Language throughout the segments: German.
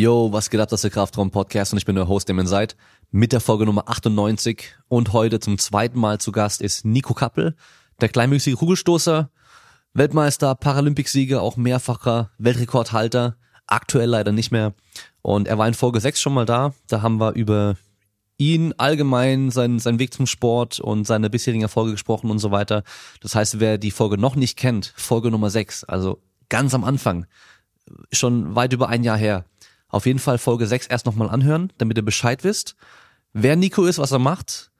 Yo, was geht ab, das ist der Kraftraum Podcast und ich bin der Host, dem ihr seid, mit der Folge Nummer 98 und heute zum zweiten Mal zu Gast ist Nico Kappel, der kleinmüßige Kugelstoßer, Weltmeister, Paralympicsieger, auch mehrfacher Weltrekordhalter, aktuell leider nicht mehr. Und er war in Folge 6 schon mal da, da haben wir über ihn allgemein, seinen, seinen Weg zum Sport und seine bisherigen Erfolge gesprochen und so weiter. Das heißt, wer die Folge noch nicht kennt, Folge Nummer 6, also ganz am Anfang, schon weit über ein Jahr her, auf jeden Fall Folge 6 erst nochmal anhören, damit ihr Bescheid wisst, wer Nico ist, was er macht.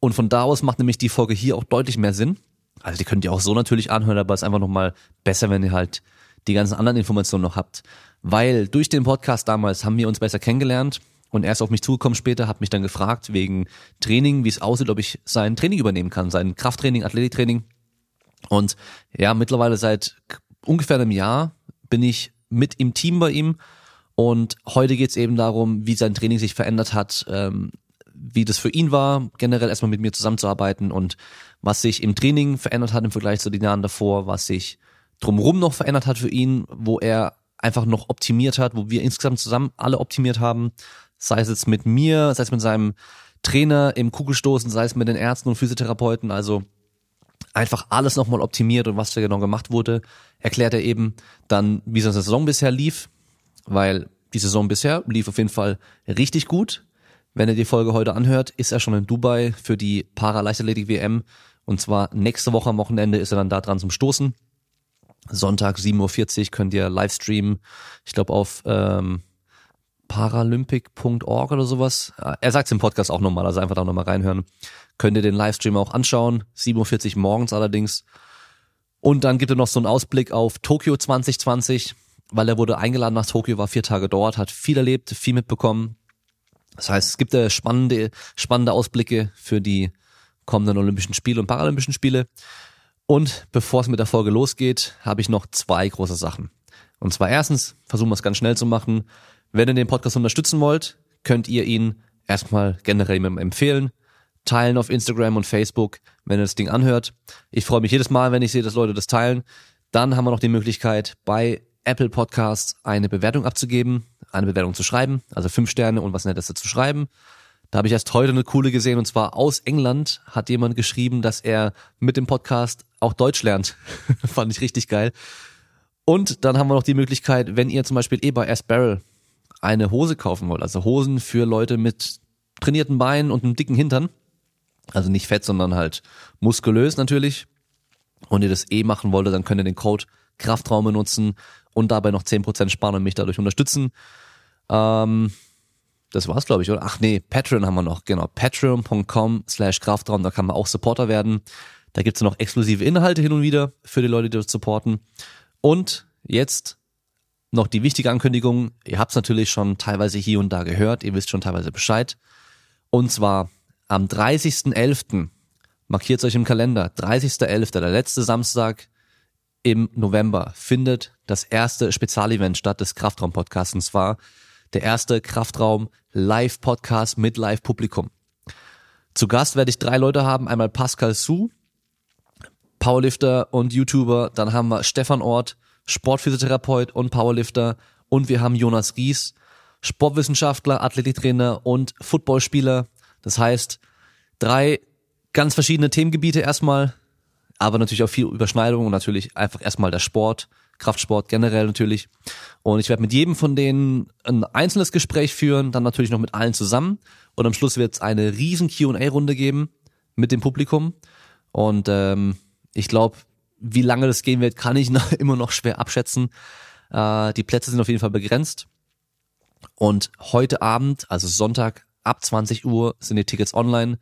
Und von da aus macht nämlich die Folge hier auch deutlich mehr Sinn. Also die könnt ihr auch so natürlich anhören, aber es ist einfach nochmal besser, wenn ihr halt die ganzen anderen Informationen noch habt. Weil durch den Podcast damals haben wir uns besser kennengelernt und er ist auf mich zugekommen später, hat mich dann gefragt wegen Training, wie es aussieht, ob ich sein Training übernehmen kann, sein Krafttraining, Athletiktraining. Und ja, mittlerweile seit ungefähr einem Jahr bin ich mit im Team bei ihm und heute geht es eben darum, wie sein Training sich verändert hat, ähm, wie das für ihn war, generell erstmal mit mir zusammenzuarbeiten und was sich im Training verändert hat im Vergleich zu den Jahren davor, was sich drumherum noch verändert hat für ihn, wo er einfach noch optimiert hat, wo wir insgesamt zusammen alle optimiert haben, sei es jetzt mit mir, sei es mit seinem Trainer im Kugelstoßen, sei es mit den Ärzten und Physiotherapeuten, also einfach alles nochmal optimiert und was da genau gemacht wurde, erklärt er eben dann, wie seine Saison bisher lief, weil die Saison bisher lief auf jeden Fall richtig gut. Wenn ihr die Folge heute anhört, ist er schon in Dubai für die Paraleichtathletik WM und zwar nächste Woche am Wochenende ist er dann da dran zum Stoßen. Sonntag 7.40 Uhr könnt ihr Livestreamen, ich glaube auf ähm, paralympic.org oder sowas. Er sagt es im Podcast auch nochmal, also einfach da nochmal reinhören. Könnt ihr den Livestream auch anschauen, 7.40 Uhr morgens allerdings. Und dann gibt er noch so einen Ausblick auf Tokio 2020 weil er wurde eingeladen nach Tokio, war vier Tage dort, hat viel erlebt, viel mitbekommen. Das heißt, es gibt äh, spannende, spannende Ausblicke für die kommenden Olympischen Spiele und Paralympischen Spiele. Und bevor es mit der Folge losgeht, habe ich noch zwei große Sachen. Und zwar erstens, versuchen wir es ganz schnell zu machen. Wenn ihr den Podcast unterstützen wollt, könnt ihr ihn erstmal generell empfehlen, teilen auf Instagram und Facebook, wenn ihr das Ding anhört. Ich freue mich jedes Mal, wenn ich sehe, dass Leute das teilen. Dann haben wir noch die Möglichkeit, bei Apple Podcasts eine Bewertung abzugeben, eine Bewertung zu schreiben, also fünf Sterne und was Nettes zu schreiben. Da habe ich erst heute eine coole gesehen und zwar aus England hat jemand geschrieben, dass er mit dem Podcast auch Deutsch lernt. Fand ich richtig geil. Und dann haben wir noch die Möglichkeit, wenn ihr zum Beispiel eh bei S-Barrel eine Hose kaufen wollt, also Hosen für Leute mit trainierten Beinen und einem dicken Hintern, also nicht fett, sondern halt muskulös natürlich, und ihr das eh machen wollt, dann könnt ihr den Code Kraftraum benutzen und dabei noch 10% sparen und mich dadurch unterstützen. Ähm, das war's, glaube ich, oder? Ach nee, Patreon haben wir noch, genau. Patreon.com slash Kraftraum, da kann man auch Supporter werden. Da gibt's noch exklusive Inhalte hin und wieder für die Leute, die das supporten. Und jetzt noch die wichtige Ankündigung. Ihr habt's natürlich schon teilweise hier und da gehört. Ihr wisst schon teilweise Bescheid. Und zwar am 30.11. markiert euch im Kalender. 30.11., der letzte Samstag im November findet das erste Spezialevent statt des Kraftraum-Podcasts. Und zwar der erste Kraftraum-Live-Podcast mit Live-Publikum. Zu Gast werde ich drei Leute haben. Einmal Pascal Su, Powerlifter und YouTuber. Dann haben wir Stefan Ort, Sportphysiotherapeut und Powerlifter. Und wir haben Jonas Ries, Sportwissenschaftler, Athletiktrainer und Footballspieler. Das heißt, drei ganz verschiedene Themengebiete erstmal aber natürlich auch viel Überschneidung und natürlich einfach erstmal der Sport, Kraftsport generell natürlich. Und ich werde mit jedem von denen ein einzelnes Gespräch führen, dann natürlich noch mit allen zusammen. Und am Schluss wird es eine riesen Q&A-Runde geben mit dem Publikum. Und ähm, ich glaube, wie lange das gehen wird, kann ich noch, immer noch schwer abschätzen. Äh, die Plätze sind auf jeden Fall begrenzt. Und heute Abend, also Sonntag ab 20 Uhr, sind die Tickets online.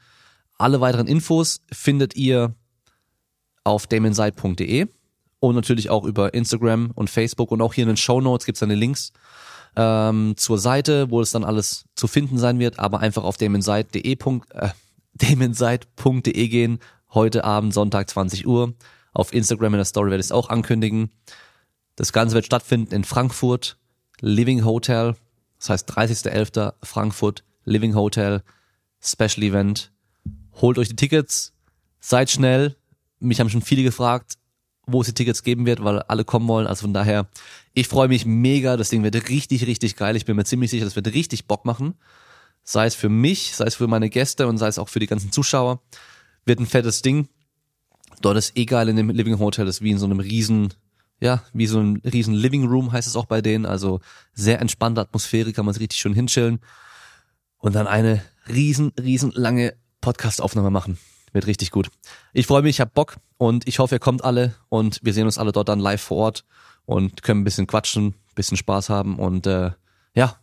Alle weiteren Infos findet ihr auf damonside.de und natürlich auch über Instagram und Facebook und auch hier in den Show Notes gibt's dann die Links ähm, zur Seite, wo es dann alles zu finden sein wird, aber einfach auf damonside.de äh, gehen, heute Abend, Sonntag 20 Uhr. Auf Instagram in der Story werde ich es auch ankündigen. Das Ganze wird stattfinden in Frankfurt, Living Hotel, das heißt 30.11. Frankfurt, Living Hotel, Special Event. Holt euch die Tickets, seid schnell, mich haben schon viele gefragt, wo es die Tickets geben wird, weil alle kommen wollen. Also von daher, ich freue mich mega. Das Ding wird richtig, richtig geil. Ich bin mir ziemlich sicher, das wird richtig Bock machen. Sei es für mich, sei es für meine Gäste und sei es auch für die ganzen Zuschauer. Wird ein fettes Ding. Dort ist eh geil in dem Living Hotel, das ist wie in so einem riesen, ja, wie so ein riesen Living Room heißt es auch bei denen. Also sehr entspannte Atmosphäre, kann man sich richtig schön hinchillen. Und dann eine riesen, riesen lange Podcast-Aufnahme machen. Wird richtig gut. Ich freue mich, ich hab Bock und ich hoffe, ihr kommt alle und wir sehen uns alle dort dann live vor Ort und können ein bisschen quatschen, ein bisschen Spaß haben und äh, ja,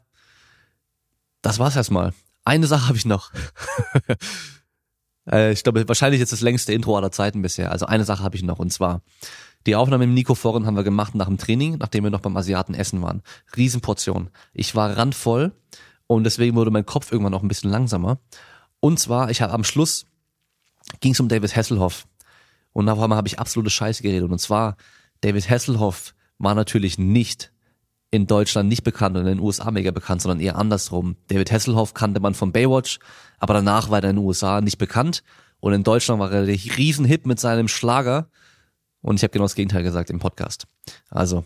das war's erstmal. Eine Sache habe ich noch. äh, ich glaube, wahrscheinlich jetzt das längste Intro aller Zeiten bisher. Also eine Sache habe ich noch und zwar die Aufnahme im Nico Foren haben wir gemacht nach dem Training, nachdem wir noch beim Asiaten essen waren. Riesenportion. Ich war randvoll und deswegen wurde mein Kopf irgendwann noch ein bisschen langsamer. Und zwar, ich habe am Schluss ging es um David Hasselhoff. Und auf einmal habe ich absolute Scheiße geredet. Und zwar, David Hasselhoff war natürlich nicht in Deutschland nicht bekannt und in den USA mega bekannt, sondern eher andersrum. David Hasselhoff kannte man von Baywatch, aber danach war er in den USA nicht bekannt und in Deutschland war er der Riesenhit mit seinem Schlager und ich habe genau das Gegenteil gesagt im Podcast. Also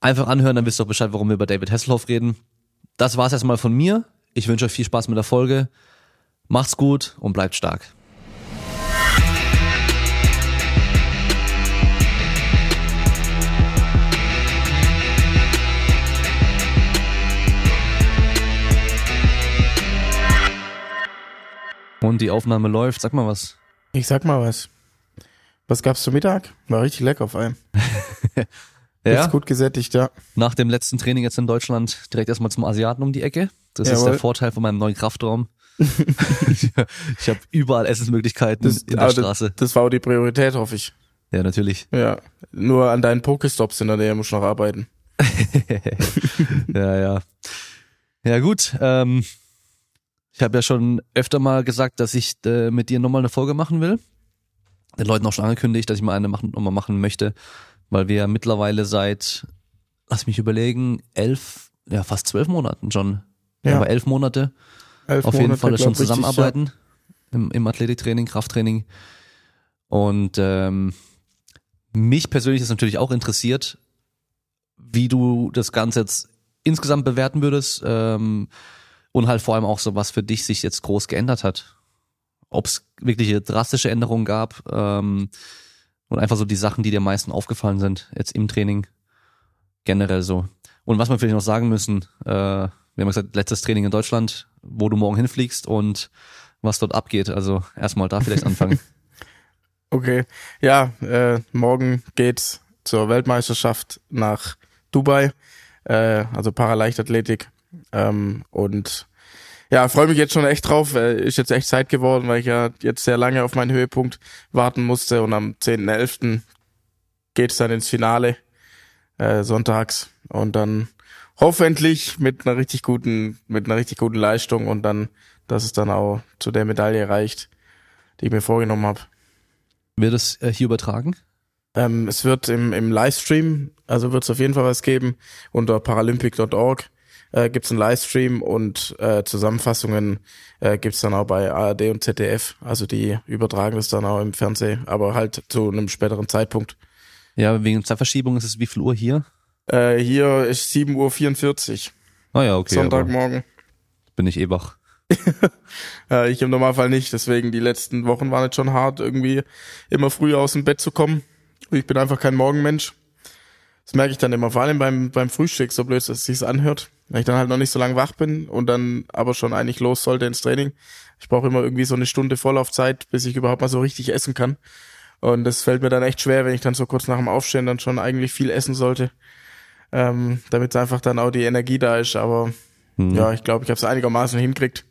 einfach anhören, dann wisst ihr auch Bescheid, warum wir über David Hasselhoff reden. Das war's erstmal von mir. Ich wünsche euch viel Spaß mit der Folge. Macht's gut und bleibt stark. Und die Aufnahme läuft. Sag mal was. Ich sag mal was. Was gab's zum Mittag? War richtig lecker auf einem. ja. Ist gut gesättigt, ja. Nach dem letzten Training jetzt in Deutschland direkt erstmal zum Asiaten um die Ecke. Das Jawohl. ist der Vorteil von meinem neuen Kraftraum. ich habe überall Essensmöglichkeiten das, in der Straße. Das, das war auch die Priorität, hoffe ich. Ja, natürlich. Ja, nur an deinen Pokestops in der Nähe muss ich noch arbeiten. ja, ja. Ja gut, ähm, ich habe ja schon öfter mal gesagt, dass ich äh, mit dir nochmal eine Folge machen will. Den Leuten auch schon angekündigt, dass ich mal eine machen, nochmal machen möchte, weil wir ja mittlerweile seit, lass mich überlegen, elf, ja fast zwölf Monaten schon, ja. aber elf Monate elf auf jeden Fall schon zusammenarbeiten richtig, ja. im, im Athletiktraining, Krafttraining. Und ähm, mich persönlich ist natürlich auch interessiert, wie du das Ganze jetzt insgesamt bewerten würdest. Ähm, und halt vor allem auch so, was für dich sich jetzt groß geändert hat. Ob es wirkliche drastische Änderungen gab ähm, und einfach so die Sachen, die dir am meisten aufgefallen sind jetzt im Training generell so. Und was wir vielleicht noch sagen müssen, äh, wir haben gesagt, letztes Training in Deutschland, wo du morgen hinfliegst und was dort abgeht. Also erstmal da vielleicht anfangen. okay, ja, äh, morgen geht's zur Weltmeisterschaft nach Dubai, äh, also Paraleichtathletik. Ähm, und ja, freue mich jetzt schon echt drauf. Ist jetzt echt Zeit geworden, weil ich ja jetzt sehr lange auf meinen Höhepunkt warten musste. Und am 10.11. geht es dann ins Finale äh, sonntags. Und dann hoffentlich mit einer richtig guten, mit einer richtig guten Leistung und dann, dass es dann auch zu der Medaille reicht, die ich mir vorgenommen habe. Wird es äh, hier übertragen? Ähm, es wird im, im Livestream, also wird es auf jeden Fall was geben unter paralympic.org äh, gibt einen Livestream und äh, Zusammenfassungen äh, gibt dann auch bei ARD und ZDF. Also die übertragen das dann auch im Fernsehen, aber halt zu einem späteren Zeitpunkt. Ja, wegen Zeitverschiebung ist es wie viel Uhr hier? Äh, hier ist 7.44 Uhr. Ah ja, okay. Sonntagmorgen. Bin ich eh wach. ja, ich im Normalfall nicht, deswegen die letzten Wochen waren jetzt schon hart, irgendwie immer früher aus dem Bett zu kommen. Ich bin einfach kein Morgenmensch. Das merke ich dann immer, vor allem beim, beim Frühstück, so blöd, dass es sich anhört. Wenn ich dann halt noch nicht so lange wach bin und dann aber schon eigentlich los sollte ins Training. Ich brauche immer irgendwie so eine Stunde Vorlaufzeit, bis ich überhaupt mal so richtig essen kann. Und das fällt mir dann echt schwer, wenn ich dann so kurz nach dem Aufstehen dann schon eigentlich viel essen sollte. Ähm, damit einfach dann auch die Energie da ist. Aber mhm. ja, ich glaube, ich habe es einigermaßen hinkriegt.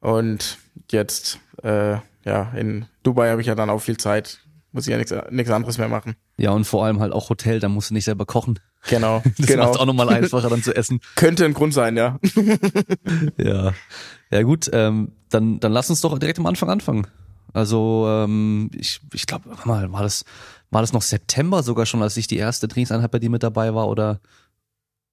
Und jetzt, äh, ja, in Dubai habe ich ja dann auch viel Zeit. Muss ich ja nichts anderes mehr machen. Ja, und vor allem halt auch Hotel, da musst du nicht selber kochen. Genau. Das genau. macht auch nochmal einfacher dann zu essen. Könnte ein Grund sein, ja. ja. Ja gut, ähm, dann, dann lass uns doch direkt am Anfang anfangen. Also ähm, ich, ich glaube, mal, war das, war das noch September sogar schon, als ich die erste Trainingseinheit bei dir mit dabei war oder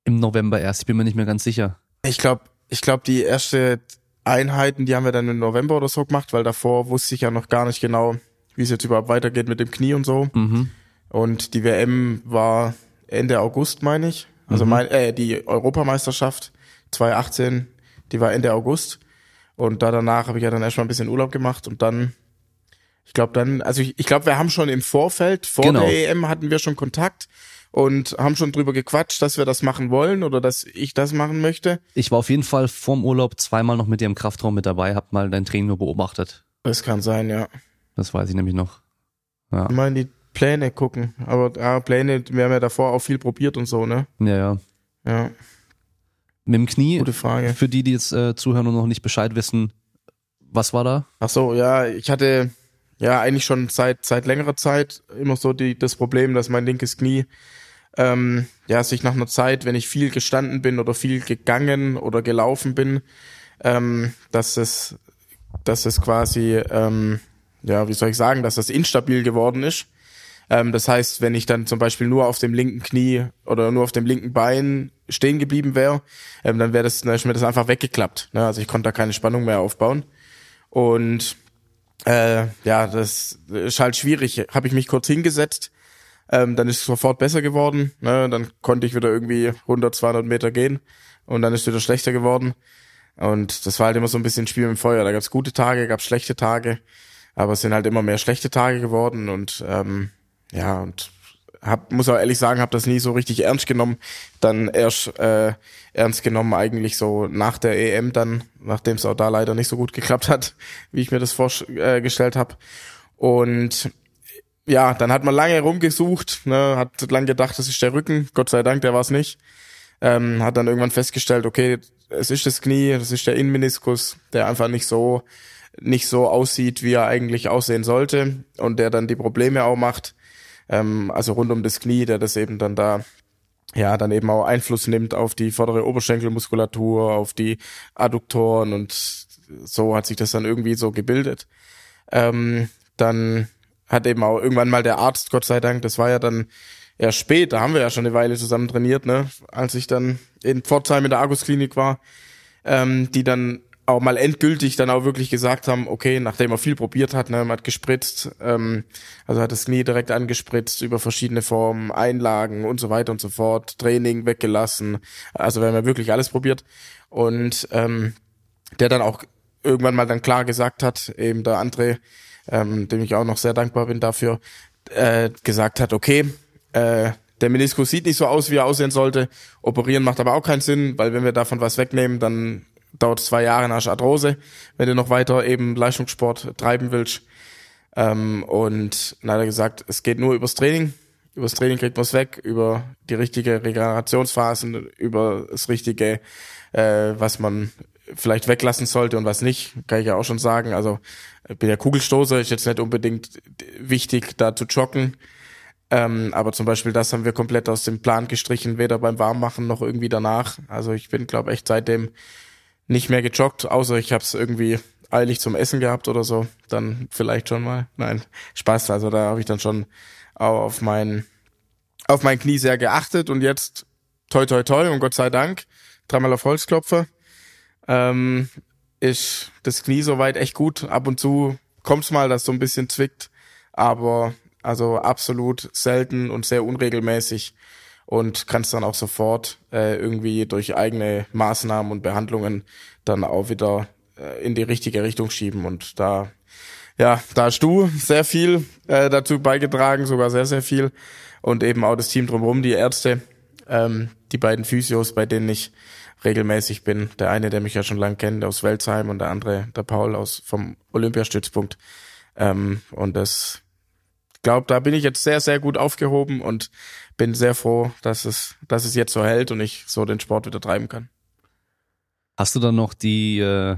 im November erst? Ich bin mir nicht mehr ganz sicher. Ich glaube, ich glaube, die erste Einheiten, die haben wir dann im November oder so gemacht, weil davor wusste ich ja noch gar nicht genau, wie es jetzt überhaupt weitergeht mit dem Knie und so. Mhm. Und die WM war Ende August, meine ich. Also Mhm. mein, äh, die Europameisterschaft 2018, die war Ende August. Und da danach habe ich ja dann erstmal ein bisschen Urlaub gemacht und dann, ich glaube dann, also ich, ich glaube, wir haben schon im Vorfeld, vor Genau. der EM hatten wir schon Kontakt und haben schon drüber gequatscht, dass wir das machen wollen oder dass ich das machen möchte. Ich war auf jeden Fall vorm Urlaub zweimal noch mit dir im Kraftraum mit dabei, hab mal dein Training nur beobachtet. Das kann sein, ja. Das weiß ich nämlich noch. Ja, Mal in die Pläne gucken. Aber ja, Pläne, wir haben ja davor auch viel probiert und so, ne? ja. ja. Ja, Mit dem Knie, gute Frage. für die, die jetzt äh, zuhören und noch nicht Bescheid wissen, was war da? Ach so, ja, ich hatte ja eigentlich schon seit seit längerer Zeit immer so die das Problem, dass mein linkes Knie ähm, ja sich nach einer Zeit, wenn ich viel gestanden bin oder viel gegangen oder gelaufen bin, ähm, dass es dass es quasi ähm, ja wie soll ich sagen, dass das instabil geworden ist. Ähm, das heißt, wenn ich dann zum Beispiel nur auf dem linken Knie oder nur auf dem linken Bein stehen geblieben wäre, ähm, dann wäre das, dann ist mir das einfach weggeklappt. Ne? Also ich konnte da keine Spannung mehr aufbauen. Und äh, ja, das ist halt schwierig. Habe ich mich kurz hingesetzt, ähm, dann ist es sofort besser geworden. Ne? Dann konnte ich wieder irgendwie 100, 200 Meter gehen und dann ist es wieder schlechter geworden. Und das war halt immer so ein bisschen Spiel mit dem Feuer. Da gab's gute Tage, gab's schlechte Tage, aber es sind halt immer mehr schlechte Tage geworden und ähm, ja und hab, muss auch ehrlich sagen, habe das nie so richtig ernst genommen. Dann erst äh, ernst genommen eigentlich so nach der EM dann, nachdem es auch da leider nicht so gut geklappt hat, wie ich mir das vorgestellt habe. Und ja, dann hat man lange rumgesucht, ne, hat lang gedacht, das ist der Rücken. Gott sei Dank, der war es nicht. Ähm, hat dann irgendwann festgestellt, okay, es ist das Knie, das ist der Innenmeniskus, der einfach nicht so nicht so aussieht, wie er eigentlich aussehen sollte und der dann die Probleme auch macht ähm, also rund um das Knie, der das eben dann da ja dann eben auch Einfluss nimmt auf die vordere Oberschenkelmuskulatur, auf die Adduktoren und so hat sich das dann irgendwie so gebildet. Ähm, dann hat eben auch irgendwann mal der Arzt, Gott sei Dank, das war ja dann erst spät, da haben wir ja schon eine Weile zusammen trainiert, ne, als ich dann in Pforzheim in der Argus-Klinik war, ähm, die dann auch mal endgültig dann auch wirklich gesagt haben, okay, nachdem er viel probiert hat, ne, man hat gespritzt, ähm, also hat das Knie direkt angespritzt über verschiedene Formen, Einlagen und so weiter und so fort, Training weggelassen, also haben ja wirklich alles probiert und ähm, der dann auch irgendwann mal dann klar gesagt hat, eben der André, ähm, dem ich auch noch sehr dankbar bin dafür, äh, gesagt hat, okay, äh, der Meniskus sieht nicht so aus, wie er aussehen sollte. Operieren macht aber auch keinen Sinn, weil wenn wir davon was wegnehmen, dann dauert zwei Jahre nach Arthrose, wenn du noch weiter eben Leistungssport treiben willst. Ähm, und dann hat er gesagt, es geht nur übers Training. Übers Training kriegt man es weg, über die richtige Regenerationsphasen, über das richtige, äh, was man vielleicht weglassen sollte und was nicht, kann ich ja auch schon sagen. Also ich bin ja Kugelstoßer, ist jetzt nicht unbedingt wichtig, da zu joggen. Ähm, aber zum Beispiel das haben wir komplett aus dem Plan gestrichen, weder beim Warmmachen noch irgendwie danach. Also ich bin, glaube echt seitdem nicht mehr gejoggt, außer ich habe es irgendwie eilig zum Essen gehabt oder so. Dann vielleicht schon mal. Nein, Spaß. Also da habe ich dann schon auf mein auf mein Knie sehr geachtet und jetzt toi toi toi und Gott sei Dank dreimal auf Holzklopfer ähm, ist das Knie soweit echt gut. Ab und zu kommt's mal, dass so ein bisschen zwickt, aber also absolut selten und sehr unregelmäßig und kannst dann auch sofort äh, irgendwie durch eigene Maßnahmen und Behandlungen dann auch wieder äh, in die richtige Richtung schieben und da ja, da hast du sehr viel äh, dazu beigetragen, sogar sehr, sehr viel. Und eben auch das Team drumherum, die Ärzte, ähm, die beiden Physios, bei denen ich regelmäßig bin. Der eine, der mich ja schon lang kennt, aus Welzheim und der andere, der Paul aus vom Olympiastützpunkt. Ähm, und das, glaube, da bin ich jetzt sehr, sehr gut aufgehoben und bin sehr froh, dass es, dass es jetzt so hält und ich so den Sport wieder treiben kann. Hast du dann noch die, äh,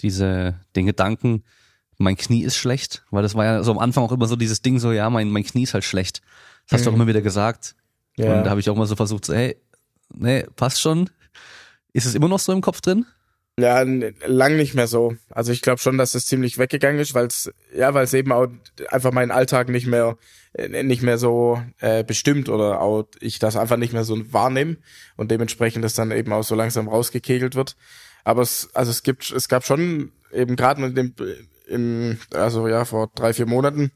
diese, den Gedanken, mein Knie ist schlecht? Weil das war ja so am Anfang auch immer so dieses Ding so, ja, mein, mein Knie ist halt schlecht. Das hast du auch immer wieder gesagt. Und da habe ich auch mal so versucht, so, hey, nee, passt schon. Ist es immer noch so im Kopf drin? Ja, lang nicht mehr so. Also ich glaube schon, dass es ziemlich weggegangen ist, weil es ja, weil es eben auch einfach meinen Alltag nicht mehr nicht mehr so äh, bestimmt oder auch ich das einfach nicht mehr so wahrnehme und dementsprechend das dann eben auch so langsam rausgekegelt wird. Aber es also es gibt es gab schon eben gerade mit dem im also ja vor drei vier Monaten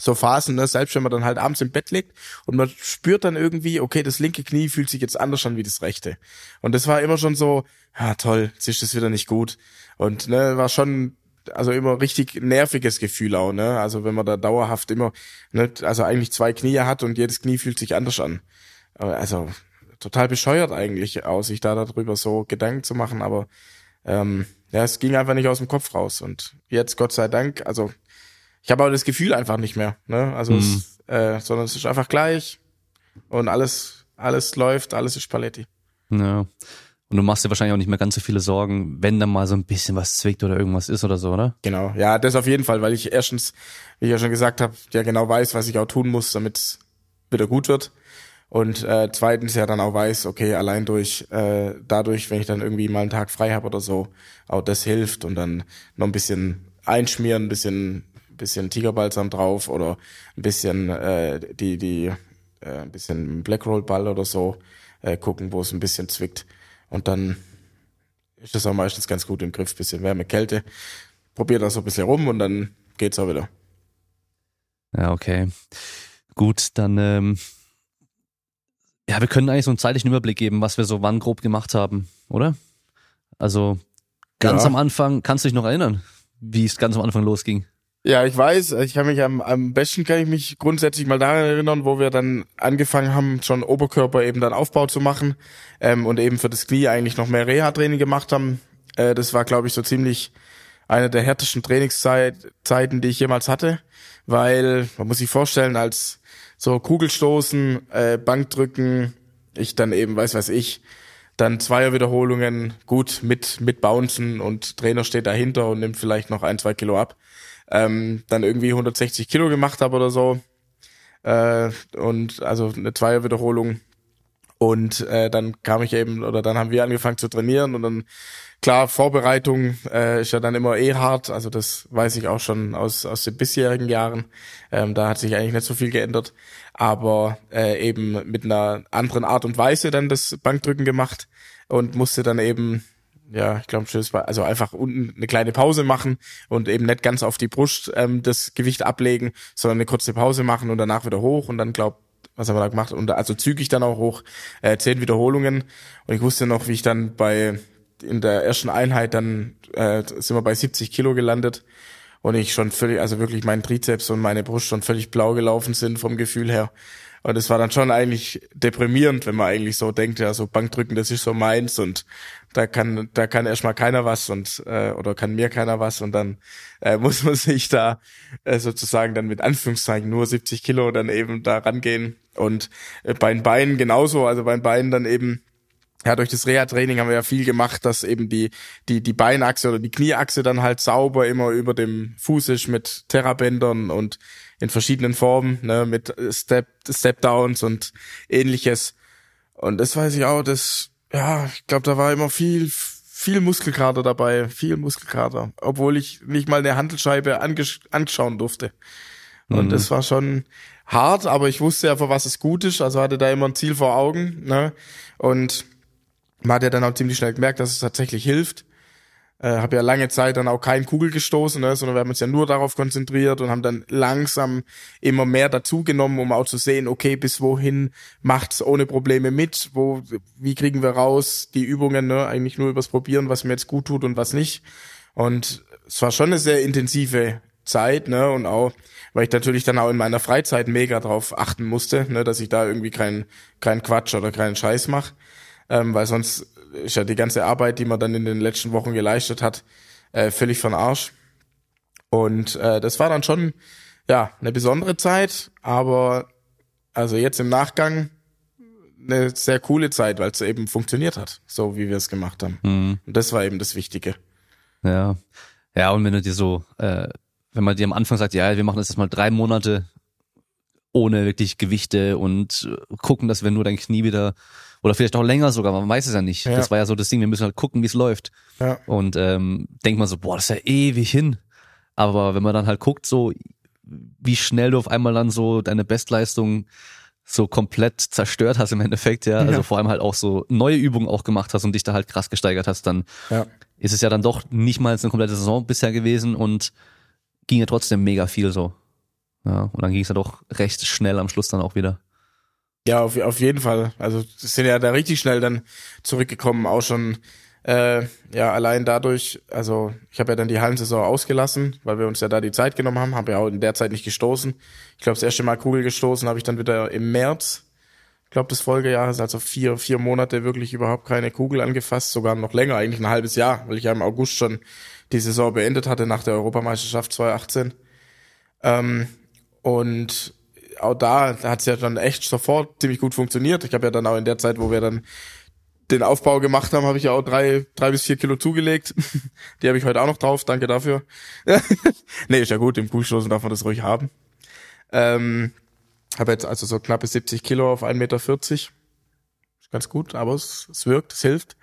so Phasen, ne, selbst wenn man dann halt abends im Bett liegt und man spürt dann irgendwie, okay, das linke Knie fühlt sich jetzt anders an wie das rechte. Und das war immer schon so, ja toll, jetzt ist das wieder nicht gut. Und ne, war schon also immer richtig nerviges Gefühl auch, ne? Also wenn man da dauerhaft immer, ne, also eigentlich zwei Knie hat und jedes Knie fühlt sich anders an. Also total bescheuert eigentlich aus, sich da darüber so Gedanken zu machen, aber ähm, ja, es ging einfach nicht aus dem Kopf raus. Und jetzt, Gott sei Dank, also ich habe aber das Gefühl einfach nicht mehr, ne? Also mhm. es, äh, sondern es ist einfach gleich und alles, alles läuft, alles ist Paletti. Ja. Und du machst dir wahrscheinlich auch nicht mehr ganz so viele Sorgen, wenn da mal so ein bisschen was zwickt oder irgendwas ist oder so, oder? Genau, ja, das auf jeden Fall, weil ich erstens, wie ich ja schon gesagt habe, ja genau weiß, was ich auch tun muss, damit wieder gut wird. Und äh, zweitens ja dann auch weiß, okay, allein durch äh, dadurch, wenn ich dann irgendwie mal einen Tag frei habe oder so, auch das hilft und dann noch ein bisschen einschmieren, ein bisschen bisschen Tigerbalsam drauf oder ein bisschen äh, die die äh, ein bisschen Blackroll Ball oder so äh, gucken, wo es ein bisschen zwickt und dann ist das auch meistens ganz gut im Griff, bisschen Wärme, Kälte. Probier das so ein bisschen rum und dann geht's auch wieder. Ja, okay. Gut, dann ähm, ja, wir können eigentlich so einen zeitlichen Überblick geben, was wir so wann grob gemacht haben, oder? Also ganz ja. am Anfang, kannst du dich noch erinnern, wie es ganz am Anfang losging? Ja, ich weiß, ich kann mich am, am besten kann ich mich grundsätzlich mal daran erinnern, wo wir dann angefangen haben, schon Oberkörper eben dann Aufbau zu machen ähm, und eben für das Knie eigentlich noch mehr Reha-Training gemacht haben. Äh, das war, glaube ich, so ziemlich eine der härtesten Trainingszeiten, die ich jemals hatte, weil man muss sich vorstellen, als so Kugelstoßen, äh, Bankdrücken, ich dann eben, weiß was ich, dann Zweierwiederholungen, gut mit mit Bouncen und Trainer steht dahinter und nimmt vielleicht noch ein, zwei Kilo ab. Ähm, dann irgendwie 160 Kilo gemacht habe oder so. Äh, und also eine Zweierwiederholung. Und äh, dann kam ich eben, oder dann haben wir angefangen zu trainieren und dann Klar, Vorbereitung äh, ist ja dann immer eh hart, also das weiß ich auch schon aus, aus den bisherigen Jahren. Ähm, da hat sich eigentlich nicht so viel geändert, aber äh, eben mit einer anderen Art und Weise dann das Bankdrücken gemacht und musste dann eben ja, ich glaube, also einfach unten eine kleine Pause machen und eben nicht ganz auf die Brust ähm, das Gewicht ablegen, sondern eine kurze Pause machen und danach wieder hoch und dann glaub, was haben wir da gemacht? Und also zügig dann auch hoch, äh, zehn Wiederholungen. Und ich wusste noch, wie ich dann bei in der ersten Einheit dann äh, sind wir bei 70 Kilo gelandet und ich schon völlig, also wirklich mein Trizeps und meine Brust schon völlig blau gelaufen sind vom Gefühl her. Und es war dann schon eigentlich deprimierend, wenn man eigentlich so denkt, ja, so Bankdrücken, das ist so meins und da kann, da kann erstmal keiner was und äh, oder kann mir keiner was und dann äh, muss man sich da äh, sozusagen dann mit Anführungszeichen nur 70 Kilo dann eben da rangehen. Und äh, bei den Beinen genauso, also bei den Beinen dann eben ja, durch das Reha-Training haben wir ja viel gemacht, dass eben die, die, die Beinachse oder die Knieachse dann halt sauber immer über dem Fuß ist mit Terrabändern und in verschiedenen Formen, ne, mit Step, Step-Downs und ähnliches. Und das weiß ich auch, das, ja, ich glaube, da war immer viel, viel Muskelkater dabei, viel Muskelkater, obwohl ich nicht mal eine Handelscheibe angesch anschauen durfte. Und mhm. das war schon hart, aber ich wusste ja, für was es gut ist, also hatte da immer ein Ziel vor Augen, ne, und man hat ja dann auch ziemlich schnell gemerkt, dass es tatsächlich hilft. Äh, habe ja lange Zeit dann auch kein Kugel gestoßen, ne, sondern wir haben uns ja nur darauf konzentriert und haben dann langsam immer mehr dazugenommen, um auch zu sehen, okay, bis wohin macht's ohne Probleme mit, wo, wie kriegen wir raus die Übungen, ne, eigentlich nur übers Probieren, was mir jetzt gut tut und was nicht. Und es war schon eine sehr intensive Zeit, ne, und auch, weil ich natürlich dann auch in meiner Freizeit mega drauf achten musste, ne, dass ich da irgendwie keinen kein Quatsch oder keinen Scheiß mache ähm, weil sonst ist ja die ganze Arbeit, die man dann in den letzten Wochen geleistet hat, äh, völlig von Arsch. Und äh, das war dann schon ja eine besondere Zeit, aber also jetzt im Nachgang eine sehr coole Zeit, weil es eben funktioniert hat, so wie wir es gemacht haben. Mhm. Und das war eben das Wichtige. Ja, ja und wenn du dir so, äh, wenn man dir am Anfang sagt, ja, wir machen das jetzt mal drei Monate ohne wirklich Gewichte und äh, gucken, dass wir nur dein Knie wieder oder vielleicht auch länger sogar, man weiß es ja nicht. Ja. Das war ja so das Ding, wir müssen halt gucken, wie es läuft. Ja. Und ähm, denkt man so, boah, das ist ja ewig hin. Aber wenn man dann halt guckt, so wie schnell du auf einmal dann so deine Bestleistung so komplett zerstört hast im Endeffekt, ja. Also ja. vor allem halt auch so neue Übungen auch gemacht hast und dich da halt krass gesteigert hast, dann ja. ist es ja dann doch nicht mal eine komplette Saison bisher gewesen und ging ja trotzdem mega viel so. Ja, und dann ging es ja doch recht schnell am Schluss dann auch wieder. Ja, auf, auf jeden Fall. Also sind ja da richtig schnell dann zurückgekommen, auch schon äh, ja allein dadurch, also ich habe ja dann die Hallensaison ausgelassen, weil wir uns ja da die Zeit genommen haben, habe ja auch in der Zeit nicht gestoßen. Ich glaube, das erste Mal Kugel gestoßen habe ich dann wieder im März, ich glaube des Folgejahres, also vier, vier Monate wirklich überhaupt keine Kugel angefasst, sogar noch länger, eigentlich ein halbes Jahr, weil ich ja im August schon die Saison beendet hatte nach der Europameisterschaft 2018. Ähm, und auch da hat es ja dann echt sofort ziemlich gut funktioniert. Ich habe ja dann auch in der Zeit, wo wir dann den Aufbau gemacht haben, habe ich ja auch drei, drei bis vier Kilo zugelegt. Die habe ich heute auch noch drauf. Danke dafür. nee, ist ja gut. Im Kuhstoßen darf man das ruhig haben. Ähm, habe jetzt also so knappe 70 Kilo auf 1,40 Meter. Ist ganz gut, aber es, es wirkt, es hilft.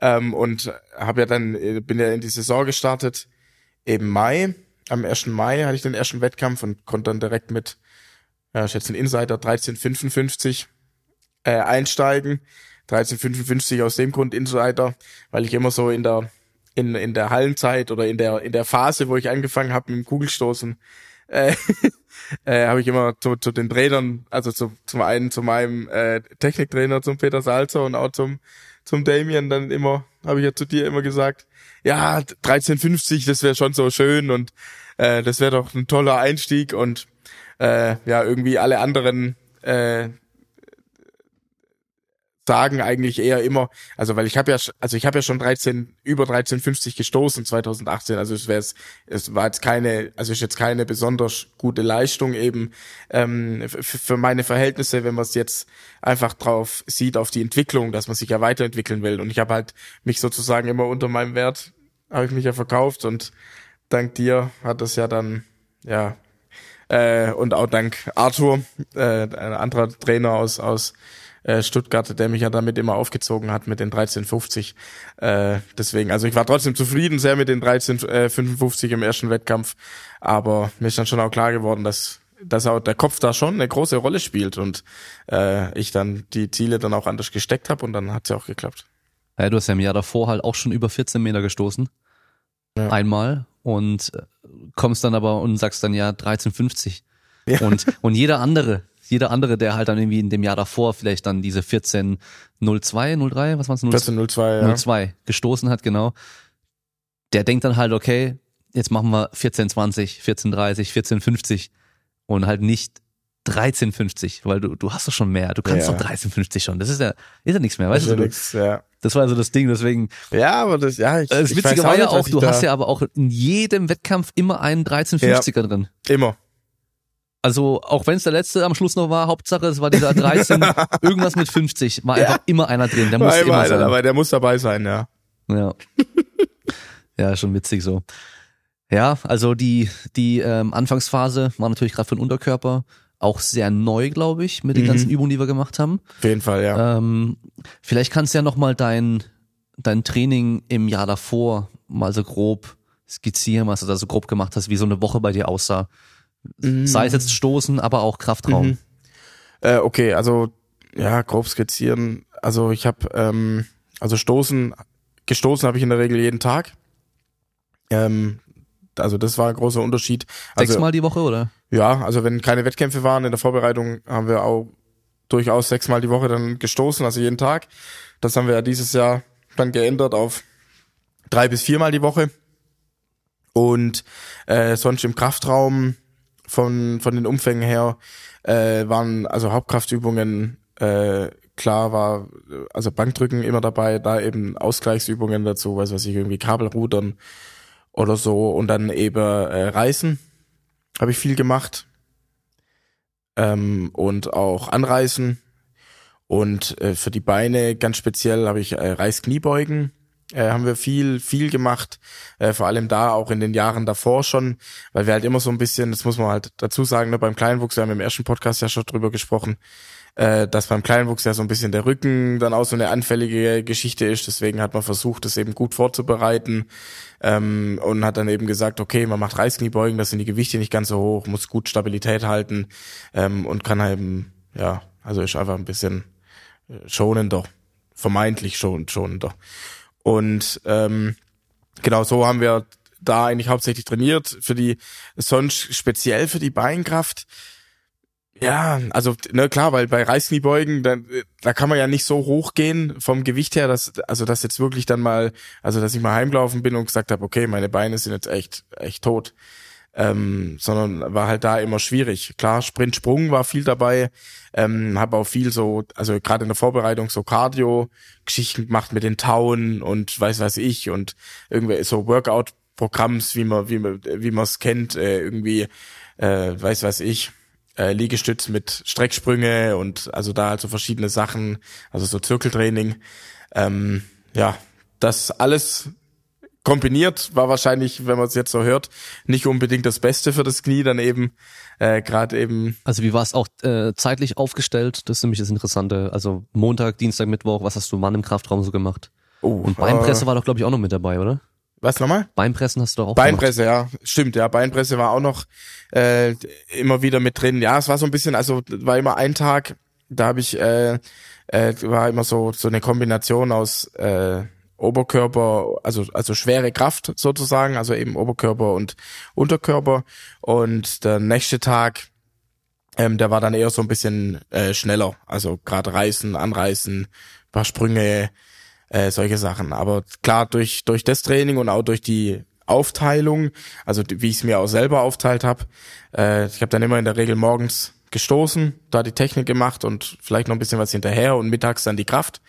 Ähm, und habe ja dann, äh, bin ja in die Saison gestartet im Mai. Am 1. Mai hatte ich den ersten Wettkampf und konnte dann direkt mit, ja, ich jetzt ein Insider 1355 äh, einsteigen. 1355 aus dem Grund Insider, weil ich immer so in der in, in der Hallenzeit oder in der in der Phase, wo ich angefangen habe mit dem Kugelstoßen, äh, äh, habe ich immer zu, zu den Trainern, also zu, zum einen zu meinem äh, Techniktrainer, zum Peter Salzer und auch zum zum Damien dann immer, habe ich ja zu dir immer gesagt, ja 1350, das wäre schon so schön und äh, das wäre doch ein toller Einstieg und äh, ja irgendwie alle anderen äh, sagen eigentlich eher immer, also weil ich habe ja, also ich habe ja schon 13 über 1350 gestoßen 2018, also es wäre es war jetzt keine, also ist jetzt keine besonders gute Leistung eben ähm, für meine Verhältnisse, wenn man es jetzt einfach drauf sieht auf die Entwicklung, dass man sich ja weiterentwickeln will. Und ich habe halt mich sozusagen immer unter meinem Wert habe ich mich ja verkauft und dank dir hat das ja dann ja äh, und auch dank Arthur, äh, ein anderer Trainer aus aus äh, Stuttgart, der mich ja damit immer aufgezogen hat mit den 1350. Äh, deswegen, also ich war trotzdem zufrieden sehr mit den 1355 äh, im ersten Wettkampf, aber mir ist dann schon auch klar geworden, dass dass auch der Kopf da schon eine große Rolle spielt und äh, ich dann die Ziele dann auch anders gesteckt habe und dann hat's ja auch geklappt. Ja, du hast ja im Jahr davor halt auch schon über 14 Meter gestoßen. Ja. Einmal und kommst dann aber und sagst dann ja 13,50. Ja. Und, und jeder andere, jeder andere, der halt dann irgendwie in dem Jahr davor vielleicht dann diese 1402, 03, was war's? 1402, ja. 02 gestoßen hat, genau. Der denkt dann halt, okay, jetzt machen wir 1420, 1430, 1450 und halt nicht 1350, weil du, du hast doch schon mehr. Du kannst ja. doch 1350 schon. Das ist ja, ist ja nichts mehr, weißt du? Nix, ja. Das war also das Ding, deswegen. Ja, aber das, ja, ich, Das Witzige war ja auch, du hast ja aber auch in jedem Wettkampf immer einen 1350er ja, drin. Immer. Also auch wenn es der letzte am Schluss noch war, Hauptsache es war dieser 13, irgendwas mit 50, war einfach immer einer drin. Der muss immer, sein. Aber der muss dabei sein, ja. Ja. ja, schon witzig so. Ja, also die die ähm, Anfangsphase war natürlich gerade für den Unterkörper auch sehr neu, glaube ich, mit den mhm. ganzen Übungen, die wir gemacht haben. Auf jeden Fall, ja. Ähm, vielleicht kannst du ja noch mal dein dein Training im Jahr davor mal so grob skizzieren, was du da so grob gemacht hast, wie so eine Woche bei dir aussah. Mhm. Sei es jetzt Stoßen, aber auch Kraftraum. Mhm. Äh, okay, also ja, grob skizzieren. Also ich habe ähm, also Stoßen, gestoßen habe ich in der Regel jeden Tag. Ähm, also das war ein großer Unterschied. Also, Sechsmal die Woche, oder? Ja, also wenn keine Wettkämpfe waren in der Vorbereitung, haben wir auch durchaus sechsmal die Woche dann gestoßen, also jeden Tag. Das haben wir ja dieses Jahr dann geändert auf drei bis viermal die Woche. Und äh, sonst im Kraftraum von, von den Umfängen her äh, waren also Hauptkraftübungen äh, klar war, also Bankdrücken immer dabei, da eben Ausgleichsübungen dazu, weiß was ich, irgendwie Kabelrudern oder so und dann eben äh, Reißen habe ich viel gemacht. Ähm, und auch Anreißen. Und äh, für die Beine ganz speziell habe ich äh, Reißkniebeugen. Äh, haben wir viel, viel gemacht, äh, vor allem da auch in den Jahren davor schon, weil wir halt immer so ein bisschen, das muss man halt dazu sagen, ne, beim Kleinwuchs, wir haben im ersten Podcast ja schon drüber gesprochen, äh, dass beim Kleinwuchs ja so ein bisschen der Rücken dann auch so eine anfällige Geschichte ist, deswegen hat man versucht, das eben gut vorzubereiten ähm, und hat dann eben gesagt, okay, man macht Reißkniebeugen, das sind die Gewichte nicht ganz so hoch, muss gut Stabilität halten ähm, und kann eben, ja, also ist einfach ein bisschen äh, schonender, vermeintlich schon schonender. Und ähm, genau so haben wir da eigentlich hauptsächlich trainiert. Für die, sonst speziell für die Beinkraft. Ja, also ne klar, weil bei Reißkniebeugen, da, da kann man ja nicht so hoch gehen vom Gewicht her, dass also dass jetzt wirklich dann mal, also dass ich mal heimgelaufen bin und gesagt habe, okay, meine Beine sind jetzt echt echt tot ähm, sondern war halt da immer schwierig. Klar, Sprint, Sprung war viel dabei, ähm, habe auch viel so, also gerade in der Vorbereitung so Cardio-Geschichten gemacht mit den Tauen und weiß weiß ich und irgendwie so Workout-Programms, wie man wie man wie man es kennt, äh, irgendwie äh, weiß weiß ich. Äh, Liegestütz mit Strecksprünge und also da also verschiedene Sachen, also so Zirkeltraining. Ähm, ja, das alles kombiniert war wahrscheinlich, wenn man es jetzt so hört, nicht unbedingt das Beste für das Knie, dann eben äh, gerade eben. Also wie war es auch äh, zeitlich aufgestellt? Das ist nämlich das Interessante. Also Montag, Dienstag, Mittwoch, was hast du Mann im Kraftraum so gemacht? Oh, Und Beinpresse äh, war doch, glaube ich, auch noch mit dabei, oder? Was nochmal? Beinpressen hast du auch Beinpresse, gemacht. ja. Stimmt, ja. Beinpresse war auch noch äh, immer wieder mit drin. Ja, es war so ein bisschen, also war immer ein Tag, da habe ich, äh, äh, war immer so, so eine Kombination aus äh, Oberkörper, also, also schwere Kraft sozusagen, also eben Oberkörper und Unterkörper. Und der nächste Tag, ähm, der war dann eher so ein bisschen äh, schneller. Also gerade Reißen, Anreißen, paar Sprünge, äh, solche Sachen. Aber klar, durch, durch das Training und auch durch die Aufteilung, also wie ich es mir auch selber aufteilt habe, äh, ich habe dann immer in der Regel morgens gestoßen, da die Technik gemacht und vielleicht noch ein bisschen was hinterher und mittags dann die Kraft.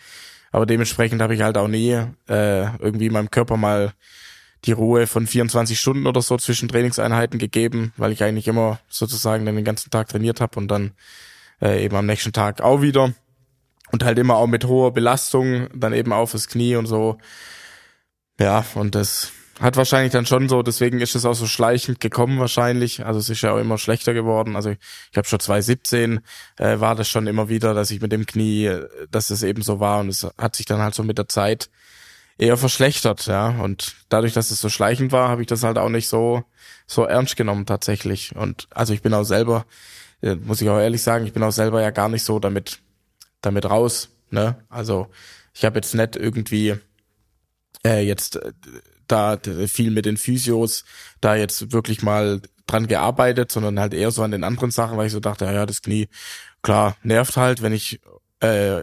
Aber dementsprechend habe ich halt auch nie äh, irgendwie meinem Körper mal die Ruhe von 24 Stunden oder so zwischen Trainingseinheiten gegeben, weil ich eigentlich immer sozusagen dann den ganzen Tag trainiert habe und dann äh, eben am nächsten Tag auch wieder. Und halt immer auch mit hoher Belastung, dann eben auf das Knie und so. Ja, und das hat wahrscheinlich dann schon so, deswegen ist es auch so schleichend gekommen wahrscheinlich. Also es ist ja auch immer schlechter geworden. Also ich habe schon 2017 äh, war das schon immer wieder, dass ich mit dem Knie, äh, dass es eben so war und es hat sich dann halt so mit der Zeit eher verschlechtert, ja. Und dadurch, dass es so schleichend war, habe ich das halt auch nicht so so ernst genommen tatsächlich. Und also ich bin auch selber, äh, muss ich auch ehrlich sagen, ich bin auch selber ja gar nicht so damit damit raus. Ne? Also ich habe jetzt nicht irgendwie äh, jetzt äh, da viel mit den Physios da jetzt wirklich mal dran gearbeitet, sondern halt eher so an den anderen Sachen, weil ich so dachte, ja, das Knie, klar, nervt halt, wenn ich äh,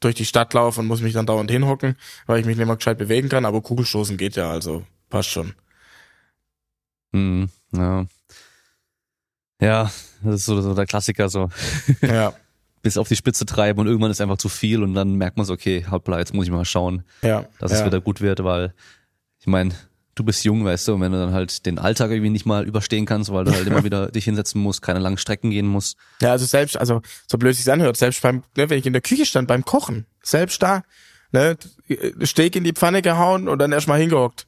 durch die Stadt laufe und muss mich dann dauernd hinhocken, weil ich mich nicht mal gescheit bewegen kann, aber Kugelstoßen geht ja, also passt schon. Hm, ja. Ja, das ist so, so der Klassiker so. Ja. Bis auf die Spitze treiben und irgendwann ist einfach zu viel und dann merkt man so, okay, hoppla, jetzt muss ich mal schauen, ja, dass ja. es wieder gut wird, weil ich meine, du bist jung, weißt du, und wenn du dann halt den Alltag irgendwie nicht mal überstehen kannst, weil du halt immer wieder dich hinsetzen musst, keine langen Strecken gehen musst. Ja, also selbst, also so blöd sich's anhört, selbst beim, ne, wenn ich in der Küche stand beim Kochen, selbst da, ne, Steak in die Pfanne gehauen und dann erstmal hingehockt.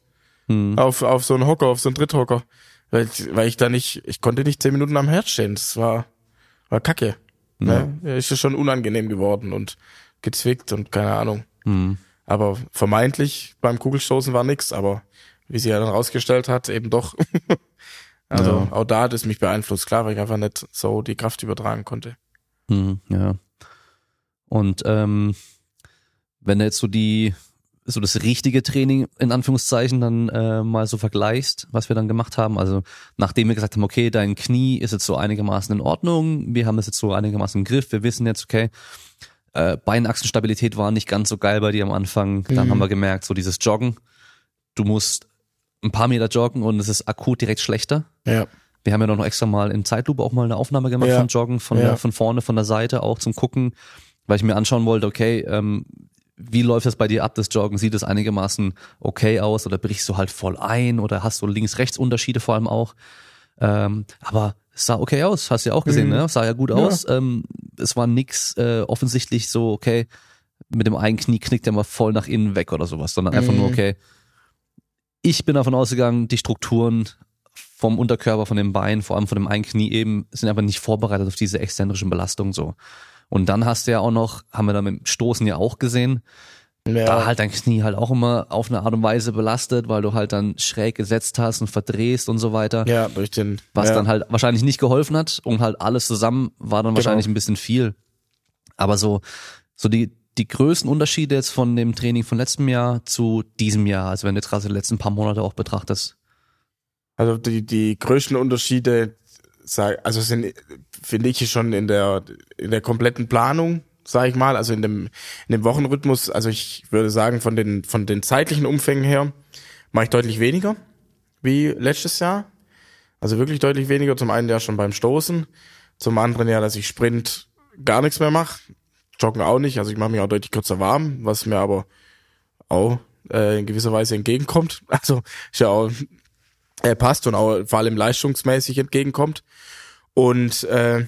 Hm. Auf, auf so einen Hocker, auf so einen Dritthocker. Weil, weil ich da nicht, ich konnte nicht zehn Minuten am Herd stehen. Das war, war kacke. Ne? Ja. Ist schon unangenehm geworden und gezwickt und keine Ahnung. Hm. Aber vermeintlich beim Kugelstoßen war nix, aber wie sie ja dann rausgestellt hat, eben doch. also ja. auch da hat es mich beeinflusst, klar, weil ich einfach nicht so die Kraft übertragen konnte. Hm, ja. Und ähm, wenn du jetzt so die so das richtige Training in Anführungszeichen dann äh, mal so vergleichst, was wir dann gemacht haben. Also nachdem wir gesagt haben, okay, dein Knie ist jetzt so einigermaßen in Ordnung, wir haben das jetzt so einigermaßen im Griff, wir wissen jetzt, okay, äh, Beinachsenstabilität war nicht ganz so geil bei dir am Anfang. Dann mhm. haben wir gemerkt, so dieses Joggen, du musst ein paar Meter joggen und es ist akut direkt schlechter. Ja. Wir haben ja noch extra mal in Zeitlupe auch mal eine Aufnahme gemacht ja. vom Joggen, von, ja. von vorne, von der Seite auch zum Gucken, weil ich mir anschauen wollte, okay, ähm, wie läuft das bei dir ab, das Joggen? Sieht es einigermaßen okay aus oder brichst du halt voll ein oder hast du Links-Rechts-Unterschiede vor allem auch? Ähm, aber es sah okay aus, hast du ja auch gesehen, mhm. ne? Sah ja gut ja. aus. Ähm, es war nix äh, offensichtlich so, okay, mit dem einen Knie knickt er mal voll nach innen weg oder sowas, sondern einfach mhm. nur, okay, ich bin davon ausgegangen, die Strukturen vom Unterkörper, von dem Bein, vor allem von dem einen Knie eben, sind aber nicht vorbereitet auf diese exzentrischen Belastungen so. Und dann hast du ja auch noch, haben wir da mit dem Stoßen ja auch gesehen, ja. da halt dein Knie halt auch immer auf eine Art und Weise belastet, weil du halt dann schräg gesetzt hast und verdrehst und so weiter. Ja, durch den. Was ja. dann halt wahrscheinlich nicht geholfen hat und halt alles zusammen war dann genau. wahrscheinlich ein bisschen viel. Aber so, so die, die größten Unterschiede jetzt von dem Training von letztem Jahr zu diesem Jahr, also wenn du jetzt gerade die letzten paar Monate auch betrachtest, Also die, die größten Unterschiede, also sind, finde ich schon in der, in der kompletten Planung, sage ich mal, also in dem, in dem Wochenrhythmus, also ich würde sagen, von den, von den zeitlichen Umfängen her, mache ich deutlich weniger wie letztes Jahr. Also wirklich deutlich weniger. Zum einen ja schon beim Stoßen, zum anderen ja, dass ich Sprint gar nichts mehr mache. Joggen auch nicht. Also ich mache mich auch deutlich kürzer warm, was mir aber auch äh, in gewisser Weise entgegenkommt. Also ist ja auch äh, passt und auch vor allem leistungsmäßig entgegenkommt. Und äh,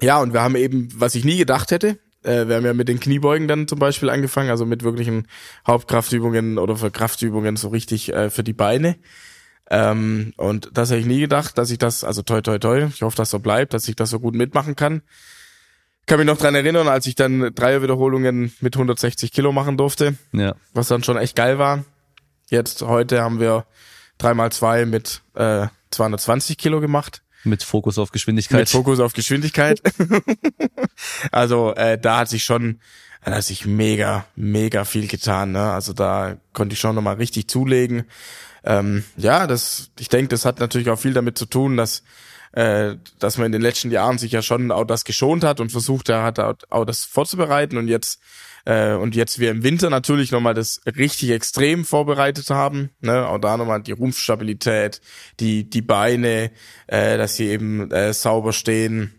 ja, und wir haben eben, was ich nie gedacht hätte, äh, wir haben ja mit den Kniebeugen dann zum Beispiel angefangen, also mit wirklichen Hauptkraftübungen oder für Kraftübungen so richtig äh, für die Beine. Ähm, und das hätte ich nie gedacht, dass ich das, also toi toi toi, ich hoffe, dass so bleibt, dass ich das so gut mitmachen kann. Ich kann mich noch dran erinnern, als ich dann Dreierwiederholungen mit 160 Kilo machen durfte, ja. was dann schon echt geil war. Jetzt, heute haben wir dreimal zwei mit äh, 220 Kilo gemacht. Mit Fokus auf Geschwindigkeit. Mit Fokus auf Geschwindigkeit. also äh, da hat sich schon, da hat sich mega, mega viel getan. Ne? Also da konnte ich schon nochmal richtig zulegen. Ähm, ja, das, ich denke, das hat natürlich auch viel damit zu tun, dass äh, dass man in den letzten Jahren sich ja schon auch das geschont hat und versucht hat, auch das vorzubereiten und jetzt äh, und jetzt wir im Winter natürlich nochmal das richtig extrem vorbereitet haben. Ne? Auch da nochmal die Rumpfstabilität, die, die Beine, äh, dass sie eben äh, sauber stehen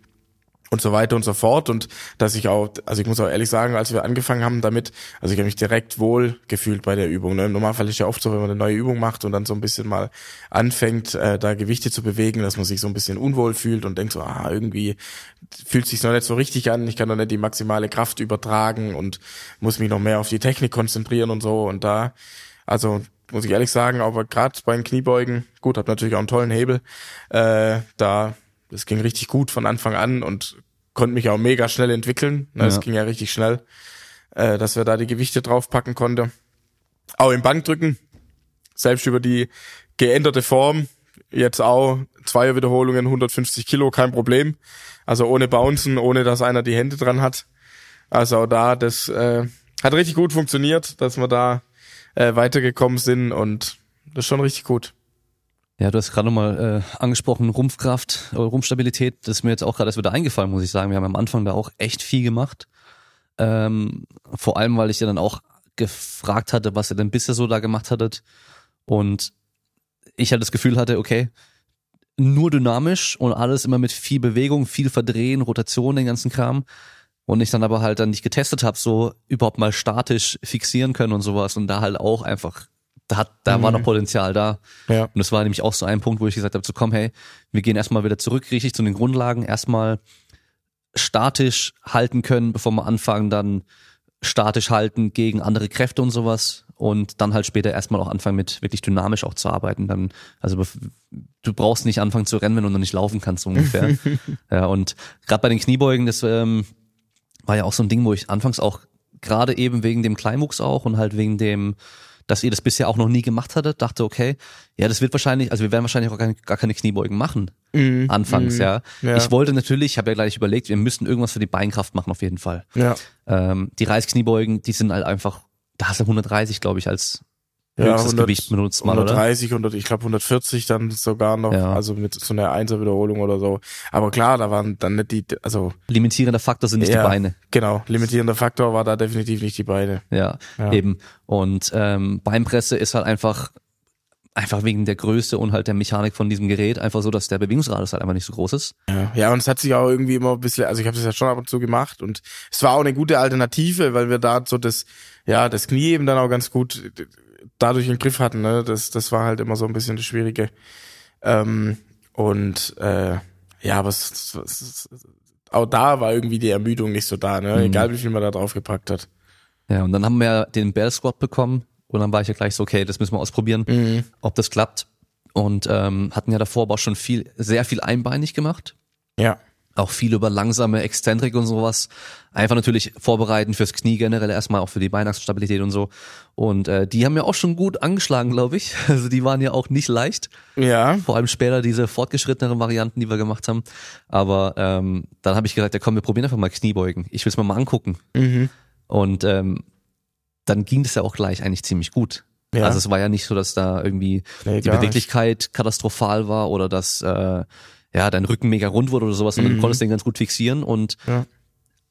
und so weiter und so fort und dass ich auch, also ich muss auch ehrlich sagen, als wir angefangen haben damit, also ich habe mich direkt wohl gefühlt bei der Übung. Ne? Im Normalfall ist ja oft so, wenn man eine neue Übung macht und dann so ein bisschen mal anfängt, äh, da Gewichte zu bewegen, dass man sich so ein bisschen unwohl fühlt und denkt so, ah, irgendwie fühlt sich noch nicht so richtig an, ich kann noch nicht die maximale Kraft übertragen und muss mich noch mehr auf die Technik konzentrieren und so und da, also muss ich ehrlich sagen, aber gerade bei den Kniebeugen, gut, hab natürlich auch einen tollen Hebel, äh, da das ging richtig gut von Anfang an und konnte mich auch mega schnell entwickeln. Ne, das ja. ging ja richtig schnell, äh, dass wir da die Gewichte draufpacken konnte. Auch im Bankdrücken, selbst über die geänderte Form, jetzt auch zwei Wiederholungen, 150 Kilo, kein Problem. Also ohne Bouncen, ohne dass einer die Hände dran hat. Also auch da, das äh, hat richtig gut funktioniert, dass wir da äh, weitergekommen sind und das ist schon richtig gut. Ja, du hast gerade nochmal äh, angesprochen, Rumpfkraft oder Rumpfstabilität. Das ist mir jetzt auch gerade erst wieder eingefallen, muss ich sagen. Wir haben am Anfang da auch echt viel gemacht. Ähm, vor allem, weil ich ja dann auch gefragt hatte, was ihr denn bisher so da gemacht hattet. Und ich halt das Gefühl hatte, okay, nur dynamisch und alles immer mit viel Bewegung, viel Verdrehen, Rotation, den ganzen Kram. Und ich dann aber halt dann nicht getestet habe, so überhaupt mal statisch fixieren können und sowas und da halt auch einfach da hat, da mhm. war noch. Potenzial da. Ja. Und das war nämlich auch so ein Punkt, wo ich gesagt habe, so komm, hey, wir gehen erstmal wieder zurück, richtig zu den Grundlagen, erstmal statisch halten können, bevor wir anfangen, dann statisch halten gegen andere Kräfte und sowas und dann halt später erstmal auch anfangen mit wirklich dynamisch auch zu arbeiten. Dann, also du brauchst nicht anfangen zu rennen, wenn du noch nicht laufen kannst, so ungefähr. ja, und gerade bei den Kniebeugen, das ähm, war ja auch so ein Ding, wo ich anfangs auch gerade eben wegen dem Kleinwuchs auch und halt wegen dem dass ihr das bisher auch noch nie gemacht hattet, dachte, okay, ja, das wird wahrscheinlich, also wir werden wahrscheinlich auch gar, keine, gar keine Kniebeugen machen. Mm, anfangs, mm, ja. ja. Ich wollte natürlich, ich habe ja gleich überlegt, wir müssen irgendwas für die Beinkraft machen, auf jeden Fall. Ja. Ähm, die Reißkniebeugen, die sind halt einfach, da hast du 130, glaube ich, als ja, höchstes 100, Gewicht benutzt man, 130, oder? 100, ich glaube 140 dann sogar noch, ja. also mit so einer Einser-Wiederholung oder so. Aber klar, da waren dann nicht die, also limitierender Faktor sind nicht ja, die Beine. Genau, limitierender Faktor war da definitiv nicht die Beine. Ja, ja. eben. Und ähm, Beinpresse ist halt einfach einfach wegen der Größe und halt der Mechanik von diesem Gerät einfach so, dass der Bewegungsradius halt einfach nicht so groß ist. Ja, ja und es hat sich auch irgendwie immer ein bisschen, also ich habe das ja schon ab und zu gemacht und es war auch eine gute Alternative, weil wir da so das, ja, das Knie eben dann auch ganz gut dadurch im Griff hatten. Ne? Das, das war halt immer so ein bisschen das Schwierige. Ähm, und äh, ja, aber es, es, auch da war irgendwie die Ermüdung nicht so da, ne? Mhm. egal wie viel man da drauf gepackt hat. Ja, und dann haben wir den Bell Squad bekommen und dann war ich ja gleich so, okay, das müssen wir ausprobieren, mhm. ob das klappt. Und ähm, hatten ja davor aber auch schon viel, sehr viel einbeinig gemacht. Ja auch viel über langsame Exzentrik und sowas. Einfach natürlich vorbereiten fürs Knie generell erstmal, auch für die Beinachsstabilität und so. Und äh, die haben ja auch schon gut angeschlagen, glaube ich. Also die waren ja auch nicht leicht. Ja. Vor allem später diese fortgeschritteneren Varianten, die wir gemacht haben. Aber ähm, dann habe ich gesagt, ja komm, wir probieren einfach mal Kniebeugen. Ich will es mir mal angucken. Mhm. Und ähm, dann ging das ja auch gleich eigentlich ziemlich gut. Ja. Also es war ja nicht so, dass da irgendwie Nee, die Beweglichkeit katastrophal war oder dass äh, ja dein Rücken mega rund wurde oder sowas, sondern du konntest den ganz gut fixieren und Mhm. Ja.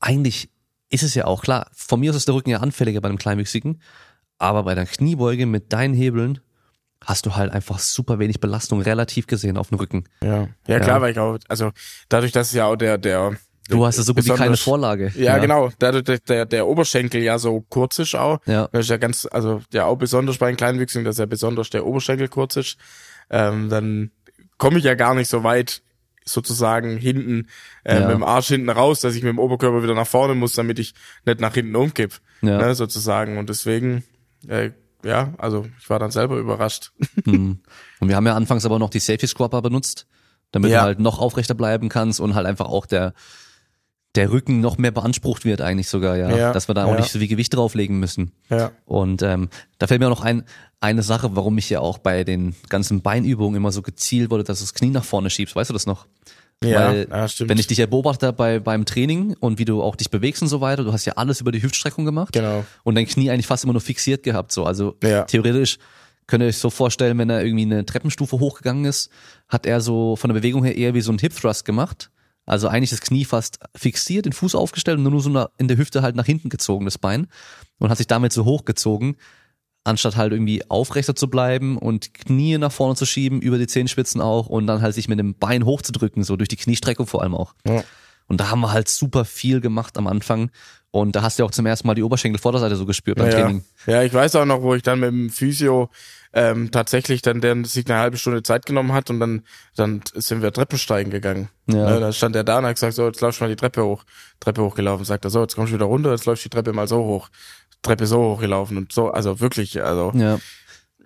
eigentlich ist es ja auch klar. Von mir aus ist der Rücken ja anfälliger bei einem Kleinwüchsigen, aber bei der Kniebeuge mit deinen Hebeln hast du halt einfach super wenig Belastung relativ gesehen auf dem Rücken. Ja, ja klar, Ja. weil ich auch, also dadurch, dass ja auch der, der Du hast ja so gut wie keine Vorlage. Ja, genau. Dadurch, dass der, der Oberschenkel ja so kurz ist auch. Ja. Das ist ja ganz, also ja auch besonders bei den Kleinwüchsigen, dass ja besonders der Oberschenkel kurz ist. Ähm, dann komme ich ja gar nicht so weit sozusagen hinten äh, Ja. mit dem Arsch hinten raus, dass ich mit dem Oberkörper wieder nach vorne muss, damit ich nicht nach hinten umkipp, Ja. ne, sozusagen. Und deswegen, äh, ja, also ich war dann selber überrascht. Mhm. Und wir haben ja anfangs aber noch die Safety Squapper benutzt, damit Ja. du halt noch aufrechter bleiben kannst und halt einfach auch der der Rücken noch mehr beansprucht wird eigentlich sogar, ja. Ja, Dass wir da auch ja. nicht so viel Gewicht drauflegen müssen. Ja. Und ähm, da fällt mir auch noch ein, eine Sache, warum ich ja auch bei den ganzen Beinübungen immer so gezielt wurde, dass du das Knie nach vorne schiebst. Weißt du das noch? Ja, Weil, ja, stimmt. wenn ich dich ja beobachte bei, beim Training und wie du auch dich bewegst und so weiter, du hast ja alles über die Hüftstreckung gemacht Genau. und dein Knie eigentlich fast immer nur fixiert gehabt. So, also Ja. theoretisch könnt ihr euch so vorstellen, wenn er irgendwie eine Treppenstufe hochgegangen ist, hat er so von der Bewegung her eher wie so ein Hip Thrust gemacht. Also eigentlich das Knie fast fixiert, den Fuß aufgestellt und nur so in der Hüfte halt nach hinten gezogen, das Bein. Und hat sich damit so hochgezogen, anstatt halt irgendwie aufrechter zu bleiben und Knie nach vorne zu schieben, über die Zehenspitzen auch und dann halt sich mit dem Bein hochzudrücken, so durch die Kniestreckung vor allem auch. Ja. Und da haben wir halt super viel gemacht am Anfang. Und da hast du ja auch zum ersten Mal die Oberschenkelvorderseite so gespürt beim ja. Training. Ja, ich weiß auch noch, wo ich dann mit dem Physio ähm, tatsächlich dann der sich eine halbe Stunde Zeit genommen hat und dann dann sind wir Treppensteigen gegangen. Ja. Ne, dann stand er da und hat gesagt, so, jetzt laufst du mal die Treppe hoch. Treppe hochgelaufen. Sagt er, so, jetzt kommst du wieder runter, jetzt läufst du die Treppe mal so hoch. Treppe so hochgelaufen und so, also wirklich, also Ja.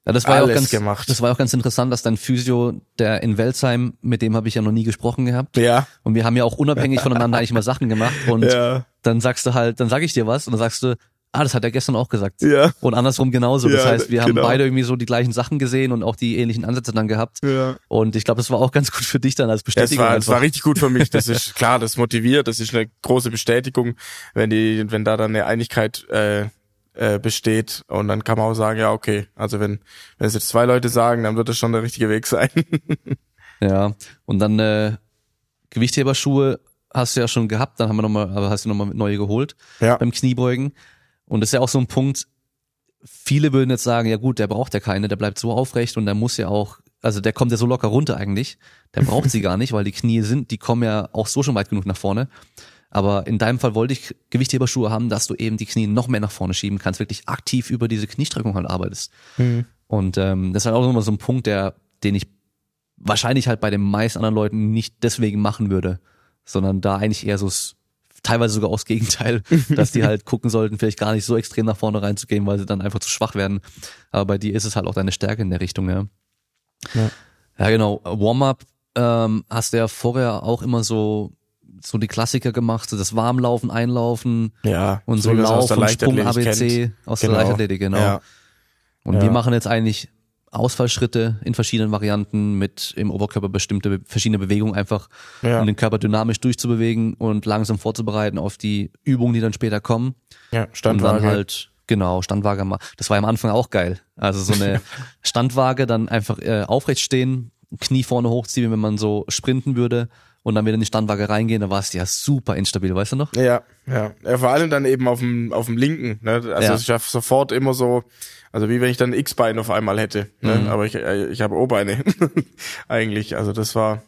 Ja, das war ja auch Alles ganz, gemacht. das war auch ganz interessant, dass dein Physio, der in Welzheim, mit dem habe ich ja noch nie gesprochen gehabt. ja, Und wir haben ja auch unabhängig voneinander eigentlich mal Sachen gemacht. Und ja, dann sagst du halt, dann sag ich dir was und dann sagst du, ah, das hat er gestern auch gesagt. ja, Und andersrum genauso. Das Ja, heißt, wir haben genau. beide irgendwie so die gleichen Sachen gesehen und auch die ähnlichen Ansätze dann gehabt. ja. Und ich glaube, das war auch ganz gut für dich dann als Bestätigung. war, das einfach. war richtig gut für mich. Das ist klar, das motiviert, das ist eine große Bestätigung, wenn die, wenn da dann eine Einigkeit äh, äh, besteht und dann kann man auch sagen, ja okay, also wenn wenn es jetzt zwei Leute sagen, dann wird das schon der richtige Weg sein. Ja, und dann äh, Gewichtheberschuhe hast du ja schon gehabt, dann haben wir noch mal, aber hast du nochmal neue geholt ja, beim Kniebeugen. Und das ist ja auch so ein Punkt, viele würden jetzt sagen, ja gut, der braucht ja keine, der bleibt so aufrecht und der muss ja auch, also der kommt ja so locker runter eigentlich, der braucht sie gar nicht, weil die Knie sind, die kommen ja auch so schon weit genug nach vorne. Aber in deinem Fall wollte ich Gewichtheberschuhe haben, dass du eben die Knie noch mehr nach vorne schieben kannst, wirklich aktiv über diese Kniestreckung halt arbeitest. Und ähm, das ist halt auch nochmal so ein Punkt, der, den ich wahrscheinlich halt bei den meisten anderen Leuten nicht deswegen machen würde, sondern da eigentlich eher so teilweise sogar aus Gegenteil, dass die halt gucken sollten, vielleicht gar nicht so extrem nach vorne reinzugehen, weil sie dann einfach zu schwach werden. Aber bei dir ist es halt auch deine Stärke in der Richtung, ja. Ja. Ja, genau. Warm-up ähm, hast du ja vorher auch immer so so die Klassiker gemacht, so das Warmlaufen, Einlaufen ja. und so wie man es Lauf aus der und Sprung ABC kennt. aus Genau. der Leichtathletik, genau. Ja. Und Ja. wir machen jetzt eigentlich Ausfallschritte in verschiedenen Varianten mit im Oberkörper bestimmte be- verschiedene Bewegungen einfach, Ja. um den Körper dynamisch durchzubewegen und langsam vorzubereiten auf die Übungen, die dann später kommen. Ja, Und Standwaage. dann halt, genau, Standwaage. Das war am Anfang auch geil. Also so eine Standwaage, dann einfach äh, aufrecht stehen, Knie vorne hochziehen, wenn man so sprinten würde und dann wieder in die Standwaage reingehen, da war es ja super instabil, weißt du noch? Ja, ja, ja. Vor allem dann eben auf dem auf dem linken. Ne? Also Ja. ich habe sofort immer so, also wie wenn ich dann ein X-Bein auf einmal hätte. Ne? Mhm. Aber ich äh, ich habe O-Beine eigentlich. Also das war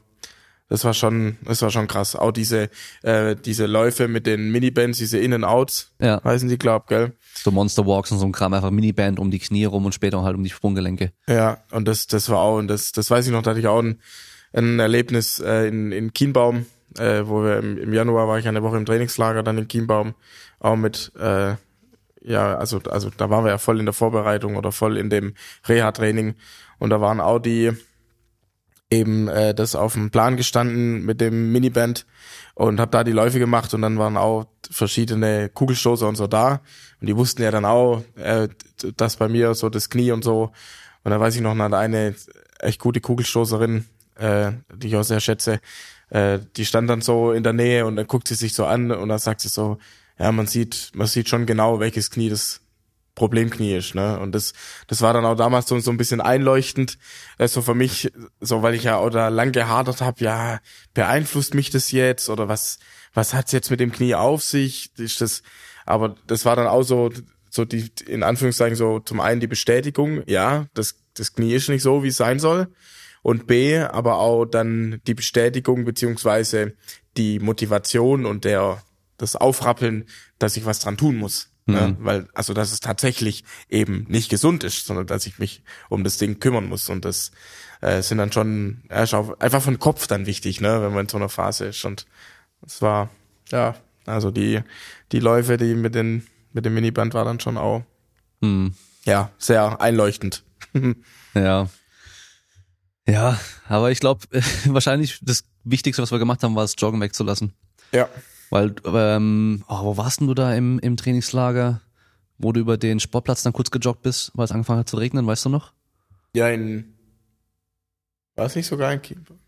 das war schon das war schon krass. Auch diese äh, diese Läufe mit den Minibands, diese In-and-Outs, Ja, heißen die glaub, gell? so Monster Walks und so ein Kram, einfach Miniband um die Knie rum und später halt um die Sprunggelenke. Ja, und das das war auch und das das weiß ich noch, da hatte ich auch ein, ein Erlebnis äh, in in Kienbaum, äh, wo wir im, im Januar war ich eine Woche im Trainingslager dann in Kienbaum auch mit äh, ja, also, also da waren wir ja voll in der Vorbereitung oder voll in dem Reha-Training. Und da waren auch die eben äh, das auf dem Plan gestanden mit dem Miniband und hab da die Läufe gemacht und dann waren auch verschiedene Kugelstoßer und so da. Und die wussten ja dann auch, äh, dass bei mir so das Knie und so und da weiß ich noch, da hat eine echt gute Kugelstoßerin, äh, die ich auch sehr schätze, äh, die stand dann so in der Nähe und dann guckt sie sich so an und dann sagt sie so, ja, man sieht, man sieht schon genau, welches Knie das Problemknie ist, ne? Und das, das war dann auch damals so, so ein bisschen einleuchtend, so für mich, so weil ich ja auch da lang gehadert habe, ja, beeinflusst mich das jetzt oder was, was hat's jetzt mit dem Knie auf sich? Ist das, aber das war dann auch so, so die, in Anführungszeichen so zum einen die Bestätigung, ja, das, das Knie ist nicht so, wie es sein soll. Und B, aber auch dann die Bestätigung beziehungsweise die Motivation und der, das Aufrappeln, dass ich was dran tun muss. Mhm. Ja, weil, also, dass es tatsächlich eben nicht gesund ist, sondern dass ich mich um das Ding kümmern muss. Und das äh, sind dann schon, ja, einfach von Kopf dann wichtig, ne, wenn man in so einer Phase ist. Und es war, ja, also die, die Läufe, die mit den, mit dem Miniband war dann schon auch, mhm. ja, sehr einleuchtend. ja. Ja, aber ich glaube, wahrscheinlich das Wichtigste, was wir gemacht haben, war es Joggen wegzulassen. Ja. Weil, ähm, oh, wo warst denn du da im, im Trainingslager, wo du über den Sportplatz dann kurz gejoggt bist, weil es angefangen hat zu regnen, weißt du noch? Ja, in. War es nicht sogar in Chiembaum?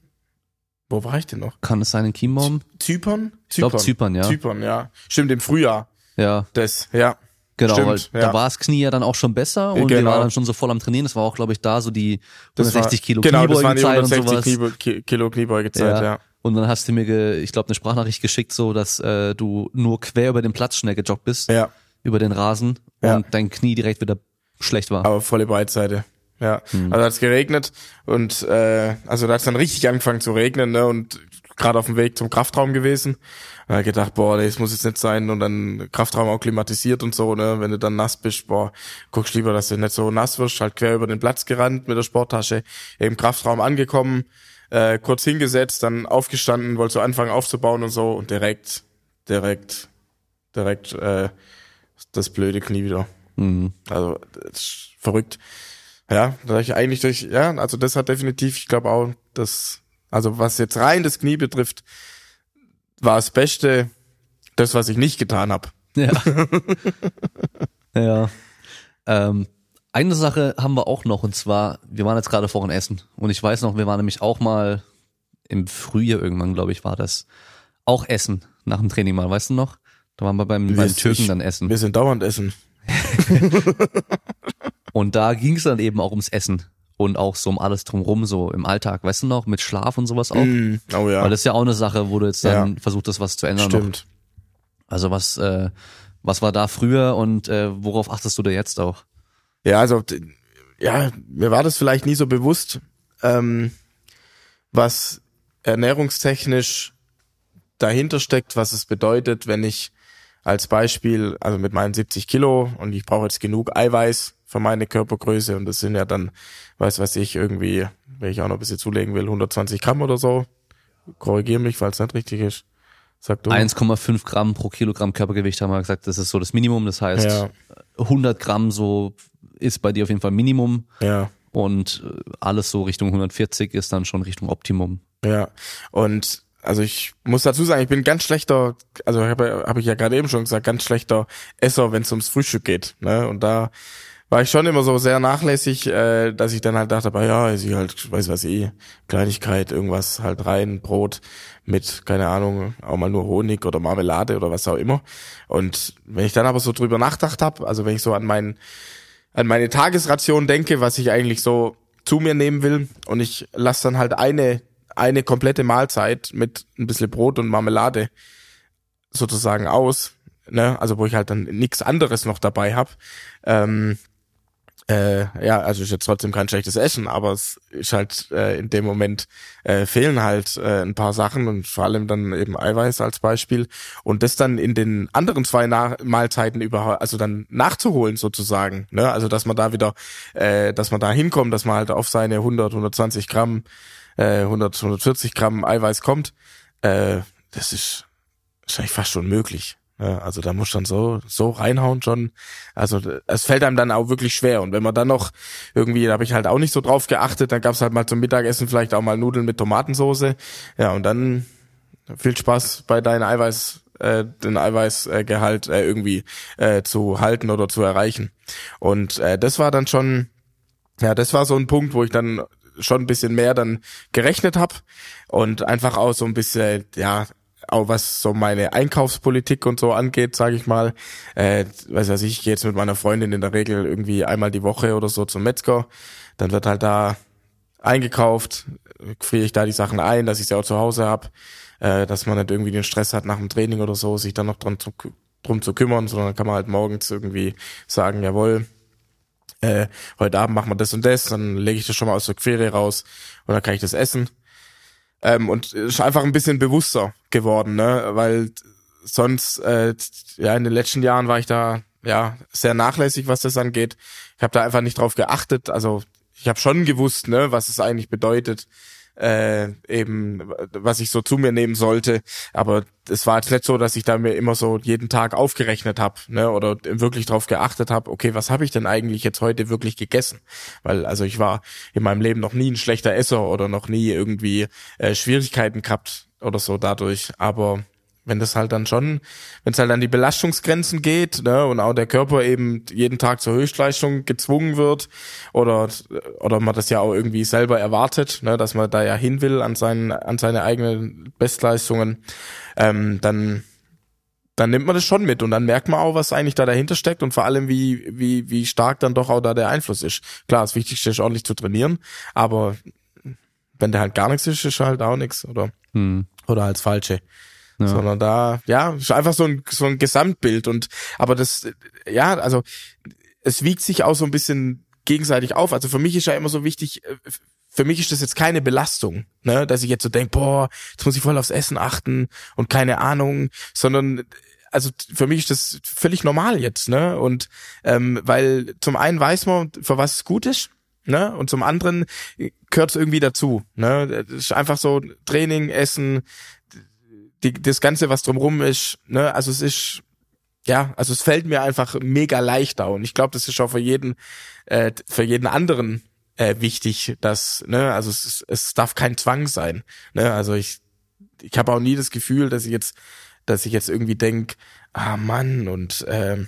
Wo war ich denn noch? Kann es sein in Chiembaum? Zypern? Ich glaube Zypern, ja. Zypern, ja. Stimmt, im Frühjahr. Ja. Das, ja. Genau, Stimmt, weil ja. da war das Knie ja dann auch schon besser und Genau. wir waren dann schon so voll am Trainieren. Das war auch, glaube ich, da so die Das 160 war, Kilo Genau, Kniebeugenzeit und 160 sowas. Knie, Kilo Kniebeugezeit, ja. Ja. Und dann hast du mir, ge, ich glaube, eine Sprachnachricht geschickt, so dass äh, du nur quer über den Platz schnell gejoggt bist, Ja, über den Rasen Ja. und dein Knie direkt wieder schlecht war. aber volle Breitseite. Ja, Hm. also hat es geregnet und äh, also da hat es dann richtig angefangen zu regnen ne, und gerade auf dem Weg zum Kraftraum gewesen. Da hab ich gedacht, boah, das muss jetzt nicht sein und dann Kraftraum auch klimatisiert und so, ne, wenn du dann nass bist, boah, guckst lieber, dass du nicht so nass wirst, halt quer über den Platz gerannt mit der Sporttasche, im Kraftraum angekommen, äh, kurz hingesetzt, dann aufgestanden, wollte so anfangen aufzubauen und so und direkt, direkt, direkt äh, das blöde Knie wieder. Mhm. Also verrückt. Ja, da ich eigentlich durch, ja, also das hat definitiv, ich glaube auch, das, also was jetzt rein das Knie betrifft, war das Beste, das, was ich nicht getan habe. Ja. ja. Ähm, eine Sache haben wir auch noch und zwar, wir waren jetzt gerade vorhin essen und ich weiß noch, wir waren nämlich auch mal im Frühjahr irgendwann, glaube ich, war das auch essen nach dem Training mal, weißt du noch? Da waren wir beim, beim Wir- Türken ich- dann essen. Wir sind dauernd essen. Und da ging es dann eben auch ums Essen und auch so um alles drumrum, so im Alltag, weißt du noch, mit Schlaf und sowas auch. Mm, oh ja, Weil das ist ja auch eine Sache, wo du jetzt dann Ja. versucht hast, was zu ändern. Noch. stimmt. Also was, äh, was war da früher und äh, worauf achtest du da jetzt auch? Ja, also ja, mir war das vielleicht nie so bewusst, ähm, was ernährungstechnisch dahinter steckt, was es bedeutet, wenn ich als Beispiel, also mit meinen 70 Kilo und ich brauche jetzt genug Eiweiß für meine Körpergröße und das sind ja dann, weiß was ich, irgendwie, wenn ich auch noch ein bisschen zulegen will, 120 Gramm oder so. Korrigier mich, falls es nicht richtig ist. Sag du. 1,5 Gramm pro Kilogramm Körpergewicht haben wir gesagt, das ist so das Minimum. Das heißt, Ja. 100 Gramm so ist bei dir auf jeden Fall Minimum Ja. und äh, alles so Richtung 140 ist dann schon Richtung Optimum. Ja, und also ich muss dazu sagen, ich bin ganz schlechter, also habe hab ich ja gerade eben schon gesagt, ganz schlechter Esser, wenn es ums Frühstück geht. Ne? Und da war ich schon immer so sehr nachlässig, äh, dass ich dann halt dachte, aber ja, ich halt, weiß was eh, Kleinigkeit, irgendwas halt rein, Brot mit, keine Ahnung, auch mal nur Honig oder Marmelade oder was auch immer. Und wenn ich dann aber so drüber nachgedacht habe, also wenn ich so an meinen an meine Tagesration denke, was ich eigentlich so zu mir nehmen will und ich lasse dann halt eine eine komplette Mahlzeit mit ein bisschen Brot und Marmelade sozusagen aus, ne? Also wo ich halt dann nichts anderes noch dabei habe. Ähm, äh, ja, also ist jetzt trotzdem kein schlechtes Essen, aber es ist halt äh, in dem Moment äh, fehlen halt äh, ein paar Sachen und vor allem dann eben Eiweiß als Beispiel und das dann in den anderen zwei Na Mahlzeiten über also dann nachzuholen sozusagen, ne? Also dass man da wieder, äh, dass man da hinkommt, dass man halt auf seine 100, 120 Gramm, äh, 100, 140 Gramm Eiweiß kommt, äh, das ist wahrscheinlich fast schon möglich. Also da muss dann so so reinhauen schon. Also es fällt einem dann auch wirklich schwer. Und wenn man dann noch irgendwie, da habe ich halt auch nicht so drauf geachtet, dann gab's halt mal zum Mittagessen vielleicht auch mal Nudeln mit Tomatensoße. Ja, und dann viel Spaß bei deinem Eiweiß, äh, den Eiweißgehalt äh, irgendwie äh, zu halten oder zu erreichen. Und äh, das war dann schon, ja, das war so ein Punkt, wo ich dann schon ein bisschen mehr dann gerechnet habe und einfach auch so ein bisschen, ja, auch was so meine Einkaufspolitik und so angeht, sage ich mal. Äh, weiß was ich, ich gehe jetzt mit meiner Freundin in der Regel irgendwie einmal die Woche oder so zum Metzger. Dann wird halt da eingekauft, friere ich da die Sachen ein, dass ich sie auch zu Hause hab, äh, dass man nicht irgendwie den Stress hat nach dem Training oder so, sich dann noch dran zu, drum zu kümmern, sondern dann kann man halt morgens irgendwie sagen, jawohl, äh, heute Abend machen wir das und das, dann lege ich das schon mal aus der Quere raus und dann kann ich das essen. Ähm, und ist einfach ein bisschen bewusster geworden, ne? Weil sonst, äh, ja, in den letzten Jahren war ich da ja sehr nachlässig, was das angeht. Ich habe da einfach nicht drauf geachtet. Also ich habe schon gewusst, ne, was es eigentlich bedeutet, äh, eben, was ich so zu mir nehmen sollte. Aber es war jetzt nicht so, dass ich da mir immer so jeden Tag aufgerechnet habe, ne, oder wirklich drauf geachtet habe, okay, was habe ich denn eigentlich jetzt heute wirklich gegessen? Weil, also ich war in meinem Leben noch nie ein schlechter Esser oder noch nie irgendwie äh, Schwierigkeiten gehabt oder so dadurch. Aber wenn das halt dann schon, wenn es halt an die Belastungsgrenzen geht, ne, und auch der Körper eben jeden Tag zur Höchstleistung gezwungen wird oder oder man das ja auch irgendwie selber erwartet, ne, dass man da ja hin will an seinen an seine eigenen Bestleistungen, ähm, dann dann nimmt man das schon mit und dann merkt man auch, was eigentlich da dahinter steckt und vor allem wie wie wie stark dann doch auch da der Einfluss ist. Klar, das Wichtigste ist ordentlich zu trainieren, aber wenn der halt gar nichts ist, ist halt auch nichts oder hm. oder als falsche. Ja. Sondern da, ja, ist einfach so ein, so ein Gesamtbild und, aber das, ja, also, es wiegt sich auch so ein bisschen gegenseitig auf. Also für mich ist ja immer so wichtig, äh, für mich ist das jetzt keine Belastung, ne, dass ich jetzt so denke, boah, jetzt muss ich voll aufs Essen achten und keine Ahnung, sondern also für mich ist das völlig normal jetzt, ne? Und ähm, weil zum einen weiß man, für was es gut ist, ne? Und zum anderen gehört es irgendwie dazu, ne? Das ist einfach so Training, Essen, die, das Ganze, was drumrum ist, ne, also es ist, ja, also es fällt mir einfach mega leichter und ich glaube, das ist auch für jeden, äh, für jeden anderen äh, wichtig, dass, ne, also es, es darf kein Zwang sein, ne, also ich, ich habe auch nie das Gefühl, dass ich jetzt, dass ich jetzt irgendwie denk, ah Mann und äh,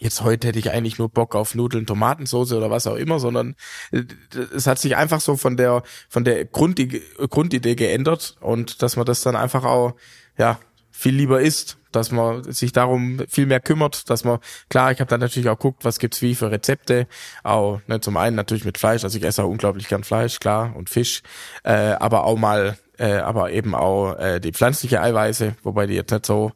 jetzt heute hätte ich eigentlich nur Bock auf Nudeln, Tomatensoße oder was auch immer, sondern äh, es hat sich einfach so von der von der Grundidee, Grundidee geändert und dass man das dann einfach auch ja viel lieber isst, dass man sich darum viel mehr kümmert, dass man klar, ich habe dann natürlich auch guckt, was gibt's wie für Rezepte, auch ne, zum einen natürlich mit Fleisch, also ich esse auch unglaublich gern Fleisch, klar und Fisch, äh, aber auch mal, äh, aber eben auch äh, die pflanzliche Eiweiße, wobei die jetzt nicht so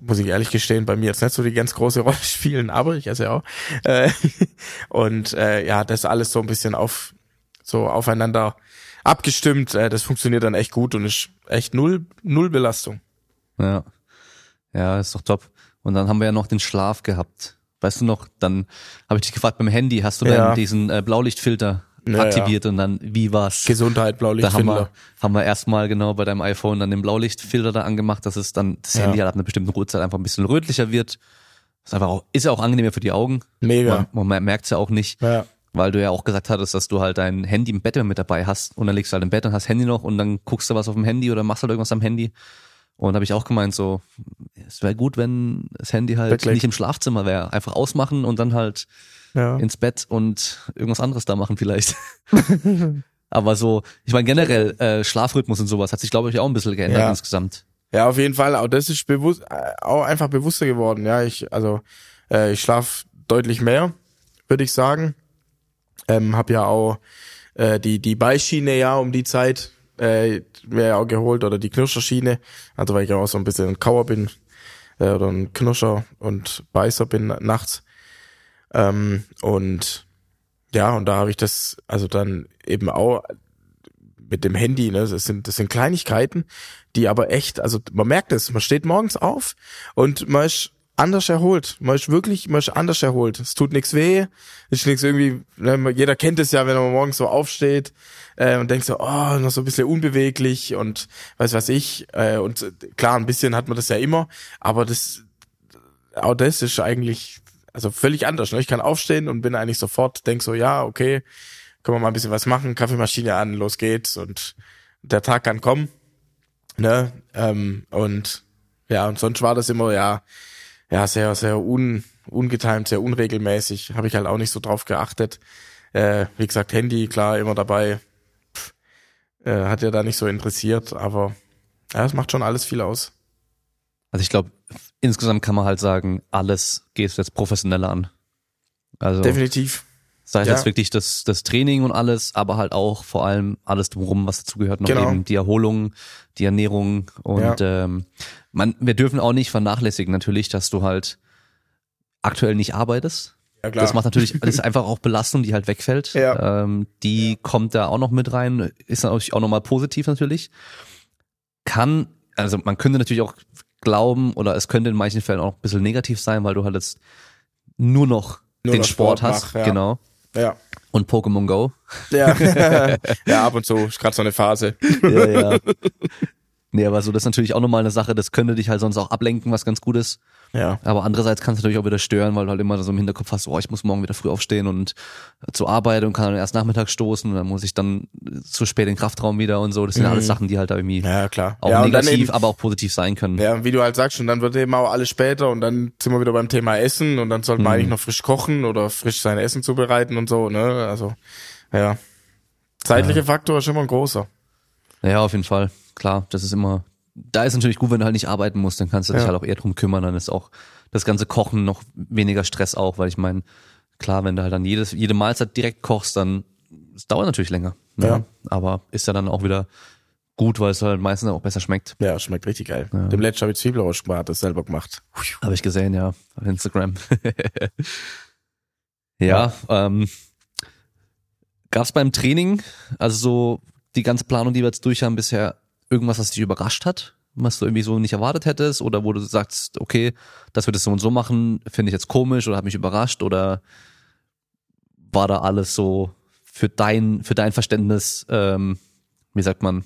muss ich ehrlich gestehen, bei mir jetzt nicht so die ganz große Rolle spielen, aber ich esse ja auch. Äh, und äh, ja, das alles so ein bisschen auf so aufeinander abgestimmt. Äh, das funktioniert dann echt gut und ist echt null, null Belastung. Ja. Ja, ist doch top. Und dann haben wir ja noch den Schlaf gehabt. Weißt du noch, dann habe ich dich gefragt beim Handy, hast du ja. dann diesen äh, Blaulichtfilter ja, aktiviert und dann, wie war's? Gesundheit, Blaulichtfilter. Da haben wir, haben wir erstmal genau bei deinem iPhone dann den Blaulichtfilter da angemacht, dass es dann das ja. Handy halt ab einer bestimmten Uhrzeit einfach ein bisschen rötlicher wird. Ist einfach auch, ist ja auch angenehmer für die Augen. Mega. Man, man merkt's ja auch nicht. Ja. Weil du ja auch gesagt hattest, dass du halt dein Handy im Bett immer mit dabei hast und dann legst du halt im Bett und hast Handy noch und dann guckst du was auf dem Handy oder machst halt irgendwas am Handy. Und habe ich auch gemeint, so, es wäre gut, wenn das Handy halt Wirklich? nicht im Schlafzimmer wäre. Einfach ausmachen und dann halt ja. ins Bett und irgendwas anderes da machen vielleicht. Aber so, ich meine generell äh, Schlafrhythmus und sowas hat sich glaube ich auch ein bisschen geändert ja. insgesamt. Ja, auf jeden Fall. Auch das ist bewusst, äh, auch einfach bewusster geworden. Ja, ich also äh, ich schlaf deutlich mehr, würde ich sagen. Ähm, hab ja auch äh, die die Beischiene ja um die Zeit äh, mir ja auch geholt oder die Knirscherschiene. Also weil ich ja auch so ein bisschen ein Kauer bin äh, oder ein Knirscher und Beißer bin nachts. Ähm, und ja, und da habe ich das, also dann eben auch mit dem Handy, ne, das sind, das sind Kleinigkeiten, die aber echt, also man merkt es, man steht morgens auf und man ist anders erholt. Man ist wirklich, man ist anders erholt. Es tut nichts weh, ist nichts irgendwie, ne, jeder kennt es ja, wenn man morgens so aufsteht äh, und denkt so, oh, noch so ein bisschen unbeweglich und weiß was ich. Äh, und klar, ein bisschen hat man das ja immer, aber das, auch das ist eigentlich also völlig anders. Ne? Ich kann aufstehen und bin eigentlich sofort, denk so, ja, okay, können wir mal ein bisschen was machen, Kaffeemaschine an, los geht's und der Tag kann kommen. Ne? Ähm, und ja, und sonst war das immer ja, ja, sehr, sehr un, ungetimt, sehr unregelmäßig. Habe ich halt auch nicht so drauf geachtet. Äh, wie gesagt, Handy, klar, immer dabei. Pff, äh, hat ja da nicht so interessiert, aber ja, es macht schon alles viel aus. Also ich glaube, insgesamt kann man halt sagen, alles geht jetzt professioneller an. Also Definitiv. sei es Ja. jetzt wirklich das, das Training und alles, aber halt auch vor allem alles drumherum, was dazugehört, noch Genau. eben die Erholung, die Ernährung und ähm, man, wir dürfen auch nicht vernachlässigen natürlich, dass du halt aktuell nicht arbeitest. Ja, klar. Das macht natürlich, das ist einfach auch Belastung, die halt wegfällt. Ja. Ähm, die kommt da auch noch mit rein, ist natürlich auch nochmal positiv natürlich. Kann, also man könnte natürlich auch glauben, oder es könnte in manchen Fällen auch ein bisschen negativ sein, weil du halt jetzt nur noch Nur den Sport, Sport hast, mach, ja. genau. ja. Und Pokémon Go. Ja. ja, ab und zu ist gerade so eine Phase. Ja, ja. Nee, aber so, das ist natürlich auch nochmal eine Sache, das könnte dich halt sonst auch ablenken, was ganz gut ist. Ja. Aber andererseits kann es natürlich auch wieder stören, weil du halt immer so im Hinterkopf hast, oh, ich muss morgen wieder früh aufstehen und äh, zur Arbeit und kann dann erst nachmittags stoßen und dann muss ich dann äh, zu spät in den Kraftraum wieder und so. Das sind ja alles Sachen, die halt da irgendwie Mhm. Ja, klar. auch ja, negativ, eben, aber auch positiv sein können. ja, wie du halt sagst, und dann wird eben auch alles später und dann sind wir wieder beim Thema Essen und dann sollte man Mhm. eigentlich noch frisch kochen oder frisch sein Essen zubereiten und so, ne? Also, ja. Zeitlicher Faktor ist immer ein großer. Ja, auf jeden Fall. Klar, das ist immer, da ist natürlich gut, wenn du halt nicht arbeiten musst, dann kannst du dich Ja. halt auch eher drum kümmern, dann ist auch das ganze Kochen noch weniger Stress auch, weil ich meine, klar, wenn du halt dann jedes, jede Mahlzeit direkt kochst, dann, es dauert natürlich länger. Ne? Ja. Aber ist ja dann auch wieder gut, weil es halt meistens auch besser schmeckt. Ja, schmeckt richtig geil. Dem letzten habe ich Zwiebelrausch gemacht, das selber gemacht. Habe ich gesehen, ja, auf Instagram. ja, ähm, gab's beim Training, also so die ganze Planung, die wir jetzt durch haben bisher, irgendwas, was dich überrascht hat? Was du irgendwie so nicht erwartet hättest? Oder wo du sagst, okay, dass wir das so und so machen, finde ich jetzt komisch oder hat mich überrascht? Oder war da alles so für dein, für dein Verständnis, ähm, wie sagt man,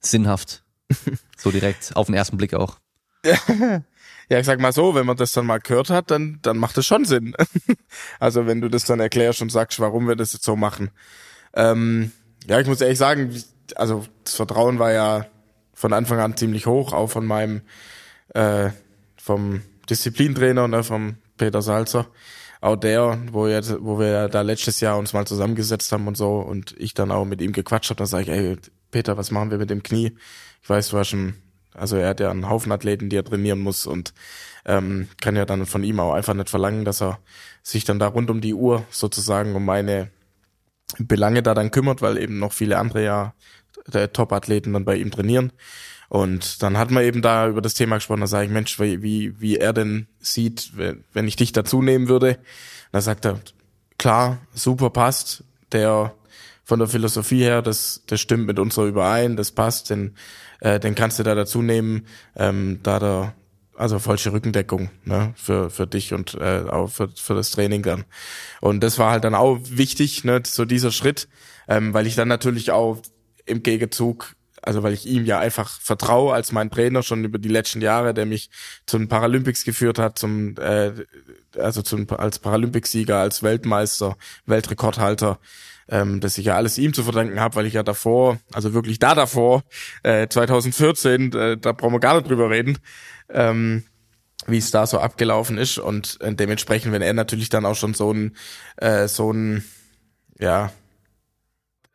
sinnhaft? so direkt, auf den ersten Blick auch. Ja, ich sag mal so, wenn man das dann mal gehört hat, dann, dann macht es schon Sinn. also wenn du das dann erklärst und sagst, warum wir das jetzt so machen. Ähm, ja, ich muss ehrlich sagen, also das Vertrauen war ja von Anfang an ziemlich hoch, auch von meinem, äh, vom Disziplintrainer, ne, vom Peter Salzer. Auch der, wo, jetzt, wo wir da letztes Jahr uns mal zusammengesetzt haben und so und ich dann auch mit ihm gequatscht habe, dann sage ich, ey, Peter, was machen wir mit dem Knie? Ich weiß, du hast schon, also er hat ja einen Haufen Athleten, die er trainieren muss und ähm, kann ja dann von ihm auch einfach nicht verlangen, dass er sich dann da rund um die Uhr sozusagen um meine Belange da dann kümmert, weil eben noch viele andere ja der Top-Athleten dann bei ihm trainieren. Und dann hat man eben da über das Thema gesprochen, da sage ich, Mensch, wie, wie, wie er denn sieht, wenn ich dich dazu nehmen würde. Da sagt er, klar, super passt, der von der Philosophie her, das, das stimmt mit unserer überein, das passt, den, äh, den kannst du da dazu nehmen, ähm, da der, also falsche Rückendeckung ne, für, für dich und äh, auch für, für das Training dann. Und das war halt dann auch wichtig, ne, so dieser Schritt, ähm, weil ich dann natürlich auch im Gegenzug, also weil ich ihm ja einfach vertraue als mein Trainer schon über die letzten Jahre, der mich zum Paralympics geführt hat, zum äh, also zum als Paralympicsieger, als Weltmeister, Weltrekordhalter, ähm, dass ich ja alles ihm zu verdanken habe, weil ich ja davor, also wirklich da davor, äh, 2014, äh, da brauchen wir gar nicht drüber reden, ähm, wie es da so abgelaufen ist und äh, dementsprechend, wenn er natürlich dann auch schon so ein äh, so ein ja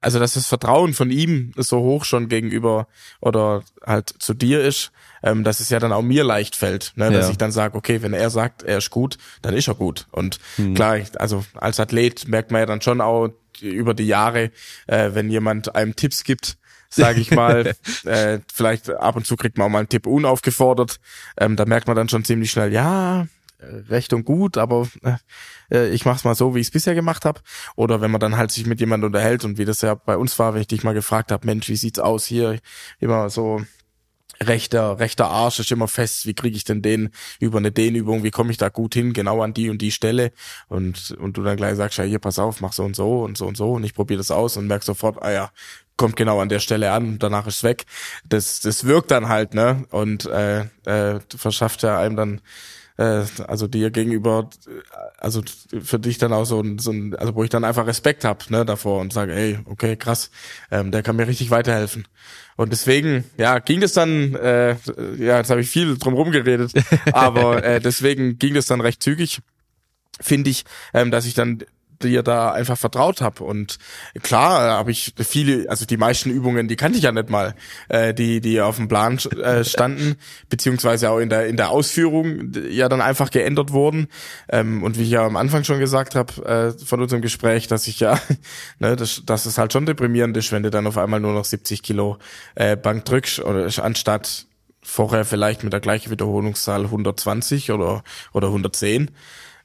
also dass das Vertrauen von ihm so hoch schon gegenüber oder halt zu dir ist, ähm, dass es ja dann auch mir leicht fällt, ne? dass Ja. ich dann sage, okay, wenn er sagt, er ist gut, dann ist er gut. Und Mhm. klar, also als Athlet merkt man ja dann schon auch über die Jahre, äh, wenn jemand einem Tipps gibt, sage ich mal, äh, vielleicht ab und zu kriegt man auch mal einen Tipp unaufgefordert, ähm, da merkt man dann schon ziemlich schnell, ja, äh, recht und gut, aber äh, ich mach's mal so, wie ich es bisher gemacht habe. Oder wenn man dann halt sich mit jemandem unterhält und wie das ja bei uns war, wenn ich dich mal gefragt habe, Mensch, wie sieht's aus hier? Immer so rechter, rechter Arsch ist immer fest, wie kriege ich denn den über eine Dehnübung, wie komme ich da gut hin, genau an die und die Stelle. Und, und du dann gleich sagst, ja hier, pass auf, mach so und so und so und so. Und ich probiere das aus und merk sofort, ah ja, kommt genau an der Stelle an und danach ist weg. Das, das wirkt dann halt, ne? Und äh, äh, verschafft ja einem dann äh, also dir gegenüber, äh, also für dich dann auch so ein, so ein also wo ich dann einfach Respekt hab, ne, davor und sage, ey, okay, krass, ähm, der kann mir richtig weiterhelfen. Und deswegen, ja, ging das dann, äh, ja, jetzt habe ich viel drum rumgeredet, aber äh, deswegen ging das dann recht zügig, finde ich, ähm, dass ich dann dir da einfach vertraut habe. Und klar habe ich viele, also die meisten Übungen, die kannte ich ja nicht mal, äh, die die auf dem Plan äh, standen, beziehungsweise auch in der in der Ausführung ja dann einfach geändert wurden. Ähm, und wie ich ja am Anfang schon gesagt habe äh, von unserem Gespräch, dass ich ja, ne, dass, dass es halt schon deprimierend ist, wenn du dann auf einmal nur noch 70 Kilo äh, Bank drückst oder anstatt vorher vielleicht mit der gleichen Wiederholungszahl 120 oder oder 110.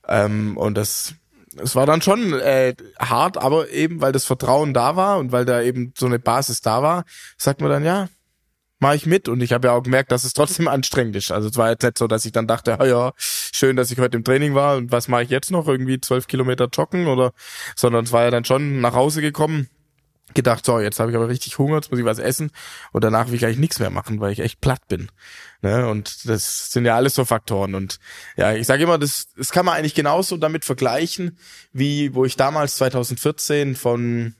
Ähm, und das es war dann schon äh, hart, aber eben weil das Vertrauen da war und weil da eben so eine Basis da war, sagt man dann ja, mache ich mit. Und ich habe ja auch gemerkt, dass es trotzdem anstrengend ist. Also es war jetzt nicht so, dass ich dann dachte, ja, ja schön, dass ich heute im Training war und was mache ich jetzt noch? Irgendwie zwölf Kilometer joggen oder, sondern es war ja dann schon nach Hause gekommen, gedacht, so jetzt habe ich aber richtig Hunger, jetzt muss ich was essen und danach will ich eigentlich nichts mehr machen, weil ich echt platt bin. Ne? Und das sind ja alles so Faktoren. Und ja, ich sage immer, das, das kann man eigentlich genauso damit vergleichen, wie wo ich damals 2014 von,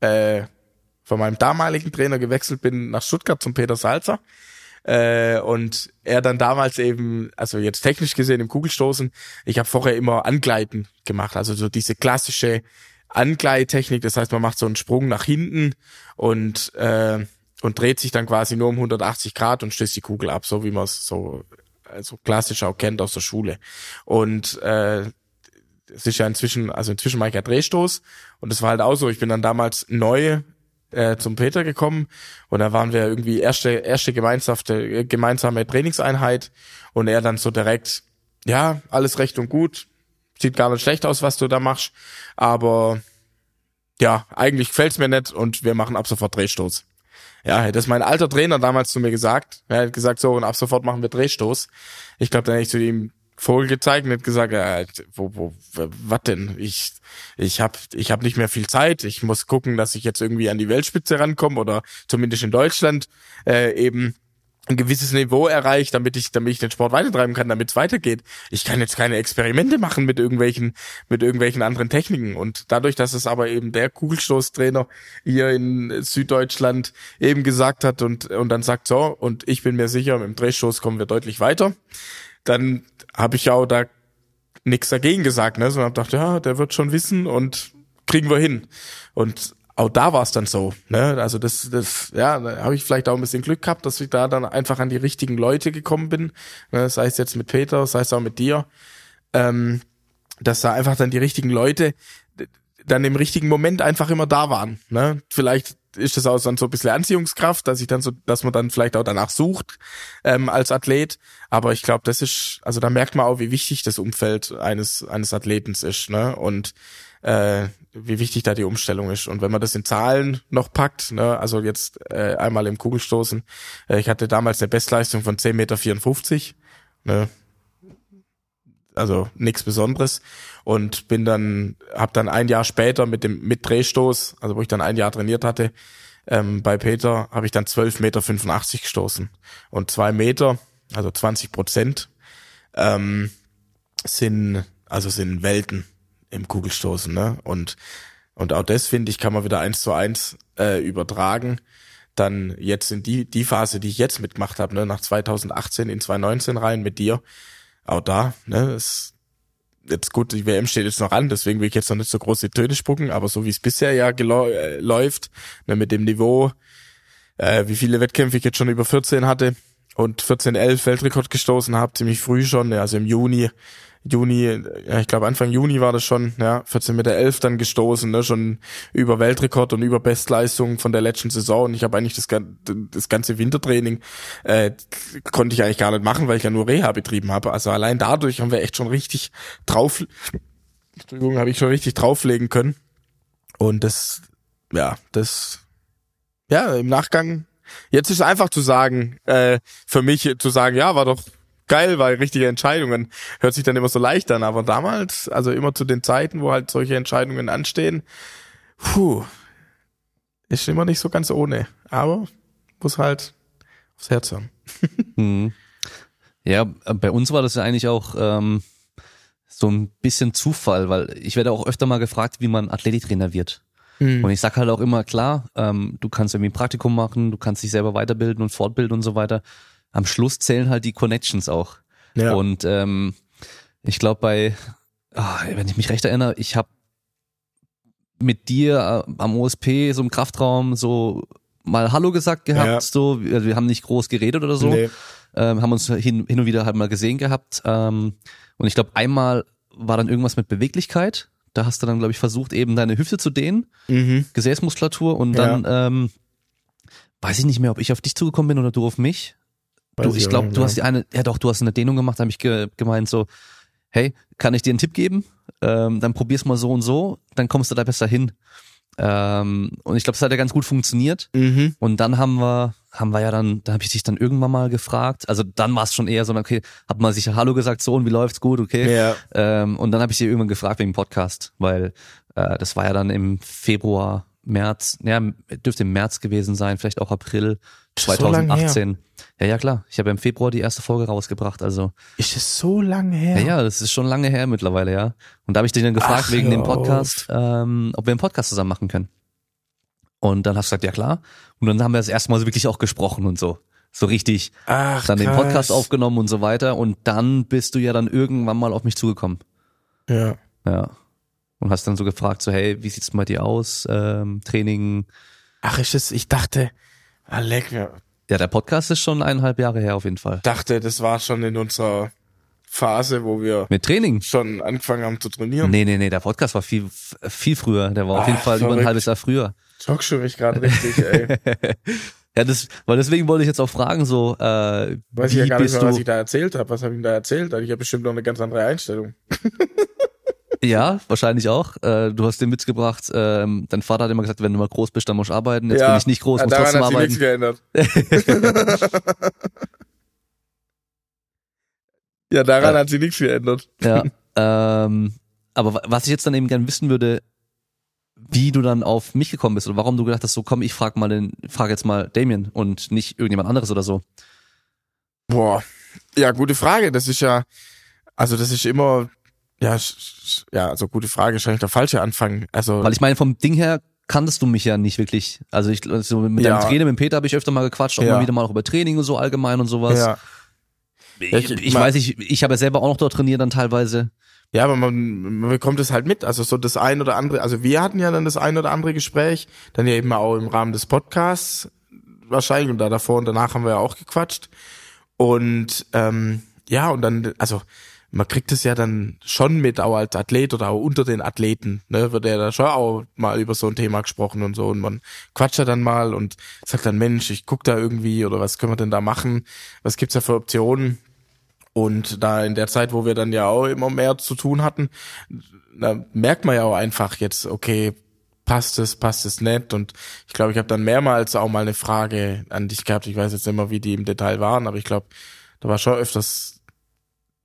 äh, von meinem damaligen Trainer gewechselt bin nach Stuttgart zum Peter Salzer. Äh, und er dann damals eben, also jetzt technisch gesehen im Kugelstoßen, ich habe vorher immer Angleiten gemacht, also so diese klassische Angleittechnik, das heißt, man macht so einen Sprung nach hinten und äh, und dreht sich dann quasi nur um 180 Grad und stößt die Kugel ab, so wie man es so also klassisch auch kennt aus der Schule. Und äh, es ist ja inzwischen, also inzwischen mache ich ja Drehstoß und das war halt auch so. Ich bin dann damals neu äh, zum Peter gekommen und da waren wir irgendwie erste erste gemeinsame gemeinsame Trainingseinheit und er dann so direkt ja alles recht und gut sieht gar nicht schlecht aus was du da machst aber ja eigentlich gefällt's mir nicht und wir machen ab sofort Drehstoß ja, hätte es mein alter Trainer damals zu mir gesagt. Er hat gesagt, so, und ab sofort machen wir Drehstoß. Ich glaube, dann hätte ich zu ihm Vogel gezeigt und hat gesagt, äh, wo, wo, was denn? Ich, ich habe ich hab nicht mehr viel Zeit. Ich muss gucken, dass ich jetzt irgendwie an die Weltspitze rankomme oder zumindest in Deutschland äh, eben ein gewisses Niveau erreicht, damit ich, damit ich den Sport weitertreiben kann, damit es weitergeht. Ich kann jetzt keine Experimente machen mit irgendwelchen, mit irgendwelchen anderen Techniken. Und dadurch, dass es aber eben der Kugelstoßtrainer hier in Süddeutschland eben gesagt hat und, und dann sagt so, und ich bin mir sicher, mit dem Drehstoß kommen wir deutlich weiter, dann habe ich auch da nichts dagegen gesagt, ne, sondern hab gedacht, ja, der wird schon wissen und kriegen wir hin. Und auch da war es dann so. Ne? Also das, das, ja, da habe ich vielleicht auch ein bisschen Glück gehabt, dass ich da dann einfach an die richtigen Leute gekommen bin. Ne? Sei es jetzt mit Peter, sei es auch mit dir. Ähm, dass da einfach dann die richtigen Leute dann im richtigen Moment einfach immer da waren. Ne? Vielleicht ist das auch dann so ein bisschen Anziehungskraft, dass ich dann so, dass man dann vielleicht auch danach sucht ähm, als Athlet. Aber ich glaube, das ist, also da merkt man auch, wie wichtig das Umfeld eines eines Athletens ist. Ne? Und äh, wie wichtig da die Umstellung ist. Und wenn man das in Zahlen noch packt, ne, also jetzt äh, einmal im Kugelstoßen, äh, ich hatte damals eine Bestleistung von 10,54 Meter, ne, also nichts Besonderes. Und bin dann, habe dann ein Jahr später mit dem mit Drehstoß, also wo ich dann ein Jahr trainiert hatte, ähm, bei Peter habe ich dann 12,85 Meter gestoßen. Und zwei Meter, also 20 Prozent, ähm, sind also sind Welten im Kugelstoßen, ne? Und und auch das finde ich kann man wieder eins zu eins äh, übertragen. Dann jetzt in die die Phase, die ich jetzt mitgemacht habe, ne, nach 2018 in 2019 rein mit dir. Auch da, ne, ist jetzt gut, die WM steht jetzt noch an, deswegen will ich jetzt noch nicht so große Töne spucken, aber so wie es bisher ja äh, läuft, ne, mit dem Niveau, äh, wie viele Wettkämpfe ich jetzt schon über 14 hatte und 14-11 Weltrekord gestoßen habe, ziemlich früh schon, also im Juni Juni, ja, ich glaube Anfang Juni war das schon, ja, 14 Meter 11 dann gestoßen, ne, schon über Weltrekord und über Bestleistung von der letzten Saison und ich habe eigentlich das, das ganze Wintertraining äh, konnte ich eigentlich gar nicht machen, weil ich ja nur Reha betrieben habe. Also allein dadurch haben wir echt schon richtig drauf, Entschuldigung, habe ich schon richtig drauflegen können und das, ja, das, ja, im Nachgang Jetzt ist einfach zu sagen, äh, für mich zu sagen, ja, war doch geil, weil richtige Entscheidungen hört sich dann immer so leicht an. Aber damals, also immer zu den Zeiten, wo halt solche Entscheidungen anstehen, puh, ist immer nicht so ganz ohne. Aber muss halt aufs Herz hören. hm. Ja, bei uns war das ja eigentlich auch ähm, so ein bisschen Zufall, weil ich werde auch öfter mal gefragt, wie man Athletiktrainer wird. Mhm. Und ich sag halt auch immer, klar, ähm, du kannst irgendwie ein Praktikum machen, du kannst dich selber weiterbilden und fortbilden und so weiter am Schluss zählen halt die Connections auch. Ja. Und ähm, ich glaube bei, oh, wenn ich mich recht erinnere, ich habe mit dir äh, am OSP, so im Kraftraum, so mal Hallo gesagt gehabt, Ja. so, also wir haben nicht groß geredet oder so, Nee. ähm, haben uns hin, hin und wieder halt mal gesehen gehabt. Ähm, und ich glaube, einmal war dann irgendwas mit Beweglichkeit. Da hast du dann, glaube ich, versucht, eben deine Hüfte zu dehnen, Mhm. Gesäßmuskulatur und dann, ähm, weiß ich nicht mehr, ob ich auf dich zugekommen bin oder du auf mich. Du, ich glaube, du hast die eine, ja doch, du hast eine Dehnung gemacht, da habe ich ge gemeint so, hey, kann ich dir einen Tipp geben? Ähm, dann probier's mal so und so, dann kommst du da besser hin. Ähm, und ich glaube, das hat ja ganz gut funktioniert. Mhm. Und dann haben wir, haben wir ja dann, da habe ich dich dann irgendwann mal gefragt. Also dann war es schon eher so, okay, hat man sich Hallo gesagt, so und wie läuft's gut, okay. Ja. Ähm, und dann habe ich dir irgendwann gefragt wegen Podcast, weil äh, das war ja dann im Februar, März, ja, dürfte im März gewesen sein, vielleicht auch April So lang 2018. ja, ja, klar. Ich habe im Februar die erste Folge rausgebracht, also Ist es so lange her? ja, ja, das ist schon lange her mittlerweile, ja. Und da habe ich dich dann gefragt Ach, wegen dem Podcast, ähm, ob wir einen Podcast zusammen machen können. Und dann hast du gesagt, ja klar. Und dann haben wir das erste Mal so wirklich auch gesprochen und so. So richtig Ach, dann den krass. Podcast aufgenommen und so weiter. Und dann bist du ja dann irgendwann mal auf mich zugekommen. Ja. Ja. Und hast dann so gefragt, so, hey, wie sieht's bei dir aus? Ähm, Training. Ach, ist es, ich dachte, ah, leck mir. Ja, der Podcast ist schon eineinhalb Jahre her auf jeden Fall. dachte, das war schon in unserer Phase, wo wir Mit Training? schon angefangen haben zu trainieren. Nee, nee, nee, der Podcast war viel, viel früher. Der war auf jeden Ah, Fall über ein verrückt. halbes Jahr früher. Schockst du mich gerade richtig, ey. Ja, das, weil deswegen wollte ich jetzt auch fragen, so, äh, Weiß ich ja gar nicht mehr, was ich da erzählt habe. Was habe ich ihm da erzählt? Ich habe bestimmt noch eine ganz andere Einstellung. Ja, wahrscheinlich auch. Äh, du hast den mitgebracht. Ähm, dein Vater hat immer gesagt, wenn du mal groß bist, dann musst du arbeiten. Jetzt bin ich nicht groß, ja, muss daran trotzdem hat sich arbeiten. nichts geändert. ja, daran Äh. hat sich nichts geändert. Ja. ähm, aber wa- was ich jetzt dann eben gern wissen würde, wie du dann auf mich gekommen bist oder warum du gedacht hast, so komm, ich frag mal den, frag jetzt mal Damien und nicht irgendjemand anderes oder so. Boah, ja, gute Frage. Das ist ja, also das ist immer, ja, ja, also gute Frage, wahrscheinlich der falsche Anfang. Also Weil ich meine, vom Ding her kanntest du mich ja nicht wirklich. Also ich so mit Ja. deinem Trainer, mit Peter habe ich öfter mal gequatscht, auch Ja. mal wieder mal auch über Training und so allgemein und sowas. ja, Ich, Ich- ich weiß, ich, ich habe ja selber auch noch dort trainiert dann teilweise. ja, aber man, man bekommt es halt mit. Also so das ein oder andere. Also wir hatten ja dann das ein oder andere Gespräch, dann ja eben auch im Rahmen des Podcasts wahrscheinlich und da davor und danach haben wir ja auch gequatscht. Und ähm, ja, und dann, also man kriegt es ja dann schon mit, auch als Athlet oder auch unter den Athleten, ne, wird ja da schon auch mal über so ein Thema gesprochen und so und man quatscht ja dann mal und sagt dann, Mensch, ich guck da irgendwie oder was können wir denn da machen? Was gibt's da für Optionen? Und da in der Zeit, wo wir dann ja auch immer mehr zu tun hatten, da merkt man ja auch einfach jetzt, okay, passt es, passt es nicht. Und ich glaube, ich habe dann mehrmals auch mal eine Frage an dich gehabt. Ich weiß jetzt nicht mehr, wie die im Detail waren, aber ich glaube, da war schon öfters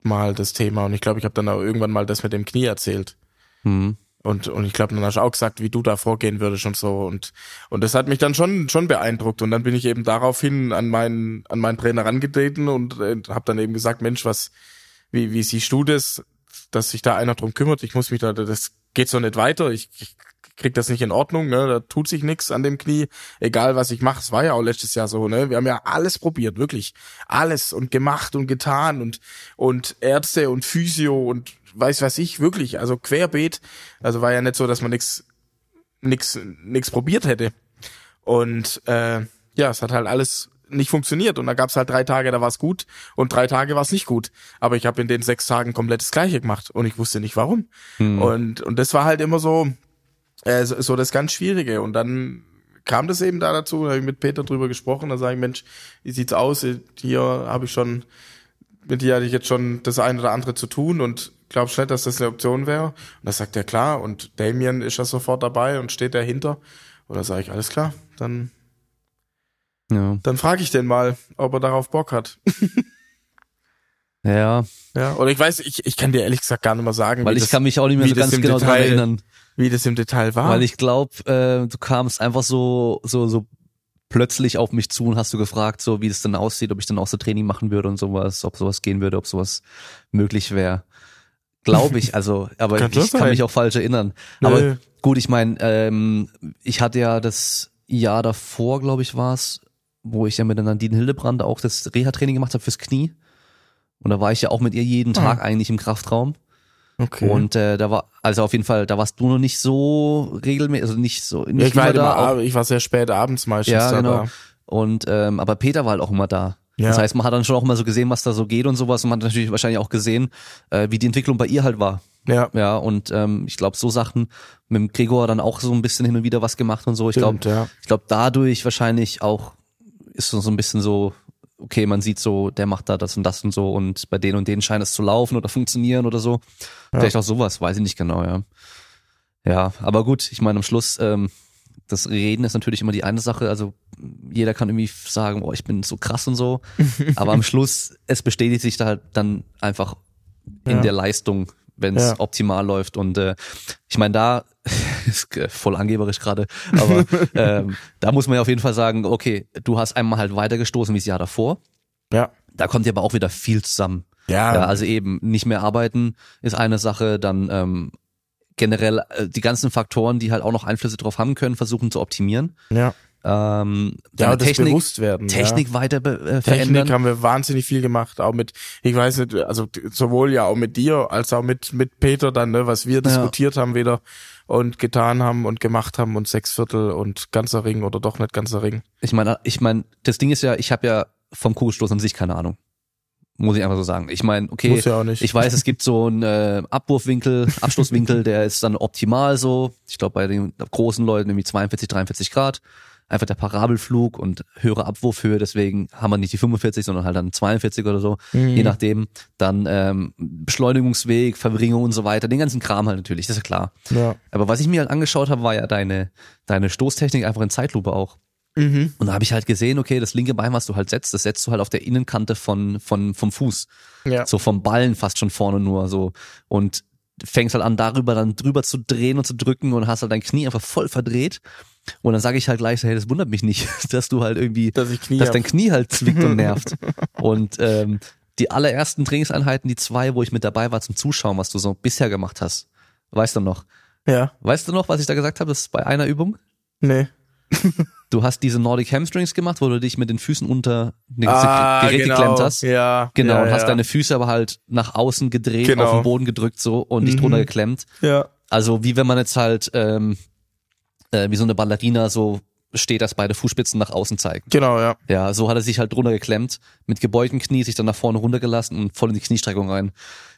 mal das Thema. Und ich glaube, ich habe dann auch irgendwann mal das mit dem Knie erzählt. Hm. Und, und ich glaube, dann hast du auch gesagt, wie du da vorgehen würdest und so. Und, und das hat mich dann schon, schon beeindruckt. Und dann bin ich eben daraufhin an meinen, an meinen Trainer rangetreten und äh, habe dann eben gesagt, Mensch, was, wie, wie siehst du das, dass sich da einer drum kümmert? Ich muss mich da, das geht so nicht weiter. Ich, ich krieg das nicht in Ordnung, ne? Da tut sich nichts an dem Knie. Egal was ich mache. Es war ja auch letztes Jahr so, ne? Wir haben ja alles probiert, wirklich. Alles und gemacht und getan und, und Ärzte und Physio und weiß was ich, wirklich. Also querbeet. Also war ja nicht so, dass man nix, nix, nix probiert hätte. Und äh, ja, es hat halt alles nicht funktioniert. Und da gab's halt drei Tage, da war's gut und drei Tage war's nicht gut. Aber ich habe in den sechs Tagen komplett das Gleiche gemacht und ich wusste nicht warum. Hm. Und, und das war halt immer so, äh, so, so das ganz Schwierige. Und dann kam das eben da dazu, da habe ich mit Peter drüber gesprochen, da sage ich, Mensch, wie sieht's aus? Hier habe ich schon, mit dir hatte ich jetzt schon das ein oder andere zu tun und glaubst nicht, dass das eine Option wäre? Und da sagt er, klar, und Damien ist ja sofort dabei und steht dahinter. Und da sage ich, alles klar, dann, Ja. dann frage ich den mal, ob er darauf Bock hat. ja, Ja, oder ich weiß, ich, ich kann dir ehrlich gesagt gar nicht mehr sagen, weil ich das, kann mich auch nicht mehr so ganz genau daran Detail erinnern. Wie das im Detail war. Weil ich glaube, äh, du kamst einfach so, so, so plötzlich auf mich zu und hast du gefragt, so wie das dann aussieht, ob ich dann auch so Training machen würde und sowas, ob sowas gehen würde, ob sowas möglich wäre. Glaube ich, also, aber Kann ich kann mich auch falsch erinnern. Nö. Aber gut, ich meine, ähm, ich hatte ja das Jahr davor, glaube ich, war's, wo ich ja mit der Nadine Hildebrand auch das Reha-Training gemacht habe fürs Knie. Und da war ich ja auch mit ihr jeden Ah. Tag eigentlich im Kraftraum. Okay. Und äh, da war, also auf jeden Fall, da warst du noch nicht so regelmäßig, also nicht so, nicht Ja, ich, war immer halt da. immer, ich war sehr spät abends meistens ja, da. genau. da. Und ähm, aber Peter war halt auch immer da. Ja. Das heißt, man hat dann schon auch immer so gesehen, was da so geht und sowas. Und man hat natürlich wahrscheinlich auch gesehen, äh, wie die Entwicklung bei ihr halt war. Ja, Ja, und ähm, ich glaube, so Sachen mit dem Gregor dann auch so ein bisschen hin und wieder was gemacht und so. Ich glaube, ja. ich glaube, dadurch wahrscheinlich auch ist so ein bisschen so, okay, man sieht so, der macht da das und das und so und bei denen und denen scheint es zu laufen oder funktionieren oder so. Vielleicht auch sowas, weiß ich nicht genau, ja. Ja, aber gut, ich meine, am Schluss, ähm, das Reden ist natürlich immer die eine Sache. Also jeder kann irgendwie sagen, oh, ich bin so krass und so. aber am Schluss, es bestätigt sich da halt dann einfach in Ja. der Leistung, wenn es Ja. optimal läuft. Und äh, ich meine, da ist äh, voll angeberisch gerade, aber ähm, da muss man ja auf jeden Fall sagen, okay, du hast einmal halt weitergestoßen wie das Jahr davor. Ja. Da kommt ja aber auch wieder viel zusammen. Ja, Ja, also eben nicht mehr arbeiten ist eine Sache, dann ähm, generell äh, die ganzen Faktoren, die halt auch noch Einflüsse drauf haben können, versuchen zu optimieren. ja. Ähm, Ja, das Technik, Bewusstwerden. Technik ja. weiter äh, Technik verändern. haben wir wahnsinnig viel gemacht, auch mit, ich weiß nicht, also sowohl ja auch mit dir als auch mit mit Peter dann, ne, was wir diskutiert haben wieder und getan haben und gemacht haben und sechs Viertel und ganzer Ring oder doch nicht ganzer Ring. Ich meine, ich meine, das Ding ist ja, ich habe ja vom Kugelstoß an sich keine Ahnung. Muss ich einfach so sagen. Ich meine, okay, Muss ja auch nicht. ich weiß, es gibt so einen äh, Abwurfwinkel, Abschlusswinkel, der ist dann optimal so. Ich glaube, bei den großen Leuten irgendwie 42, 43 Grad. Einfach der Parabelflug und höhere Abwurfhöhe, deswegen haben wir nicht die 45, sondern halt dann 42 oder so, Mhm. je nachdem. Dann ähm, Beschleunigungsweg, Verringerung und so weiter, den ganzen Kram halt natürlich, das ist ja klar. Ja. Aber was ich mir halt angeschaut habe, war ja deine, deine Stoßtechnik einfach in Zeitlupe auch. Mhm. Und da habe ich halt gesehen, okay, das linke Bein, was du halt setzt, das setzt du halt auf der Innenkante von, von, vom Fuß. Ja. So vom Ballen fast schon vorne nur so. Und fängst halt an, darüber dann drüber zu drehen und zu drücken und hast halt dein Knie einfach voll verdreht. Und dann sage ich halt gleich so, hey, das wundert mich nicht, dass du halt irgendwie, Dass ich Knie dass dein Knie halt zwickt und nervt. und ähm, die allerersten Trainingseinheiten, die zwei, wo ich mit dabei war zum Zuschauen, was du so bisher gemacht hast, weißt du noch? Ja. Weißt du noch, was ich da gesagt habe? Das ist bei einer Übung. Nee. Du hast diese Nordic Hamstrings gemacht, wo du dich mit den Füßen unter ein Ah, Gerät genau. geklemmt hast. Ja. Genau, ja, und hast ja. deine Füße aber halt nach außen gedreht, Genau. auf den Boden gedrückt so und dich Mhm. drunter geklemmt. Ja. Also wie wenn man jetzt halt ähm, äh, wie so eine Ballerina so steht, dass beide Fußspitzen nach außen zeigen. Genau, ja. Ja, so hat er sich halt drunter geklemmt, mit gebeugten Knie, sich dann nach vorne runtergelassen und voll in die Kniestreckung rein.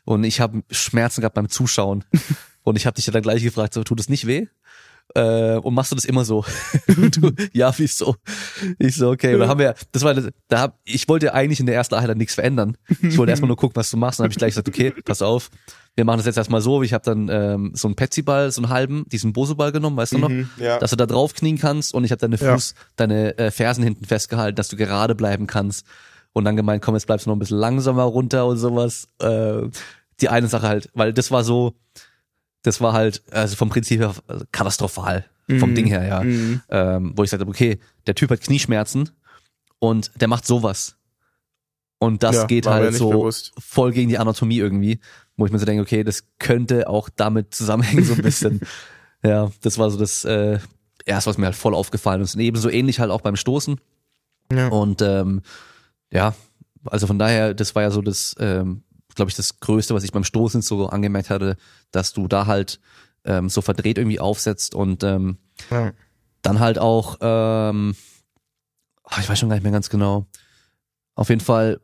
Und ich habe Schmerzen gehabt beim Zuschauen. und ich habe dich dann gleich gefragt, so, tut es nicht weh? Äh, und machst du das immer so? du, ja, wieso? Ich so, okay. Und da haben wir, das war, da hab, ich wollte eigentlich in der ersten Einheit nichts verändern. Ich wollte erstmal nur gucken, was du machst. Und dann habe ich gleich gesagt, okay, pass auf. Wir machen das jetzt erstmal so. Ich habe dann ähm, so einen Petsy-Ball, so einen halben, diesen Boso-Ball genommen, weißt du noch? Mhm, ja. Dass du da drauf knien kannst und ich habe deine Ja. Fuß, deine äh, Fersen hinten festgehalten, dass du gerade bleiben kannst. Und dann gemeint, komm, jetzt bleibst du noch ein bisschen langsamer runter und sowas. Äh, die eine Sache halt, weil das war so, das war halt, also vom Prinzip her katastrophal, vom Mhm. Ding her, ja. Mhm. Ähm, wo ich gesagt habe, okay, der Typ hat Knieschmerzen und der macht sowas. Und das Ja, geht halt so bewusst. voll gegen die Anatomie irgendwie, wo ich mir so denke, okay, das könnte auch damit zusammenhängen so ein bisschen. ja, das war so das äh, erste, was mir halt voll aufgefallen ist. Und ebenso ähnlich halt auch beim Stoßen. Ja. Und ähm, ja, also von daher, das war ja so das, ähm, glaube ich, das Größte, was ich beim Stoßen so angemerkt hatte, dass du da halt ähm, so verdreht irgendwie aufsetzt und ähm, Ja. dann halt auch, ähm, ach, ich weiß schon gar nicht mehr ganz genau. Auf jeden Fall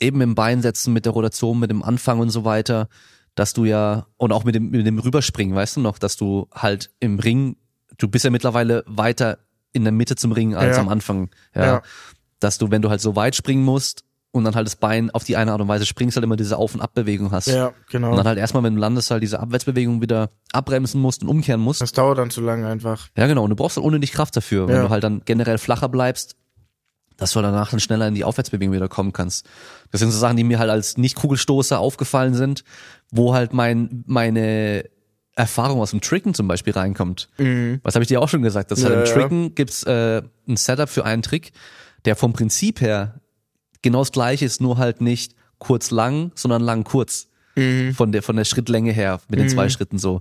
eben im Bein setzen mit der Rotation, mit dem Anfang und so weiter, dass du ja, und auch mit dem, mit dem Rüberspringen, weißt du noch, dass du halt im Ring, du bist ja mittlerweile weiter in der Mitte zum Ring als Ja. am Anfang. Ja. Ja. Dass du, wenn du halt so weit springen musst und dann halt das Bein auf die eine Art und Weise springst, halt immer diese Auf- und Abbewegung hast. Ja, genau. Und dann halt erstmal, wenn du landest, halt diese Abwärtsbewegung wieder abbremsen musst und umkehren musst. das dauert dann zu lange einfach. Ja, genau. Und du brauchst dann unnötig Kraft dafür. Wenn Ja. du halt dann generell flacher bleibst, dass du danach dann schneller in die Aufwärtsbewegung wieder kommen kannst. Das sind so Sachen, die mir halt als Nicht-Kugelstoßer aufgefallen sind, wo halt mein, meine Erfahrung aus dem Tricken zum Beispiel reinkommt. Mhm. Was habe ich dir auch schon gesagt? Dass halt Ja, im ja. Tricken gibt's äh, ein Setup für einen Trick, der vom Prinzip her genau das gleiche ist, nur halt nicht kurz lang, sondern lang kurz. Mhm. Von der, von der Schrittlänge her, mit den zwei Schritten so.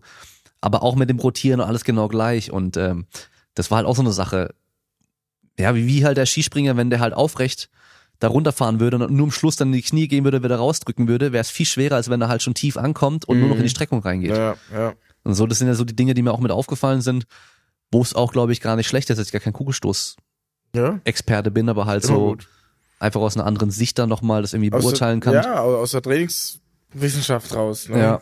Aber auch mit dem Rotieren und alles genau gleich. Und ähm, das war halt auch so eine Sache. Ja, wie, wie halt der Skispringer, wenn der halt aufrecht da runterfahren würde und nur am Schluss dann in die Knie gehen würde, wieder rausdrücken würde, wäre es viel schwerer, als wenn er halt schon tief ankommt und nur noch in die Streckung reingeht. Ja, ja. Und so, das sind ja so die Dinge, die mir auch mit aufgefallen sind, wo es auch, glaube ich, gar nicht schlecht ist, dass ich gar kein Kugelstoß-Experte Ja, bin, aber halt immer so gut. Einfach aus einer anderen Sicht dann nochmal das irgendwie Aus der- beurteilen kann. Ja, aus der Trainingswissenschaft raus. Ne? Ja.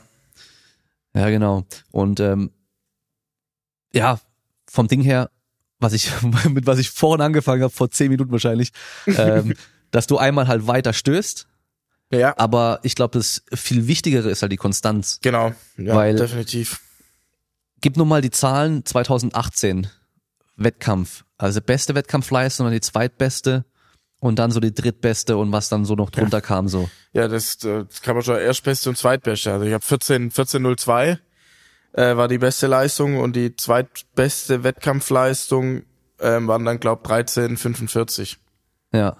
Ja, genau. Und ähm, ja, vom Ding her, was ich, mit was ich vorhin angefangen habe, vor zehn Minuten wahrscheinlich, ähm, dass du einmal halt weiter stößt, Ja, aber ich glaube, das viel Wichtigere ist halt die Konstanz. genau. Ja, Weil- definitiv. Gib nur mal die Zahlen 2018 Wettkampf. Also beste Wettkampfleistung, dann die zweitbeste und dann so die drittbeste und was dann so noch drunter kam so. Ja, das, das kann man schon erstbeste und zweitbeste. Also ich habe 14 1402 äh, war die beste Leistung und die zweitbeste Wettkampfleistung ähm, waren dann glaub 1345 Ja.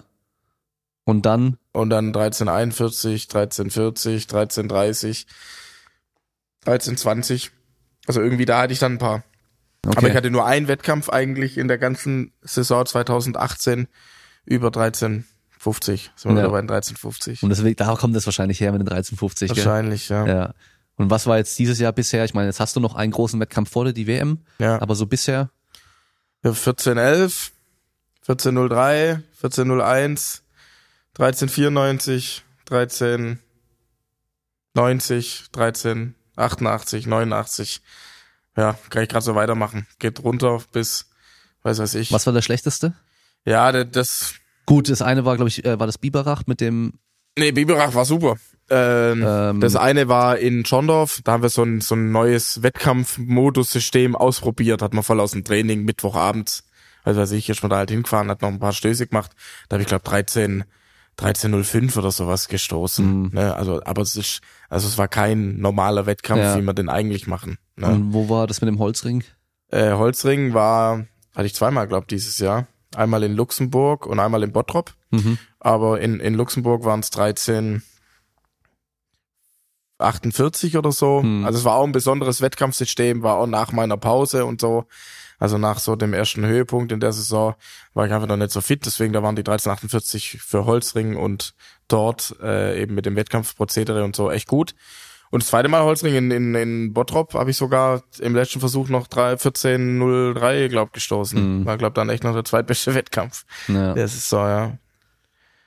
Und dann, und dann 1341, 1340, 1330, 1320. Also irgendwie da hatte ich dann ein paar. okay. Aber ich hatte nur einen Wettkampf eigentlich in der ganzen Saison 2018 über 1350. Sind wir Ja. wieder bei den 1350. und deswegen, da kommt das wahrscheinlich her mit den 1350. gell? Wahrscheinlich, ja. Ja. Und was war jetzt dieses Jahr bisher? Ich meine, jetzt hast du noch einen großen Wettkampf vor dir, die WM, ja. aber so bisher, Ja, 1411, 1403, 1401, 1394, 1390, 1388, 89. Ja, kann ich gerade so weitermachen. Geht runter bis, weiß weiß ich. was war der schlechteste? Ja, das, das Gut, das eine war, glaube ich, äh, war das Biberach mit dem, nee, Biberach war super. Ähm, Ähm. das eine war in Schondorf, da haben wir so ein, so ein neues Wettkampfmodussystem ausprobiert, hat man voll aus dem Training Mittwochabends, also weiß ich, ist man da halt hingefahren, hat noch ein paar Stöße gemacht, da habe ich glaube 13, 13.05 oder sowas gestoßen. Ne? Also, aber es ist, also es war kein normaler Wettkampf, Ja. wie wir den eigentlich machen. Ne? und wo war das mit dem Holzring? Äh, Holzring war, hatte ich zweimal, glaube dieses Jahr. Einmal in Luxemburg und einmal in Bottrop. Mhm. Aber in, in Luxemburg waren es 13 48 oder so. Hm. Also es war auch ein besonderes Wettkampfsystem, war auch nach meiner Pause und so. Also nach so dem ersten Höhepunkt in der Saison war ich einfach noch nicht so fit, deswegen da waren die 1348 für Holzring und dort äh, eben mit dem Wettkampfprozedere und so echt gut. Und das zweite Mal Holzring in, in, in Bottrop habe ich sogar im letzten Versuch noch 3, 14.03, glaub gestoßen. Mhm. War, glaub dann echt noch der zweitbeste Wettkampf Ja. der Saison, ja.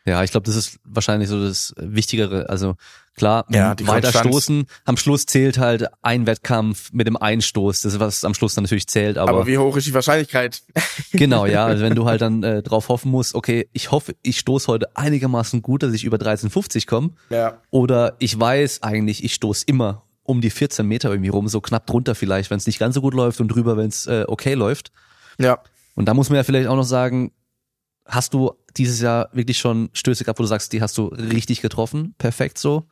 Ja, ich glaube, das ist wahrscheinlich so das Wichtigere. Also klar, Ja, weiter Konstanz. stoßen. Am Schluss zählt halt ein Wettkampf mit dem Einstoß. Das ist was am Schluss dann natürlich zählt. Aber, Aber wie hoch ist die Wahrscheinlichkeit? genau, ja. Also wenn du halt dann äh, drauf hoffen musst, okay, ich hoffe, ich stoß heute einigermaßen gut, dass ich über 13,50 komme. ja. Oder ich weiß eigentlich, ich stoß immer um die 14 Meter irgendwie rum, so knapp drunter vielleicht, wenn es nicht ganz so gut läuft und drüber, wenn es äh, okay läuft. Ja. Und da muss man ja vielleicht auch noch sagen, hast du dieses Jahr wirklich schon Stöße gehabt, wo du sagst, die hast du richtig getroffen, perfekt so?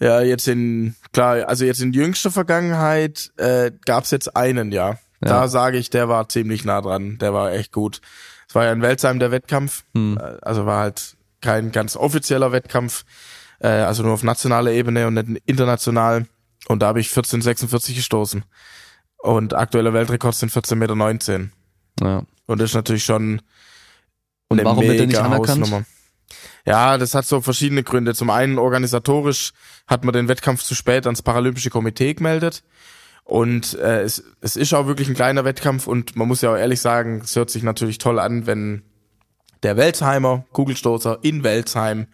Ja, jetzt in, klar, also jetzt in jüngster Vergangenheit äh, gab's jetzt einen, ja. Ja. Da sage ich, der war ziemlich nah dran, der war echt gut. Es war ja in Welzheim der Wettkampf, Hm. äh, also war halt kein ganz offizieller Wettkampf, äh, also nur auf nationaler Ebene und nicht international. Und da habe ich 14,46 gestoßen. Und aktueller Weltrekord sind 14,19 Meter. Ja. Und das ist natürlich schon Und eine warum wird der nicht anerkannt? Hausnummer. Ja, das hat so verschiedene Gründe. Zum einen organisatorisch hat man den Wettkampf zu spät ans Paralympische Komitee gemeldet. Und äh, es, es ist auch wirklich ein kleiner Wettkampf und man muss ja auch ehrlich sagen, es hört sich natürlich toll an, wenn der Welsheimer Kugelstoßer in Welsheim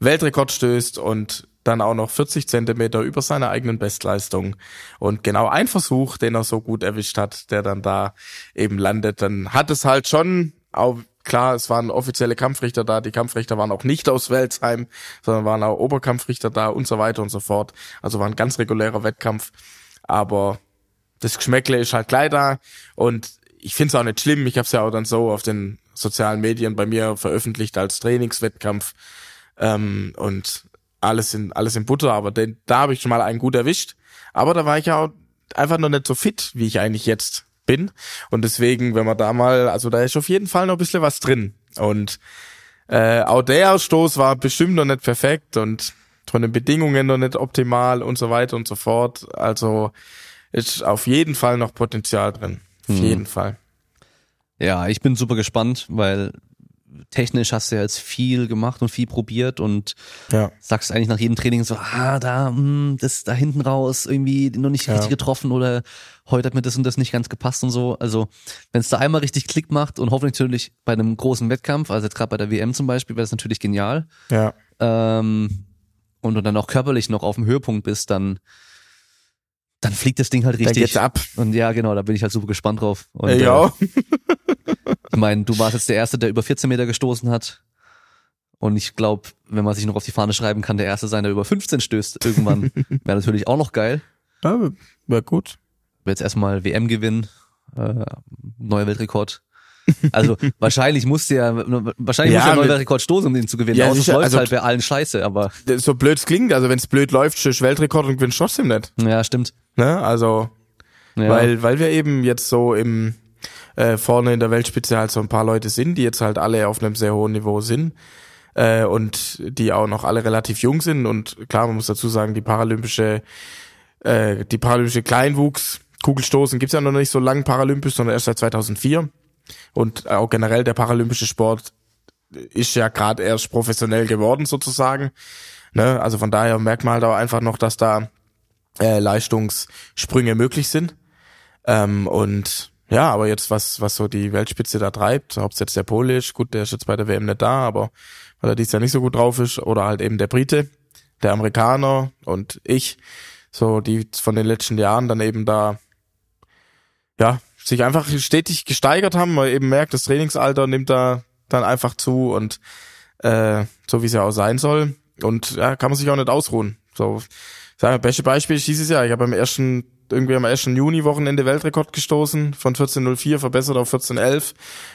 Weltrekord stößt und dann auch noch 40 Zentimeter über seiner eigenen Bestleistung. Und genau ein Versuch, den er so gut erwischt hat, der dann da eben landet, dann hat es halt schon, auch klar, es waren offizielle Kampfrichter da, die Kampfrichter waren auch nicht aus Welsheim, sondern waren auch Oberkampfrichter da und so weiter und so fort. Also war ein ganz regulärer Wettkampf. Aber das Geschmäckle ist halt gleich da und ich finde es auch nicht schlimm. Ich habe es ja auch dann so auf den sozialen Medien bei mir veröffentlicht als Trainingswettkampf ähm, und alles in alles in Butter. Aber den, da habe ich schon mal einen gut erwischt. Aber da war ich ja auch einfach noch nicht so fit, wie ich eigentlich jetzt bin. Und deswegen, wenn man da mal, also da ist auf jeden Fall noch ein bisschen was drin. Und äh, auch der Stoß war bestimmt noch nicht perfekt und von den Bedingungen noch nicht optimal und so weiter und so fort. Also ist auf jeden Fall noch Potenzial drin. Auf Mhm. jeden Fall. Ja, ich bin super gespannt, weil technisch hast du ja jetzt viel gemacht und viel probiert und Ja. sagst eigentlich nach jedem Training so, ah, da, mh, das da hinten raus, irgendwie noch nicht Ja. richtig getroffen oder heute hat mir das und das nicht ganz gepasst und so. Also, wenn es da einmal richtig Klick macht und hoffentlich natürlich bei einem großen Wettkampf, also jetzt gerade bei der WM zum Beispiel, wäre das natürlich genial. Ja. Ähm, und du dann auch körperlich noch auf dem Höhepunkt bist, dann, dann fliegt das Ding halt richtig. geht's ab. Und ja, genau, da bin ich halt super gespannt drauf. Und, Äh, äh, ja. ich meine, du warst jetzt der Erste, der über 14 Meter gestoßen hat. Und ich glaube, wenn man sich noch auf die Fahne schreiben kann, der Erste sein, der über 15 stößt irgendwann, wäre natürlich auch noch geil. ja Wäre gut. Jetzt erstmal WM gewinnen, äh, neuer Weltrekord. Also wahrscheinlich musste ja, wahrscheinlich Ja, muss ja neuer Weltrekord stoßen, um den zu gewinnen. Ja, sicher, läuft also- halt bei allen scheiße, aber So blöd es klingt, also wenn es blöd läuft, stößt Weltrekord und gewinnst trotzdem nicht. ja, stimmt. Ne? Also, Ja. weil, weil wir eben jetzt so im äh, vorne in der Weltspitze halt so ein paar Leute sind, die jetzt halt alle auf einem sehr hohen Niveau sind. Äh, und die auch noch alle relativ jung sind. Und klar, man muss dazu sagen, die paralympische, äh, die paralympische Kleinwuchs, Kugelstoßen gibt's ja noch nicht so lang paralympisch, sondern erst seit 2004. Und auch generell der paralympische Sport ist ja gerade erst professionell geworden sozusagen. Ne? Also von daher merkt man halt auch einfach noch, dass da äh, Leistungssprünge möglich sind. Ähm, und ja, aber jetzt was was so die Weltspitze da treibt, ob es jetzt der Pole ist, gut, der ist jetzt bei der WM nicht da, aber weil er dies Jahr nicht so gut drauf ist, oder halt eben der Brite, der Amerikaner und ich, so die von den letzten Jahren dann eben da ja, sich einfach stetig gesteigert haben, man eben merkt, das Trainingsalter nimmt da dann einfach zu und äh, so wie es ja auch sein soll. Und ja, kann man sich auch nicht ausruhen. So, sagen wir, beste Beispiel ist dieses Jahr. Ich habe am ersten, irgendwie am ersten Juni-Wochenende Weltrekord gestoßen, von 14.04 verbessert auf 14.11.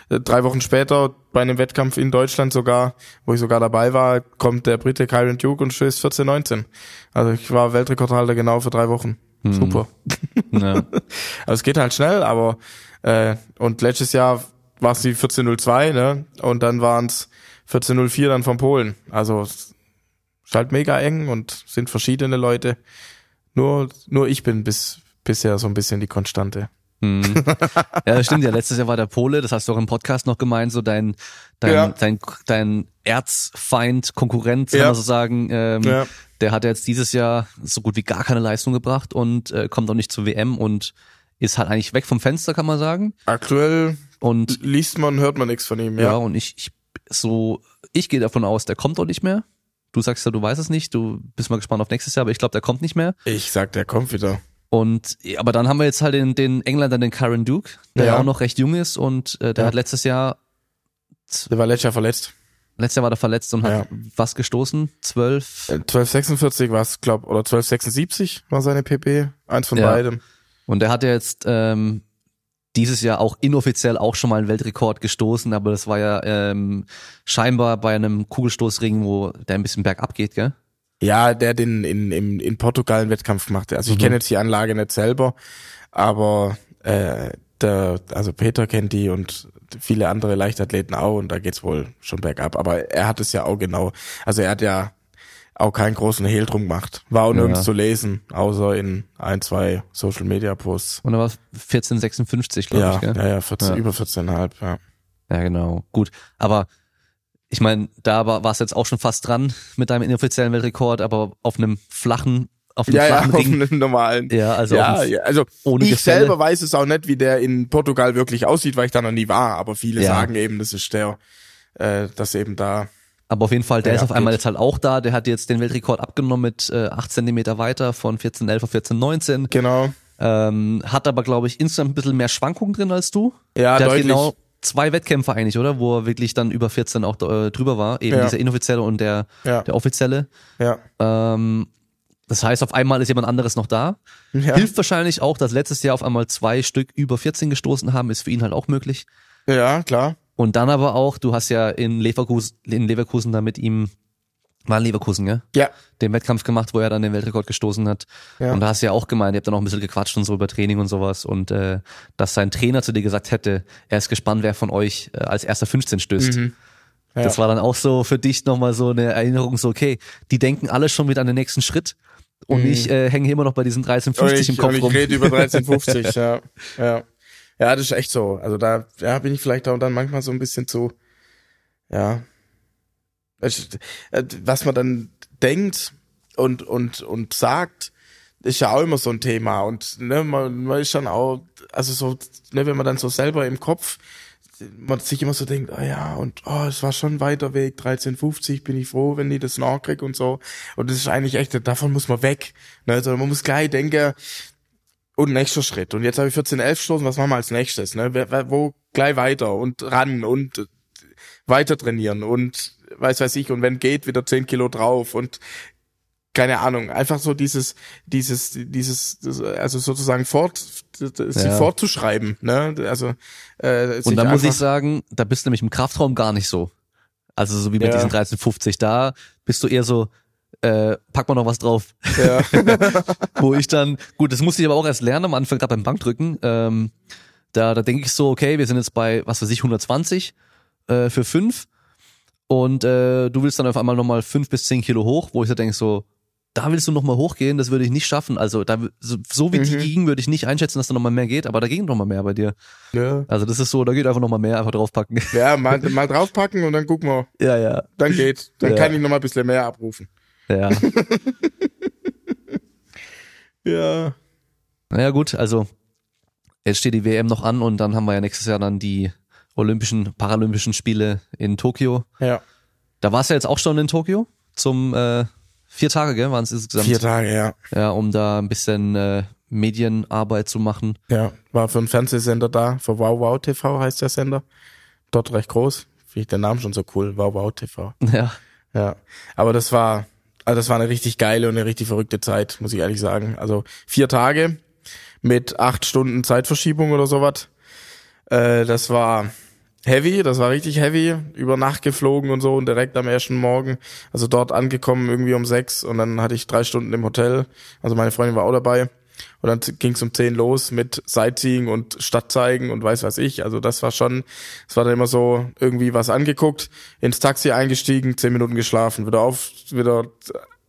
Äh, Drei Wochen später, bei einem Wettkampf in Deutschland sogar, wo ich sogar dabei war, kommt der Brite Kyron Duke und stößt 14.19. Also ich war Weltrekordhalter genau für drei Wochen. Super. Ja. Also es geht halt schnell, aber äh, und letztes Jahr war es die 14.02, ne? Und dann waren es 14.04 dann von Polen. Also es ist halt mega eng und sind verschiedene Leute. Nur nur ich bin bis bisher so ein bisschen die Konstante. Mhm. Ja, das stimmt ja. Letztes Jahr war der Pole, das hast du auch im Podcast noch gemeint, so dein, dein, Ja. dein, dein Erzfeind, Konkurrent, kann Ja. man so sagen, ähm, Ja. der hat jetzt dieses Jahr so gut wie gar keine Leistung gebracht und äh, kommt auch nicht zur WM und ist halt eigentlich weg vom Fenster, kann man sagen. Aktuell Und liest man, hört man nichts von ihm. ja, Ja, und ich, ich so, ich gehe davon aus, der kommt auch nicht mehr. Du sagst ja, du weißt es nicht, du bist mal gespannt auf nächstes Jahr, aber ich glaube, der kommt nicht mehr. ich sag, der kommt wieder. Und aber dann haben wir jetzt halt den, den Engländer, den Karen Duke, der Ja. auch noch recht jung ist und äh, der Ja. hat letztes Jahr, Der war letztes Jahr verletzt. Letztes Jahr war der verletzt und hat Ja. was gestoßen? Zwölf. Äh, 1246 war es, glaub, oder 1276 war seine PP. Eins von Ja. beidem. Und der hat ja jetzt ähm, dieses Jahr auch inoffiziell auch schon mal einen Weltrekord gestoßen, aber das war ja ähm, scheinbar bei einem Kugelstoßring, wo der ein bisschen bergab geht, gell? Ja, der den in, in, in Portugal einen Wettkampf gemacht hat. Also ich Mhm. kenne jetzt die Anlage nicht selber, aber äh, der, also Peter kennt die und viele andere Leichtathleten auch und da geht's wohl schon bergab. Aber er hat es ja auch genau. Also er hat ja auch keinen großen Hehl drum gemacht. War auch nirgends Ja. zu lesen, außer in ein, zwei Social Media Posts. Und er war 1456, glaube Ja, ich, gell? ja, ja, 14, Ja. über 14,5, ja. Ja, genau. Gut. Aber ich meine, da war es jetzt auch schon fast dran mit deinem inoffiziellen Weltrekord, aber auf einem flachen, auf einem Ja, ja, auf einem normalen. Ja, also ja, ja, also ohne ich Gefälle. selber weiß es auch nicht, wie der in Portugal wirklich aussieht, weil ich da noch nie war, aber viele Ja. sagen eben, das ist der, äh, dass eben da, aber auf jeden Fall, der Ja, ist auf einmal jetzt halt auch da. Der hat jetzt den Weltrekord abgenommen mit äh, 8 Zentimeter weiter von 1411 auf 1419. genau, Ähm, hat aber, glaube ich, insgesamt ein bisschen mehr Schwankungen drin als du. ja, der hat deutlich, genau zwei Wettkämpfe eigentlich, oder? Wo er wirklich dann über 14 auch äh, drüber war. Eben Ja. dieser inoffizielle und der, ja, der offizielle. ja, Ähm, das heißt, auf einmal ist jemand anderes noch da. ja, Hilft wahrscheinlich auch, dass letztes Jahr auf einmal zwei Stück über 14 gestoßen haben, ist für ihn halt auch möglich. ja, klar, Und dann aber auch, du hast ja in Leverkusen, in Leverkusen da mit ihm, war in Leverkusen, gell? ja, Den Wettkampf gemacht, wo er dann den Weltrekord gestoßen hat. Ja. Und da hast du ja auch gemeint, ihr habt dann auch ein bisschen gequatscht und so über Training und sowas. Und äh, dass sein Trainer zu dir gesagt hätte, er ist gespannt, wer von euch äh, als erster 15 stößt. Mhm. ja. Das war dann auch so für dich nochmal so eine Erinnerung, so okay, die denken alle schon wieder an den nächsten Schritt. Und Mhm. ich äh, hänge immer noch bei diesen 13,50 und ich, im Kopf und ich rum. rede über 1350, ja, ja, ja, das ist echt so, also da, ja, bin ich vielleicht auch dann manchmal so ein bisschen zu, ja, äh, was man dann denkt und, und, und sagt, ist ja auch immer so ein Thema. Und ne, man, man ist dann auch, also so, ne, wenn man dann so selber im Kopf man sich immer so denkt, ah ja, und oh, es war schon ein weiter Weg, 1350, bin ich froh, wenn ich das nachkrieg und so. Und das ist eigentlich echt, davon muss man weg. Ne? Also man muss gleich denken, und nächster Schritt. Und jetzt habe ich 14, 11 Stunden, was machen wir als nächstes? Ne? Wo gleich weiter und ran und weiter trainieren und weiß weiß ich, und wenn geht, wieder 10 Kilo drauf und keine Ahnung, einfach so dieses, dieses, dieses, also sozusagen fort, sie Ja. fortzuschreiben, ne? Also äh, Und da muss ich sagen, da bist du nämlich im Kraftraum gar nicht so. Also so wie mit Ja. diesen 1350, da bist du eher so, äh, pack mal noch was drauf. ja, Wo ich dann, gut, das musste ich aber auch erst lernen am Anfang, gerade beim Bankdrücken. Ähm, da da denke ich so, okay, wir sind jetzt bei, was weiß ich, 120 äh, für fünf und äh, du willst dann auf einmal nochmal fünf bis zehn Kilo hoch, wo ich so denke so, da willst du nochmal hochgehen, das würde ich nicht schaffen. Also da so, so wie die Mhm. ging, würde ich nicht einschätzen, dass da nochmal mehr geht, aber da ging nochmal mehr bei dir. ja. Also das ist so, da geht einfach nochmal mehr, einfach draufpacken. ja mal, mal draufpacken und dann gucken wir, ja, ja. dann geht, dann Ja. kann ich noch mal ein bisschen mehr abrufen. Ja. Ja, Naja gut, also jetzt steht die WM noch an und dann haben wir ja nächstes Jahr dann die Olympischen, Paralympischen Spiele in Tokio. ja, Da warst du ja jetzt auch schon in Tokio zum äh, vier Tage, gell, waren es insgesamt. vier Tage, ja. Ja, um da ein bisschen äh, Medienarbeit zu machen. Ja, war für einen Fernsehsender da, für Wow Wow TV heißt der Sender. Dort recht groß. Finde ich den Namen schon so cool, Wow Wow TV. Ja. Ja, aber das war, also das war eine richtig geile und eine richtig verrückte Zeit, muss ich ehrlich sagen. Also vier Tage mit acht Stunden Zeitverschiebung oder sowas. Äh, das war heavy, das war richtig heavy. Über Nacht geflogen und so und direkt am ersten Morgen, also dort angekommen irgendwie um sechs und dann hatte ich drei Stunden im Hotel. Also meine Freundin war auch dabei. Und dann ging es um 10 los mit Sightseeing und Stadtzeigen und weiß was ich. Also das war schon, es war dann immer so irgendwie was angeguckt, ins Taxi eingestiegen, 10 Minuten geschlafen, wieder auf, wieder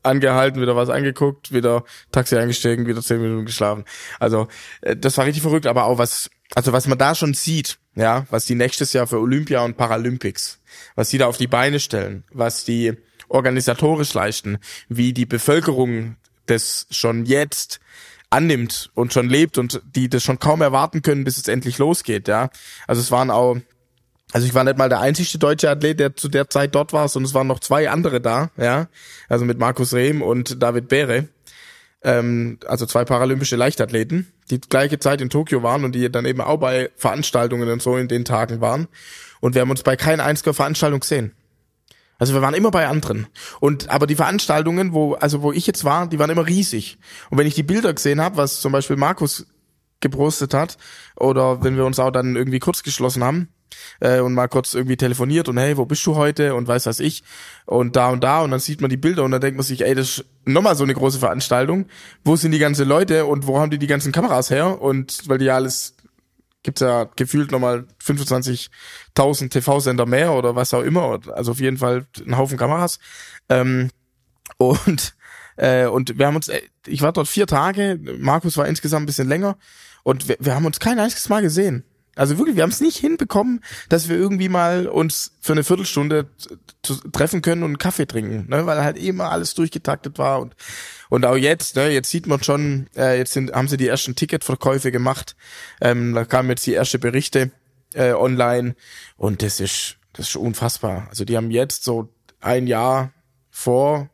angehalten, wieder was angeguckt, wieder Taxi eingestiegen, wieder 10 Minuten geschlafen. Also äh, das war richtig verrückt, aber auch was, also was man da schon sieht, ja, was die nächstes Jahr für Olympia und Paralympics, was die da auf die Beine stellen, was die organisatorisch leisten, wie die Bevölkerung das schon jetzt annimmt und schon lebt und die das schon kaum erwarten können, bis es endlich losgeht, ja. Also es waren auch, also ich war nicht mal der einzigste deutsche Athlet, der zu der Zeit dort war, sondern es waren noch zwei andere da, ja. Also mit Markus Rehm und David Behre. Ähm, also zwei paralympische Leichtathleten, die gleiche Zeit in Tokio waren und die dann eben auch bei Veranstaltungen und so in den Tagen waren. Und wir haben uns bei keiner einziger Veranstaltung gesehen. Also wir waren immer bei anderen. Und aber die Veranstaltungen, wo also wo ich jetzt war, die waren immer riesig. Und wenn ich die Bilder gesehen habe, was zum Beispiel Markus gepostet hat, oder wenn wir uns auch dann irgendwie kurz geschlossen haben äh, und mal kurz irgendwie telefoniert und hey, wo bist du heute und weiß was ich und da und da und dann sieht man die Bilder und dann denkt man sich, ey, das ist nochmal so eine große Veranstaltung. Wo sind die ganzen Leute und wo haben die die ganzen Kameras her? Und weil die ja alles gibt's ja gefühlt nochmal 25.000 TV-Sender mehr oder was auch immer. Also auf jeden Fall ein Haufen Kameras. Ähm, und äh, und wir haben uns, äh, ich war dort vier Tage, Markus war insgesamt ein bisschen länger und wir, wir haben uns kein einziges Mal gesehen. Also wirklich, wir haben es nicht hinbekommen, dass wir irgendwie mal uns für eine Viertelstunde treffen können und einen Kaffee trinken, ne? weil halt immer alles durchgetaktet war und und auch jetzt, ne, jetzt sieht man schon, äh, jetzt sind, haben sie die ersten Ticketverkäufe gemacht, ähm, da kamen jetzt die ersten Berichte äh, online und das ist das ist unfassbar. Also die haben jetzt so ein Jahr vor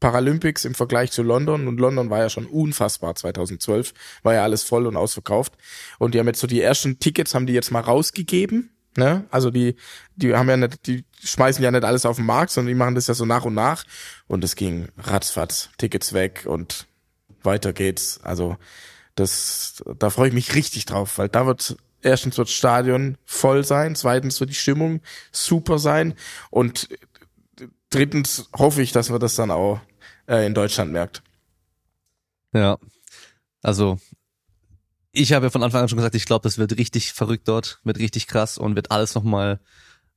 Paralympics im Vergleich zu London. Und London war ja schon unfassbar. 2012, war ja alles voll und ausverkauft. Und die haben jetzt so die ersten Tickets haben die jetzt mal rausgegeben, ne? Also die die haben ja nicht die schmeißen ja nicht alles auf den Markt, sondern die machen das ja so nach und nach. Und es ging ratzfatz, Tickets weg und weiter geht's. Also das da freue ich mich richtig drauf, weil da wird erstens wird Stadion voll sein, zweitens wird die Stimmung super sein. Und drittens hoffe ich, dass man das dann auch äh, in Deutschland merkt. Ja. Also, ich habe ja von Anfang an schon gesagt, ich glaube, das wird richtig verrückt dort, wird richtig krass und wird alles nochmal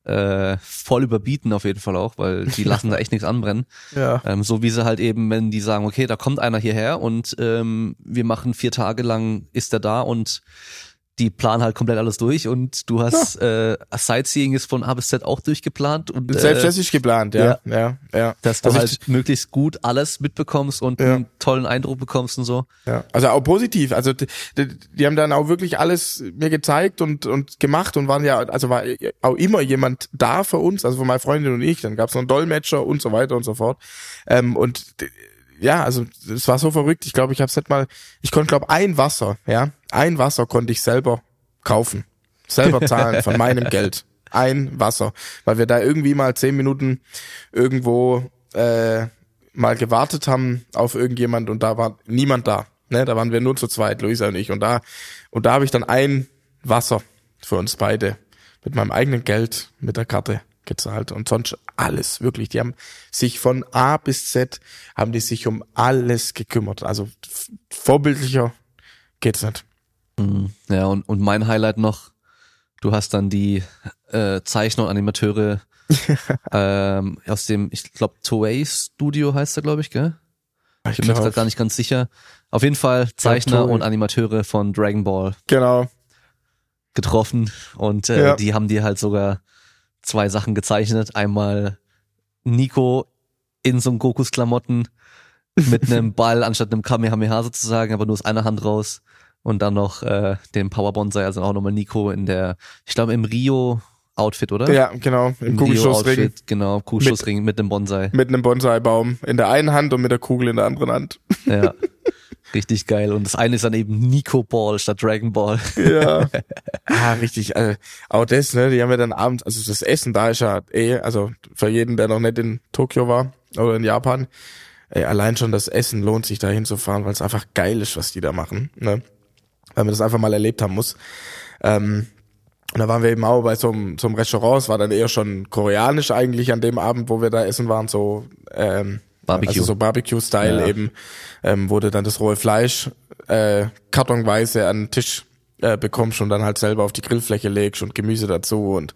äh, voll überbieten auf jeden Fall auch, weil die lassen da echt nichts anbrennen. Ja. Ähm, so wie sie halt eben, wenn die sagen, okay, da kommt einer hierher und ähm, wir machen vier Tage lang, ist er da und die planen halt komplett alles durch und du hast ja. äh, Sightseeing ist von A bis Z auch durchgeplant und selbst das ist geplant, ja, ja, ja, ja. dass du also halt ich, möglichst gut alles mitbekommst und ja. einen tollen Eindruck bekommst und so. Ja, also auch positiv. Also die, die, die haben dann auch wirklich alles mir gezeigt und und gemacht und waren ja, also war auch immer jemand da für uns, also für meine Freundin und ich. Dann gab's noch einen Dolmetscher und so weiter und so fort. Ähm, und ja, also es war so verrückt. Ich glaube, ich habe es mal, ich konnte glaube ein Wasser, ja, ein Wasser konnte ich selber kaufen, selber zahlen von meinem Geld. Ein Wasser, weil wir da irgendwie mal zehn Minuten irgendwo äh, mal gewartet haben auf irgendjemand und da war niemand da. Ne, da waren wir nur zu zweit, Luisa und ich. Und da und da habe ich dann ein Wasser für uns beide mit meinem eigenen Geld mit der Karte gezahlt und sonst alles, wirklich. Die haben sich von A bis Z, haben die sich um alles gekümmert. Also vorbildlicher geht's nicht. Mhm. Ja, und, und mein Highlight noch, du hast dann die äh, Zeichner und Animateure ähm, aus dem, ich glaube, Toei Studio heißt er, glaube ich, gell? Ich bin mir gar nicht ganz sicher. Auf jeden Fall Zeichner ja, und Animateure von Dragon Ball. Genau. Getroffen und äh, ja. die haben dir halt sogar zwei Sachen gezeichnet. Einmal Nico in so einem Gokus Klamotten mit einem Ball anstatt einem Kamehameha sozusagen, aber nur aus einer Hand raus. Und dann noch äh, den Power Bonsai, also auch nochmal Nico in der, ich glaube im Rio Outfit, oder? Ja, genau, im, Kugelschussring. Genau, Kugelschussring mit, mit einem Bonsai. Mit einem Bonsai-Baum in der einen Hand und mit der Kugel in der anderen Hand. Ja. Richtig geil. Und das eine ist dann eben Nico Ball statt Dragon Ball. Ja. ah, richtig. Also, auch das, ne, die haben ja dann abends, also das Essen da ist ja eh, also für jeden, der noch nicht in Tokio war oder in Japan, ey, allein schon das Essen lohnt sich da hinzufahren, weil es einfach geil ist, was die da machen, ne? Weil man das einfach mal erlebt haben muss. Ähm, und da waren wir eben auch bei so einem, so einem Restaurant, es war dann eher schon koreanisch eigentlich an dem Abend, wo wir da essen waren, so ähm, Barbecue. Also so Barbecue-Style ja. eben, ähm, wurde dann das rohe Fleisch äh, kartonweise an den Tisch äh, bekommst und dann halt selber auf die Grillfläche legst und Gemüse dazu und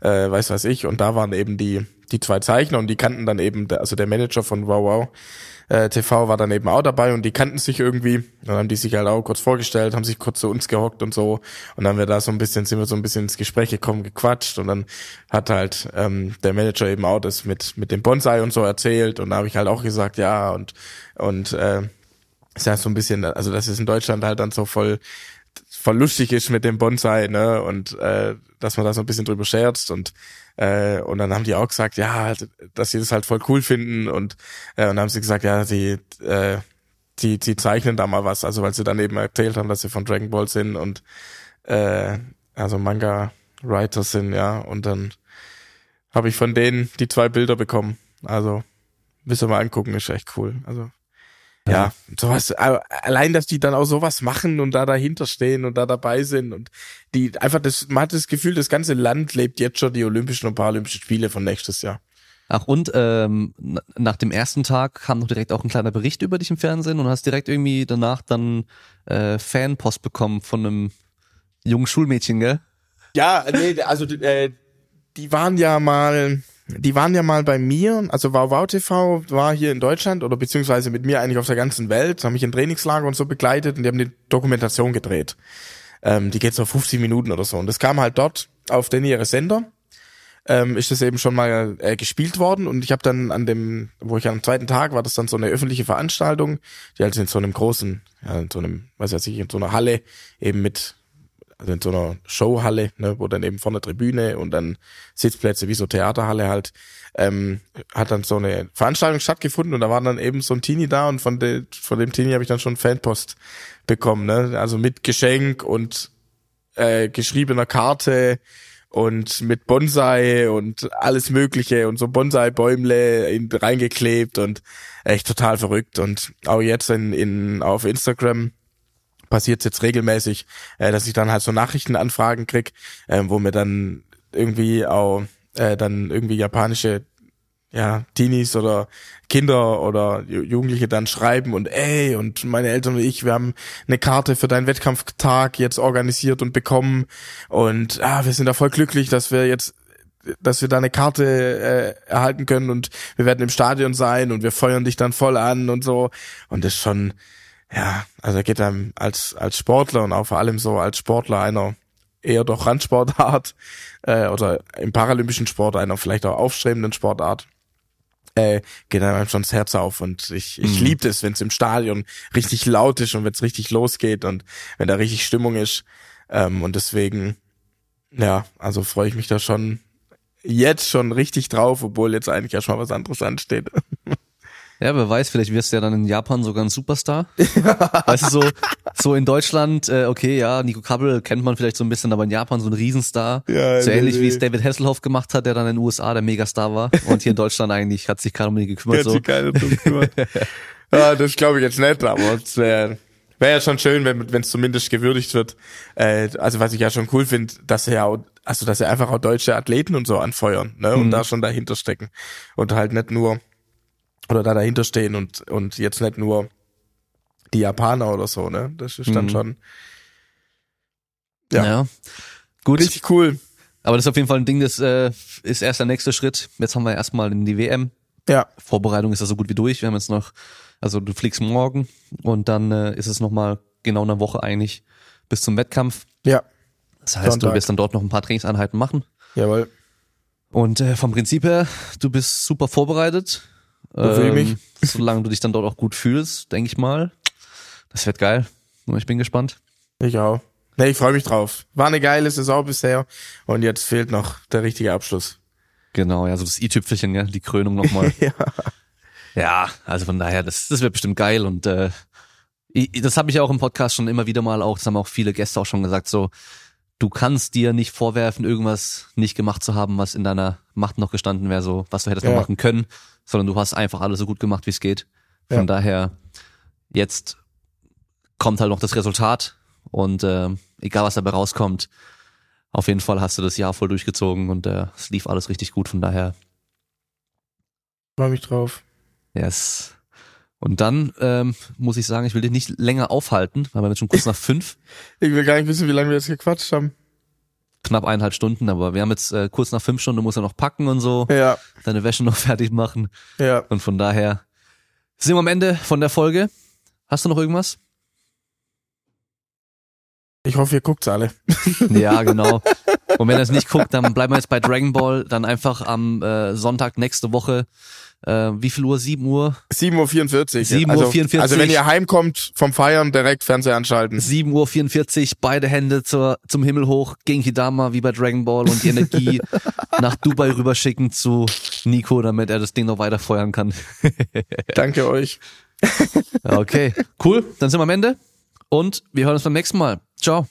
äh, weiß was ich. Und da waren eben die, die zwei Zeichner und die kannten dann eben, also der Manager von Wow Wow, äh, TV war dann eben auch dabei und die kannten sich irgendwie. Dann haben die sich halt auch kurz vorgestellt, haben sich kurz zu uns gehockt und so. Und dann haben wir da so ein bisschen, sind wir so ein bisschen ins Gespräch gekommen, gequatscht und dann hat halt ähm, der Manager eben auch das mit, mit dem Bonsai und so erzählt und da habe ich halt auch gesagt, ja, und, und äh, ist ja so ein bisschen, also das ist in Deutschland halt dann so voll voll lustig ist mit dem Bonsai, ne? Und äh, dass man da so ein bisschen drüber scherzt und äh, und dann haben die auch gesagt, ja, dass sie das halt voll cool finden und äh, und dann haben sie gesagt, ja, sie äh, die, die zeichnen da mal was, also weil sie dann eben erzählt haben, dass sie von Dragon Ball sind und äh, also Manga Writer sind, ja, und dann habe ich von denen die zwei Bilder bekommen. Also müssen wir mal angucken, ist echt cool. Also ja, sowas, allein, dass die dann auch sowas machen und da dahinter stehen und da dabei sind und die einfach das, man hat das Gefühl, das ganze Land lebt jetzt schon die Olympischen und Paralympischen Spiele von nächstes Jahr. Ach und ähm, nach dem ersten Tag kam noch direkt auch ein kleiner Bericht über dich im Fernsehen und hast direkt irgendwie danach dann äh, Fanpost bekommen von einem jungen Schulmädchen, gell? Ja, nee, also äh, die waren ja mal die waren ja mal bei mir, also Wow Wow TV war hier in Deutschland oder beziehungsweise mit mir eigentlich auf der ganzen Welt, haben mich in Trainingslager und so begleitet und die haben eine Dokumentation gedreht. Ähm, die geht so 50 Minuten oder so. Und das kam halt dort auf den ihre Sender. Ähm, ist das eben schon mal äh, gespielt worden und ich habe dann an dem, wo ich am zweiten Tag war, das dann so eine öffentliche Veranstaltung, die halt in so einem großen, ja, in so einem, weiß ich, in so einer Halle eben mit also in so einer Showhalle, ne, wo dann eben vorne Tribüne und dann Sitzplätze wie so Theaterhalle halt, ähm, hat dann so eine Veranstaltung stattgefunden und da war dann eben so ein Teenie da und von, de, von dem Teenie habe ich dann schon Fanpost bekommen, ne? Also mit Geschenk und äh, geschriebener Karte und mit Bonsai und alles Mögliche und so Bonsai-Bäumle reingeklebt und echt total verrückt. Und auch jetzt in, in auf Instagram passiert jetzt regelmäßig, äh, dass ich dann halt so Nachrichtenanfragen krieg, äh, wo mir dann irgendwie auch äh, dann irgendwie japanische ja, Teenies oder Kinder oder Jugendliche dann schreiben und ey und meine Eltern und ich, wir haben eine Karte für deinen Wettkampftag jetzt organisiert und bekommen und ah, wir sind da voll glücklich, dass wir jetzt dass wir da eine Karte äh, erhalten können und wir werden im Stadion sein und wir feuern dich dann voll an und so. Und das ist schon ja, also er geht einem als, als Sportler und auch vor allem so als Sportler einer eher doch Randsportart äh, oder im paralympischen Sport einer vielleicht auch aufstrebenden Sportart, äh, geht einem schon das Herz auf und ich, ich Mhm. liebe es, wenn es im Stadion richtig laut ist und wenn es richtig losgeht und wenn da richtig Stimmung ist ähm, und deswegen, ja, also freue ich mich da schon jetzt schon richtig drauf, obwohl jetzt eigentlich erstmal was anderes ansteht. Ja, wer weiß, vielleicht wirst du ja dann in Japan sogar ein Superstar. weißt du, so, so in Deutschland, äh, okay, ja, Nico Kabbel kennt man vielleicht so ein bisschen, aber in Japan so ein Riesenstar. Ja, so nee, ähnlich wie nee. es David Hasselhoff gemacht hat, der dann in den USA der Megastar war. Und hier in Deutschland eigentlich hat sich keiner um ihn gekümmert. Hat So. sich keiner drum gekümmert. ja, das glaube ich jetzt nicht, aber es wäre wär ja schon schön, wenn es zumindest gewürdigt wird. Äh, also was ich ja schon cool finde, dass er ja auch, also dass er einfach auch deutsche Athleten und so anfeuern, ne? Und Mhm. da schon dahinter stecken. Und halt nicht nur oder da dahinter stehen und und jetzt nicht nur die Japaner oder so, ne? Das ist dann Mhm. schon Ja. Ja. Gut, richtig cool. aber das ist auf jeden Fall ein Ding, das äh, ist erst der nächste Schritt. Jetzt haben wir erstmal in die WM. Ja, Vorbereitung ist ja so gut wie durch. Wir haben jetzt noch, also du fliegst morgen und dann äh, ist es nochmal genau eine Woche eigentlich bis zum Wettkampf. ja, Das heißt, Sonntag. du wirst dann dort noch ein paar Trainingseinheiten machen. jawohl. Und äh, vom Prinzip her, du bist super vorbereitet. Ähm, Befehl mich. solange du dich dann dort auch gut fühlst, denke ich mal. Das wird geil. Ich bin gespannt. Ich auch. Nee, ich freue mich drauf. War eine geile Saison bisher und jetzt fehlt noch der richtige Abschluss. Genau, ja, so das i-Tüpfelchen, ja, die Krönung nochmal. Ja. ja, also von daher, das, das wird bestimmt geil. Und äh, ich, das habe ich ja auch im Podcast schon immer wieder mal auch, das haben auch viele Gäste auch schon gesagt, so, du kannst dir nicht vorwerfen, irgendwas nicht gemacht zu haben, was in deiner Macht noch gestanden wäre, so, was du hättest Ja. noch machen können, sondern du hast einfach alles so gut gemacht, wie es geht. Von Ja. daher, jetzt kommt halt noch das Resultat und äh, egal was dabei rauskommt, auf jeden Fall hast du das Jahr voll durchgezogen und äh, es lief alles richtig gut, von daher, Freue mich drauf. yes. Und dann ähm, muss ich sagen, ich will dich nicht länger aufhalten, weil wir sind schon kurz nach fünf, Ich will gar nicht wissen, wie lange wir jetzt gequatscht haben. Knapp eineinhalb Stunden, aber wir haben jetzt äh, kurz nach fünf Stunden, du musst ja noch packen und so, Ja, deine Wäsche noch fertig machen ja. und von daher sind wir am Ende von der Folge. Hast du noch irgendwas? Ich hoffe, ihr guckt's alle. Ja, genau. Und wenn ihr es nicht guckt, dann bleiben wir jetzt bei Dragon Ball, dann einfach am äh, Sonntag nächste Woche, äh, wie viel Uhr? 7 Uhr? 7.44 Uhr. 7.44 Also, also wenn ihr heimkommt vom Feiern, direkt Fernseher anschalten. 7 Uhr 44, beide Hände zur, zum Himmel hoch, gegen Hidama wie bei Dragon Ball und die Energie nach Dubai rüberschicken zu Nico, damit er das Ding noch weiter feuern kann. Danke euch. Okay, cool, dann sind wir am Ende und wir hören uns beim nächsten Mal. Ciao.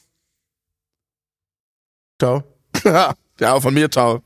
Ciao. ja, von mir ciao.